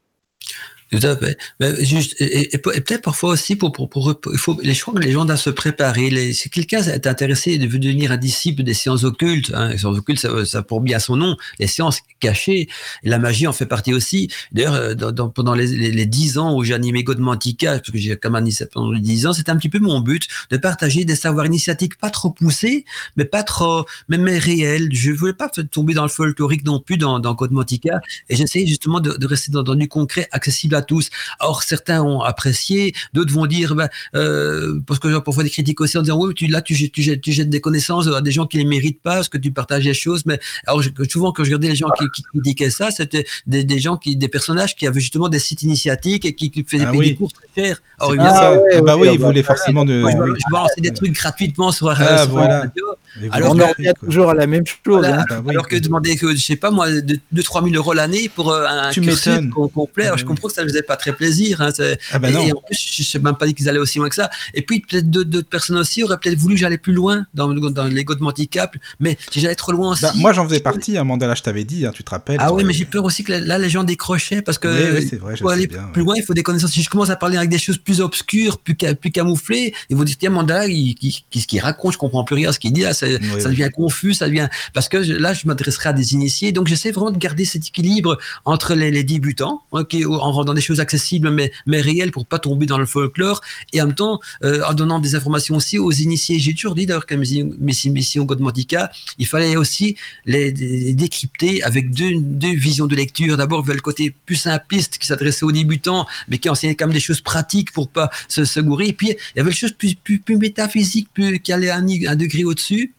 Juste, et, et- et peut-être parfois aussi pour, pour, il faut, les, gens doivent se préparer. Les, si quelqu'un est intéressé de devenir un disciple des sciences occultes, hein, les sciences occultes, ça, ça pour bien son nom, les sciences cachées, et la magie en fait partie aussi. D'ailleurs, euh, pendant les, les, les 10 ans où j'ai animé Godmantica, parce que j'ai comme animé pendant les 10 ans, c'était un petit peu mon but de partager des savoirs initiatiques pas trop poussés, mais pas trop, mais, réels. Je voulais pas tomber dans le folklorique non plus dans, dans Godmantica, et j'essayais justement de, de rester dans, dans du concret, accessible à tous. Or, certains ont apprécié, d'autres vont dire, ben, euh, parce que j'ai parfois des critiques aussi en disant, oui, tu, là, tu, jettes- tu, jettes- tu jettes des connaissances à des gens qui les méritent pas, parce que tu partages les choses. Mais alors, je- souvent, quand je regardais les gens qui, qui critiquaient ça, c'était des, des gens qui, des personnages qui avaient justement des sites initiatiques et qui, qui faisaient Ah oui. des cours très chers. Alors, bien ça. ouais, Ah bah oui, il bah, voulait ouais, forcément de. je, oui. je balançais des trucs gratuitement sur, Ah, sur voilà. la radio. Et vous Alors, on en revient toujours à la même chose. Voilà. hein. Ah bah oui. Alors que demander que, je sais pas moi, 2-3 000 euros l'année pour euh, un Tu cursus complet, Ah alors bah je oui. comprends que ça ne faisait pas très plaisir. Hein, Ah bah et, en plus, je ne sais même pas dit qu'ils allaient aussi loin que ça. Et puis, peut-être d'autres personnes aussi auraient peut-être voulu que j'allais plus loin dans, dans l'ego de handicap, mais si j'allais trop loin aussi. Bah, moi, j'en faisais partie, un Mandala, je t'avais dit, hein, tu te rappelles. ah oui, mais j'ai peur aussi que là, les gens décrochaient parce que Oui, oui, c'est vrai, je pour aller bien, plus ouais. loin, il faut des connaissances. Si je commence à parler avec des choses plus obscures, plus, ca- plus camouflées, ils vont dire tiens, Mandala, il- il- qu'est-ce qu'il raconte? Je comprends plus rien à ce qu'il dit là. Oui, ça devient confus, ça devient parce que je- là, je m'adresserai à des initiés. Donc, j'essaie vraiment de garder cet équilibre entre les, les débutants, ok, en rendant des choses accessibles mais, mais réelles pour pas tomber dans le folklore, et en même temps euh, en donnant des informations aussi aux initiés. J'ai toujours dit d'ailleurs mes missions Godmantica, il fallait aussi les, décrypter avec deux, deux visions de lecture. D'abord, le côté plus simpliste qui s'adressait aux débutants, mais qui enseignait quand même des choses pratiques pour pas se, se gourer. Et puis, il y avait les choses plus, plus, plus métaphysiques, plus, qui allaient un, ni- un degré au-dessus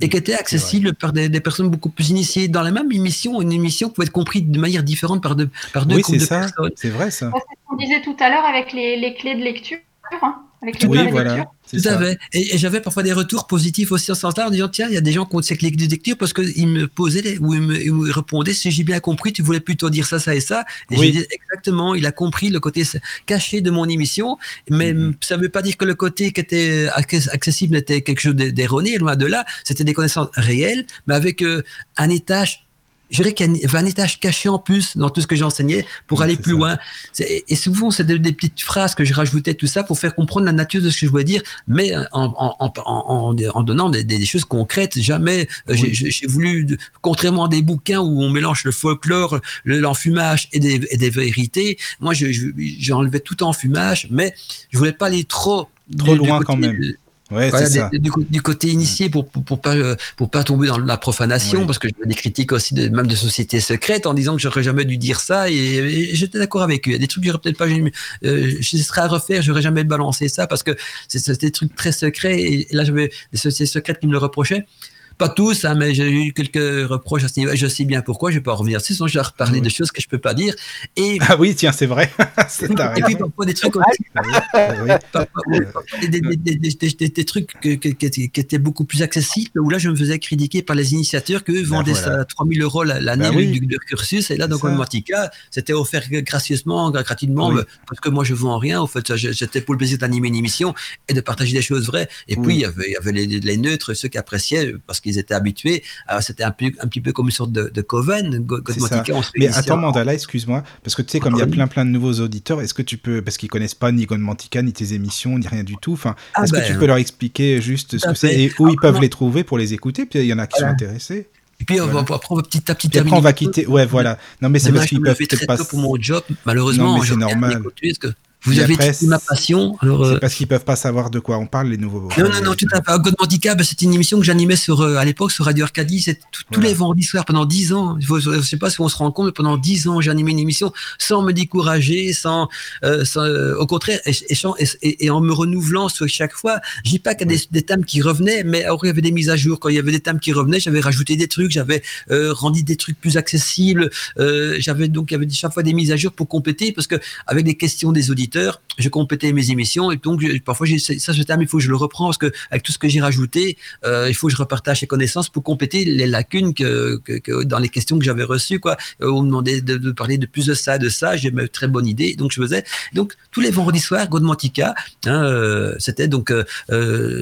et qui était accessible par des, des personnes beaucoup plus initiées. Dans la même émission, une émission pouvait être comprise de manière différente par deux, par deux Oui, groupes c'est de ça. personnes. C'est vrai, ça. C'est ce qu'on disait tout à l'heure avec les, les clés de lecture. hein, avec les Oui, voilà. Tout à ça. fait. Et, et j'avais parfois des retours positifs aussi en ce sens-là, en disant tiens, il y a des gens qui ont ces clés de lecture parce qu'ils me posaient ou ils me, ils me répondaient si j'ai bien compris, tu voulais plutôt dire ça, ça et ça. Et Oui. je disais exactement, il a compris le côté caché de mon émission, mais Mhm. ça ne veut pas dire que le côté qui était acc- accessible était quelque chose d'erroné, loin de là. C'était des connaissances réelles, mais avec euh, un étage. Je dirais qu'il y avait un étage caché en plus dans tout ce que j'enseignais pour Oui, aller plus ça. loin. Et souvent, c'est des, des petites phrases que je rajoutais, tout ça, pour faire comprendre la nature de ce que je voulais dire, mais en, en, en, en, en donnant des, des choses concrètes. Jamais, euh, j'ai- Oui. j'ai j'ai voulu, contrairement à des bouquins où on mélange le folklore, le- l'enfumage et des, et des vérités, moi, je- je- j'enlevais tout enfumage, mais je voulais pas aller trop Trop du- du loin côté- quand même. Ouais, voilà, c'est ça. des- du, côté initié pour, pour, pour pas, euh, pour pas tomber dans la profanation, Oui. parce que j'avais des critiques aussi, de, même de sociétés secrètes, en disant que j'aurais jamais dû dire ça, et, et j'étais d'accord avec eux. Il y a des trucs que j'aurais peut-être pas, euh, je serais à refaire, j'aurais jamais balancé ça, parce que c'est- des trucs très secrets, et là j'avais des sociétés secrètes qui me le reprochaient. Pas tous, hein, mais j'ai eu quelques reproches à ce niveau. Je sais bien pourquoi, je vais pas en revenir. Sinon, je vais reparler de choses que je peux pas dire. Et, Ah oui, tiens, c'est vrai. C'est et puis parfois des trucs. Ah des, des- des- des- des- des- des trucs que- que- qui étaient- qui étaient beaucoup plus accessibles, où là je me faisais critiquer par les initiateurs qu'eux vendaient voilà. ça à 3000 euros la- l'année oui. du, du cursus, et là C'est dans ça. Conmatica, c'était offert gracieusement, gratuitement, Oui. parce que moi je vends rien, en fait, j'étais pour le plaisir d'animer une émission et de partager des choses vraies. Et puis il y avait, il y avait les, les neutres, ceux qui appréciaient, parce qu'ils étaient habitués. Alors, C'était un, peu, un petit peu comme une sorte de, de coven, Go- C'est Conmatica, on se Mais attends, en- Mandala, excuse-moi, parce que tu sais, comme il y a plein plein de nouveaux auditeurs, est-ce que tu peux, parce qu'ils connaissent pas ni Mantica, ni tes émissions, ni rien du tout, enfin, Ah est-ce ben, que tu peux leur expliquer juste ce que c'est et où ils peuvent les trouver pour les écouter Puis il y en a qui Voilà. sont intéressés. Et puis on va, Voilà. après on va petit à petit Puis après, on va quitter. Ouais, voilà. Non, mais c'est parce qu'ils peuvent peut-être pas. pour mon job. Malheureusement, Non, mais c'est normal. d'écouter, parce que vous avez après, ma passion. Alors, euh, C'est parce qu'ils peuvent pas savoir de quoi on parle, les nouveaux. non, non, non, tout à fait. God Handicap, c'est une émission que j'animais sur, euh, à l'époque sur Radio Arcadie. C'est tout- tous les vendredis soirs pendant 10 ans. Je sais pas si on se rend compte, mais pendant 10 ans, j'ai animé une émission sans me décourager, sans, euh, sans, au contraire, et, en me renouvelant sur chaque fois. Je dis pas qu'il y a des, des thèmes qui revenaient, mais alors, il y avait des mises à jour. Quand il y avait des thèmes qui revenaient, j'avais rajouté des trucs, j'avais rendu des trucs plus accessibles. J'avais donc, il y avait chaque fois des mises à jour pour compléter, parce que avec les questions des auditeurs, je complétais mes émissions, et donc, je- parfois, j'ai ça, ce terme, il faut que je le reprends, parce que avec tout ce que j'ai rajouté, euh, il faut que je repartage les connaissances pour compléter les lacunes que, que, que dans les questions que j'avais reçues. Quoi. Euh, on me demandait de, de parler de plus de ça, de ça. J'ai une très bonne idée, donc je faisais. Donc tous les vendredis soirs, Godmantica, hein, euh, c'était donc euh,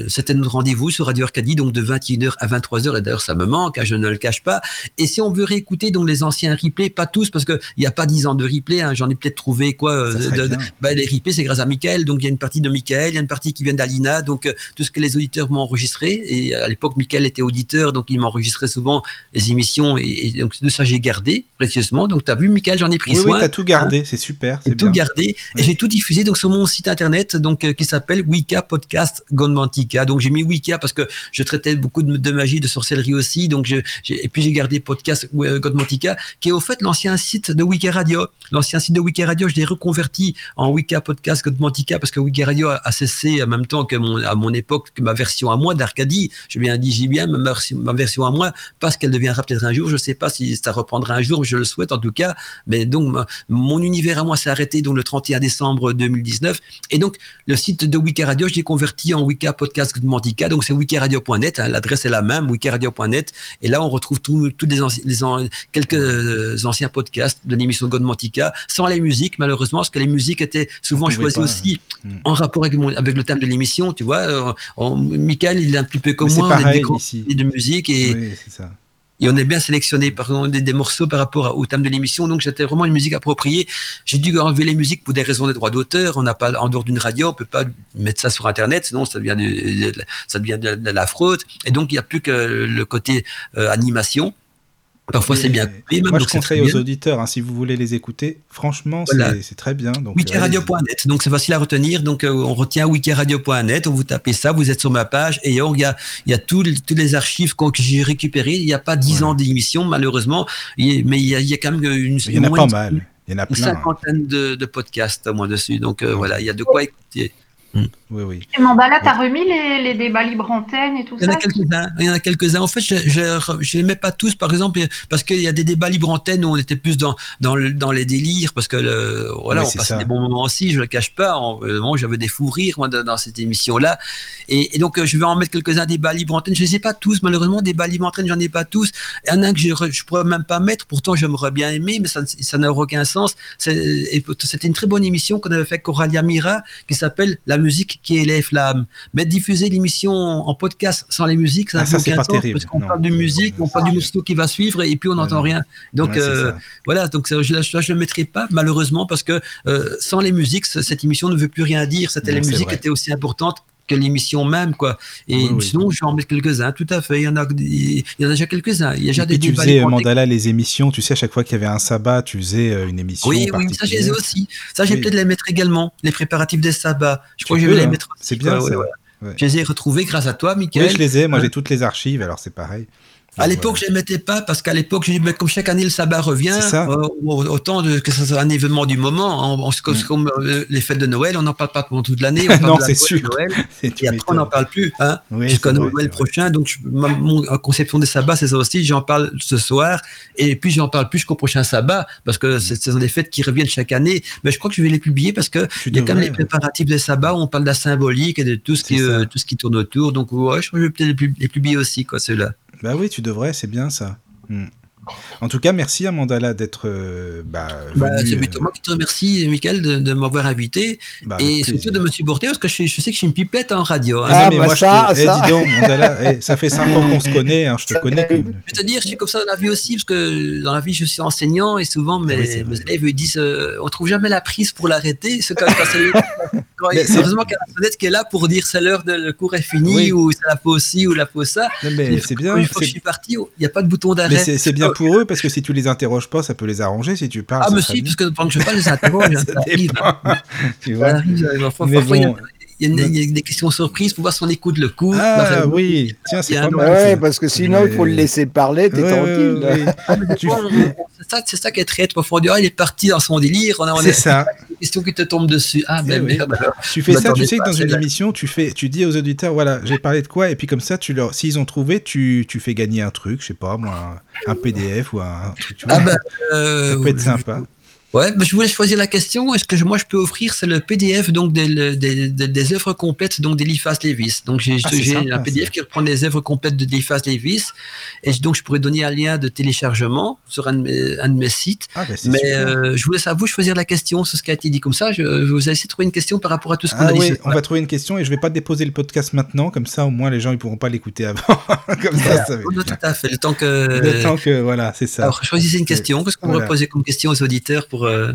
c'était notre rendez-vous sur Radio Arcadie, donc de 21h à 23h. Et d'ailleurs, ça me manque, hein, je ne le cache pas. Et si on veut réécouter donc les anciens replays, pas tous, parce que il n'y a pas 10 ans de replay. Hein, J'en ai peut-être trouvé quoi. de- de-. Les replays, c'est grâce à Michael. Donc, il y a une partie de Michael, il y a une partie qui vient d'Alina. Donc, euh, tout ce que les auditeurs m'ont enregistré. Et à l'époque, Michael était auditeur, donc il m'enregistrait souvent les émissions. Et, et donc, tout ça, j'ai gardé précieusement. Donc, tu as vu, Michael, j'en ai pris Oui, oui, soin. t'as tout gardé, c'est super. J'ai tout gardé et j'ai tout diffusé donc sur mon site internet donc euh, qui s'appelle Wicca Podcast Godmantica. Donc j'ai mis Wicca parce que je traitais beaucoup de, de magie, de sorcellerie aussi. Donc je, et puis j'ai gardé Podcast euh, Godmantica qui est au fait l'ancien site de Wicca Radio. L'ancien site de Wicca Radio, je l'ai reconverti en Wicca Podcast Godmantica parce que Wicca Radio a, cessé en même temps que mon, à mon époque que ma version à moi d'Arcadie. Je bien dit, bien ma, ma version à moi parce qu'elle deviendra peut-être un jour. Je sais pas si ça reprendra un jour, je le souhaite en tout cas. Mais donc mon univers à moi s'est arrêté donc le 31 décembre 2019 et donc le site de Wicca Radio je l'ai converti en Wicca Podcast Godmantica donc c'est wicaradio.net hein, l'adresse est la même wicaradio.net et là on retrouve tous les, quelques euh, anciens podcasts de l'émission Godmantica sans les musiques malheureusement parce que les musiques étaient souvent choisies pas, aussi Mm. en rapport avec, mon- avec le thème de l'émission tu vois euh, on- Michael il est un petit peu comme Mais moi on pareil des grands de musique et, Oui, c'est ça. et on est bien sélectionné par exemple, des, des morceaux par rapport à- au thème de l'émission. Donc c'était vraiment une musique appropriée. J'ai dû enlever les musiques pour des raisons des droits d'auteur. On n'a pas en dehors d'une radio, on peut pas mettre ça sur internet, sinon ça devient de, de- ça devient de, de la fraude. Et donc il n'y a plus que le côté euh, animation. Parfois c'est bien Et même, Moi, je donc conseille aux auditeurs, hein, si vous voulez les écouter, franchement, Voilà. c'est- très bien. Donc, euh, Wikiradio.net, donc c'est facile à retenir. Donc euh, on retient wikiradio.net, on vous tapez ça, vous êtes sur ma page et il y a, y a tous les- toutes les archives que j'ai récupérées. Il n'y a pas 10 Voilà. ans d'émission malheureusement, mais il y, a, il y a quand même une, Il y en a pas mal. Il y en a une plein. cinquantaine de, de podcasts au moins dessus. Donc euh, voilà, il y a de quoi écouter. Oui, oui. Et Mandala, t'as remis les, les débats libre antenne et tout Il y en ça a quelques-uns. Il y en a quelques-uns. En fait, je je les mets pas tous, par exemple, parce qu'il y a des débats libre antenne où on était plus dans dans, le- dans les délires, parce que le, voilà, Oui, on passait ça. des bons moments aussi. Je le cache pas. En- vraiment, j'avais des fous rires moi, dans, dans cette émission-là. Et, et donc, euh, je vais en mettre quelques-uns débats libre antenne. Je les ai pas tous, malheureusement. Débats libre antenne, j'en ai pas tous. Il y en a un que je, je pourrais même pas mettre. Pourtant, j'aimerais bien aimer, mais ça ne- ça n'a aucun sens. C'était une très bonne émission qu'on avait fait avec Coralia Mira, qui s'appelle La musique qui élève l'âme. Mais diffuser l'émission en podcast sans les musiques, ça Ah, n'a ça, aucun c'est pas sens, terrible. parce qu'on parle de musique, on parle du morceau qui va suivre, et puis on n'entend rien. Donc Ouais, euh, voilà, donc ça, je ne le mettrai pas malheureusement parce que euh, sans les musiques, cette émission ne veut plus rien dire. Non, c'est musiques vrai. étaient aussi importantes que l'émission même, quoi. Et Oui, oui. sinon, je vais en mettre quelques-uns, tout à fait. Il y en a, il y en a déjà quelques-uns. Il y a déjà Et des tu faisais, Mandala, les émissions. Tu sais, à chaque fois qu'il y avait un sabbat, tu faisais euh, une émission. Oui, oui, ça je les ai aussi. Ça, j'ai Oui. peut-être les mettre également. Les préparatifs des sabbats. Je crois que je vais les hein. mettre. C'est bien, ouais, ça. ouais, ouais. Ouais. Je les ai retrouvés grâce à toi, Oui, Michael. je les ai. Moi, j'ai toutes les archives, alors c'est pareil. À l'époque, je ne mettais pas parce qu'à l'époque, je mais comme chaque année le sabbat revient, euh, autant de, que ce soit un événement du moment, en, en- comme, Mm. comme, euh, les fêtes de Noël, on n'en parle pas pendant toute l'année. on parle Non, c'est Noël, sûr. Noël, et après, on n'en parle plus. Hein, Oui, Jusqu'à Noël vrai. prochain. Donc, je- ma mon conception des sabbats, c'est ça aussi. J'en parle ce soir. Et puis, j'en parle plus jusqu'au prochain sabbat parce que c'est- ce sont des fêtes qui reviennent chaque année. Mais je crois que je vais les publier parce que il y a quand même les préparatifs des sabbats où on parle de la symbolique et de tout ce qui, euh, tout ce qui tourne autour. Donc, ouais, je crois que je vais peut-être les publier aussi, quoi, ceux-là. Bah oui, tu devrais, c'est bien ça. Hmm. En tout cas, merci à Mandala d'être euh, bah, Bah, venu, c'est euh, plutôt moi qui te remercie, Michael, de, de m'avoir invité bah, et surtout plaisir. de me supporter parce que je, je sais que je suis une pipette en radio. hein. Ah, mais bah moi, ça, je te... eh, ça. dis donc, Mandala, eh, ça fait 5 ans qu'on se connaît, hein, je te Ça connais. Comme... Je veux te dire, je suis comme ça dans la vie aussi, parce que dans la vie, je suis enseignant et souvent mes, Ah oui, mes élèves me disent euh, on trouve jamais la prise pour l'arrêter. C'est quand, quand c'est heureusement qu'il y a la sonnette qui est là pour dire c'est l'heure de le cours est fini Oui. ou c'est la pause ci ou la pause ça. Non, mais Et c'est bien. Une fois que je suis parti, il n'y a pas de bouton d'arrêt. Mais c'est c'est bien pour eux parce que si tu les interroges pas, ça peut les arranger. Si tu parles, Ah, ça mais si, parce que pendant que je parle, les interroge. hein, Ça ça arrive. dépend. tu Ça vois. arrive, parfois, Mais parfois, il y a- il y, une- des questions surprises pour voir si on écoute le coup. Ah Bah, oui, tiens, c'est pas mal. Ouais, parce que sinon, il faut le laisser parler, t'es Ouais, tranquille. ouais. Tu- C'est ça, c'est ça qui est très parfois on dit, ah, il est parti dans son délire. On a, C'est ça. des questions qui te tombent dessus. Ah, Eh ben oui. merde. alors. Tu fais Je ça, tu sais que dans une émission, tu fais, tu dis aux auditeurs, voilà, j'ai parlé de quoi, et puis comme ça, tu leur, s'ils ont trouvé, tu, tu fais gagner un truc, je sais pas, moi, un, un PDF ou un, truc, tu vois. Ah ben, euh, ça peut être sympa. Ouais, mais je voulais choisir la question. Est-ce que je- moi je peux offrir c'est le PDF donc des, des, des, des œuvres complètes donc d'Eliphas Levis. Donc j'ai Ah, un PDF ça. qui reprend les œuvres complètes d'Eliphas Levis et je- donc je pourrais donner un lien de téléchargement sur un de mes, un de mes sites. Ah, c'est Mais euh, je vous laisse à vous choisir la question sur ce qui a été dit comme ça. Je, je vous ai essayé de trouver une question par rapport à tout ce qu'on Ah a dit. oui, on va trouver une question et je vais pas déposer le podcast maintenant, comme ça au moins les gens ils pourront pas l'écouter avant. comme ça, ça être tout à fait. Le temps que. bien. Le temps que, voilà, c'est ça. Alors choisissez une question. Qu'est-ce qu'on Voilà. va poser comme question aux auditeurs pour euh,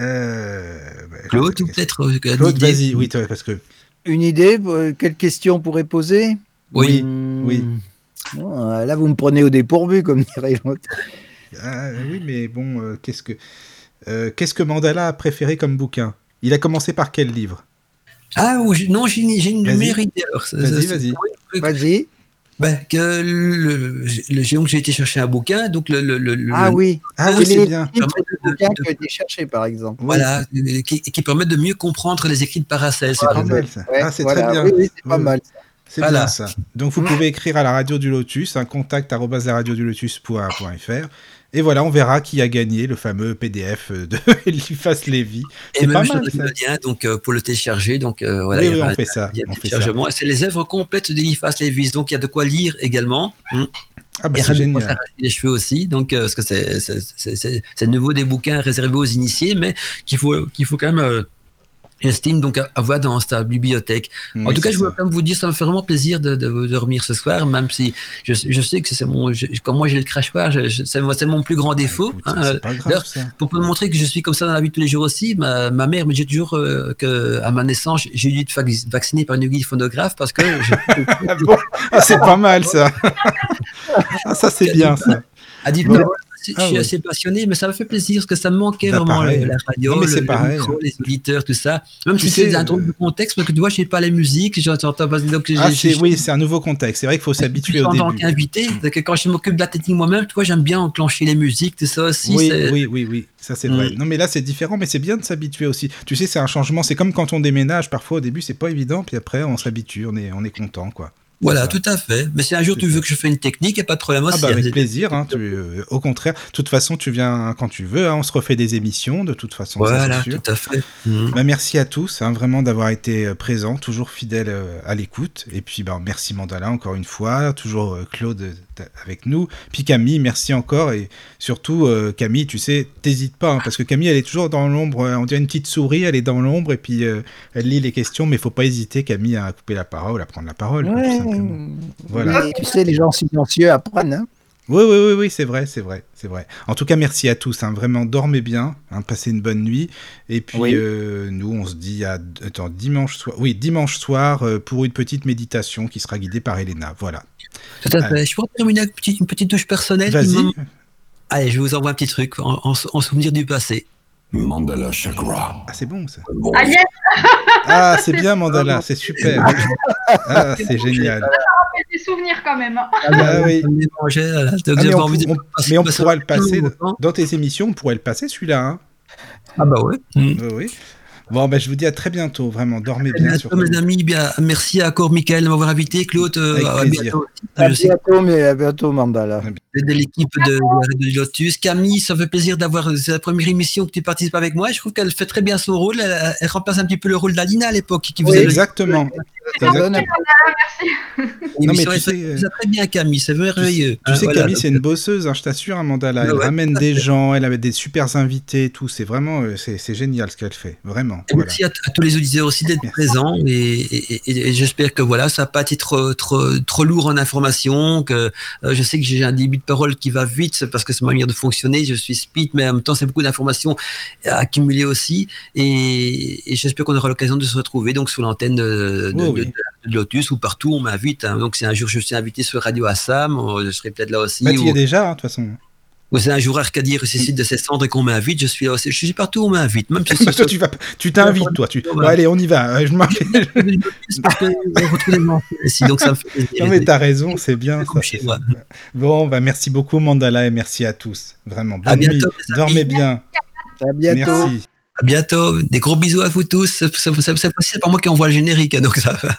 Euh, bah, Claude ou peut-être euh, Claude, vas-y, oui, toi, parce que. Une idée euh, Quelle question on pourrait poser Oui. Hmm. oui. Ah, Là, vous me prenez au dépourvu, comme dirait l'autre. Ah, oui, mais bon, euh, qu'est-ce que. euh, qu'est-ce que Mandala a préféré comme bouquin? Il a commencé par quel livre? Ah non, j'ai une, j'ai une Vas-y. meilleure idée. Vas-y, vas-y. Vas-y. Ben, que le, le, j'ai- donc j'ai été chercher un bouquin, donc le, le, le- Ah le- oui. Ah Ah, oui, c'est est bien. le bouquin a été cherché, par exemple voilà, qui, qui permet de mieux comprendre les écrits de Paracel. c'est C'est pas mal. ça. Ouais, ah, c'est voilà. très bien. Oui, oui, c'est pas Oui. mal. C'est Voilà. bien ça. Donc vous pouvez écrire à la radio du Lotus, un contact arobase la radio du lotus.fr. Et voilà, on verra qui a gagné le fameux PDF de Eliphas Lévy. Et C'est même pas mal, ça. le lien donc, euh, pour le télécharger. Donc, euh, voilà, oui, oui, on fait ça. C'est les œuvres complètes d'Eliphas Levis, donc il y a de quoi lire également. Hum. Ah bah c'est génial. les cheveux aussi, donc euh, parce que c'est nouveau des bouquins réservés aux initiés, mais qu'il faut qu'il faut quand même euh, estime donc avoir dans ta bibliothèque. en tout cas, je voulais quand même vous dire, ça me fait vraiment plaisir de, de, de dormir ce soir, même si je, je sais que c'est mon, je- comme moi j'ai le crachoir, c'est mon plus grand défaut. Écoute, hein, c'est pas grave d'ailleurs, ça. pour me montrer que je suis comme ça dans la vie de tous les jours aussi, ma, ma mère me dit toujours euh, que à ma naissance, j'ai dû être vac- vacciné par une aiguille phonographe parce que je, Ah bon Ah, c'est pas mal ça. ah, ça c'est bien ça. a dit Bon. Je Ah suis assez passionné, mais ça m'a fait plaisir parce que ça me manquait vraiment pareil. la radio, Non, le, pareil. micro, les auditeurs, tout ça. Même si c'est un drôle de contexte, parce que tu vois, je sais pas les musiques, j'entends pas. Donc, Ah, oui, c'est un nouveau contexte. C'est vrai qu'il faut s'habituer en au tant début. qu'invité, c'est que quand je m'occupe de la technique moi-même, tu vois, j'aime bien enclencher les musiques, tout ça aussi. Oui, oui, oui, oui, ça c'est vrai. Mm. Non, mais là c'est différent, mais c'est bien de s'habituer aussi. Tu sais, c'est un changement. C'est comme quand on déménage. Parfois, au début, c'est pas évident, puis après, on s'habitue, on est, on est content, quoi. Voilà, tout à fait. Mais si un jour tu veux que je fasse une technique, il n'y a pas de problème Ah aussi. bah avec hein. plaisir. Hein, tu- euh, au contraire, de toute façon, tu viens quand tu veux. hein, on se refait des émissions, de toute façon. Voilà, tout à fait. Mhm. Bah, merci à tous, hein, vraiment d'avoir été euh, présents, toujours fidèles euh, à l'écoute. Et puis, bah, merci Mandala encore une fois, toujours euh, Claude avec nous. Puis Camille, merci encore. Et surtout, euh, Camille, tu sais, t'hésites pas, hein, parce que Camille, elle est toujours dans l'ombre. euh, On dirait une petite souris, elle est dans l'ombre, et puis euh, elle lit les questions, mais faut pas hésiter, Camille, à couper la parole, à prendre la parole. Ouais. Voilà. Mais Tu sais, les gens silencieux apprennent. Hein Oui, oui, oui, oui, c'est vrai, c'est vrai, c'est vrai. En tout cas, merci à tous. hein, vraiment, dormez bien, hein, passez une bonne nuit. Et puis, Oui. euh, nous, on se dit à attends, dimanche soir. Oui, dimanche soir euh, pour une petite méditation qui sera guidée par Elena. Voilà. Tout à fait. Je pourrais terminer avec une petite, une petite touche personnelle. Vas-y. Allez, je vous envoie un petit truc en, en- en souvenir du passé. Mandala Chakra. Ah, c'est bon ça. Bon, Ah, yes, Ah, c'est bien, Mandala, c'est super. Ah, c'est génial. me rappelle des souvenirs quand même. hein. Ah oui. On là. Donc, Ah, mais on, on- passer- mais on passer pourra le passer moment. dans tes émissions, on pourrait le passer celui-là. Hein. Ah bah ouais. Mm. Oui, oui. Bon, ben, je vous dis à très bientôt, vraiment. Dormez bien. bientôt, mes amis. Bien, merci encore, Michael, de m'avoir invité. Claude, euh, Avec à plaisir. bientôt. À bientôt, mais à bientôt, Mandala. De l'équipe de, de Lotus. Camille, ça fait plaisir d'avoir. C'est la première émission que tu participes avec moi. Je trouve qu'elle fait très bien son rôle. Elle, elle remplace un petit peu le rôle d'Alina à l'époque, qui Oui, faisait le- Exactement. Bonne. Merci. Non, mais tu sais, euh, ça très bien, Camille. C'est merveilleux. Tu Hein, sais, voilà. Camille, c'est une bosseuse, hein, je t'assure, Amanda. Là. Elle ouais, ramène des gens, elle avait des super invités et tout. C'est vraiment, euh, c'est c'est génial ce qu'elle fait. Vraiment. Et Voilà. Merci à, à tous les auditeurs aussi d'être présents et, et- et- et j'espère que voilà, ça n'a pas été trop, trop, trop lourd en information. Que euh, je sais que j'ai un début de parole qui va vite parce que c'est ma manière de fonctionner. Je suis speed, mais en même temps c'est beaucoup d'informations à accumuler aussi. Et, et j'espère qu'on aura l'occasion de se retrouver donc sur l'antenne de, de- Oui, oui. de- de Lotus ou partout. On m'invite. hein. Donc si un jour je suis invité sur Radio Assam, euh, je serai peut-être là aussi. Bah, tu y es déjà, hein, de toute façon. Ou c'est un jour Arcadie ressuscite de ses cendres et qu'on m'invite, je suis là aussi. Je suis partout où on m'invite, même si c'est toi, tu vas, tu t'invites, toi. Tu... Bon, allez, on y va. Euh, Je ici, donc ça me fait plaisir. non, mais t'as raison, c'est bien. Ça, ça. Bon, bah, merci beaucoup, Mandala, et merci à tous. Vraiment. À Bonne nuit. bientôt, amis. Dormez bien. À bientôt. Merci. À bientôt. Des gros bisous à vous tous. C'est pas moi qui envoie le générique, hein, donc ça va.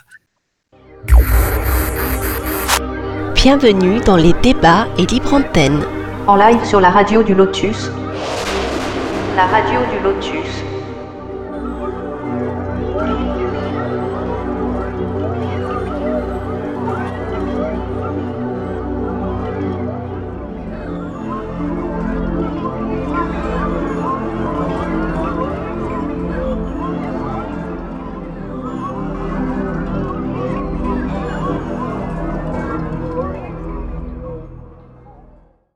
Bienvenue dans les débats et libre antenne. En live sur la radio du Lotus. La radio du Lotus.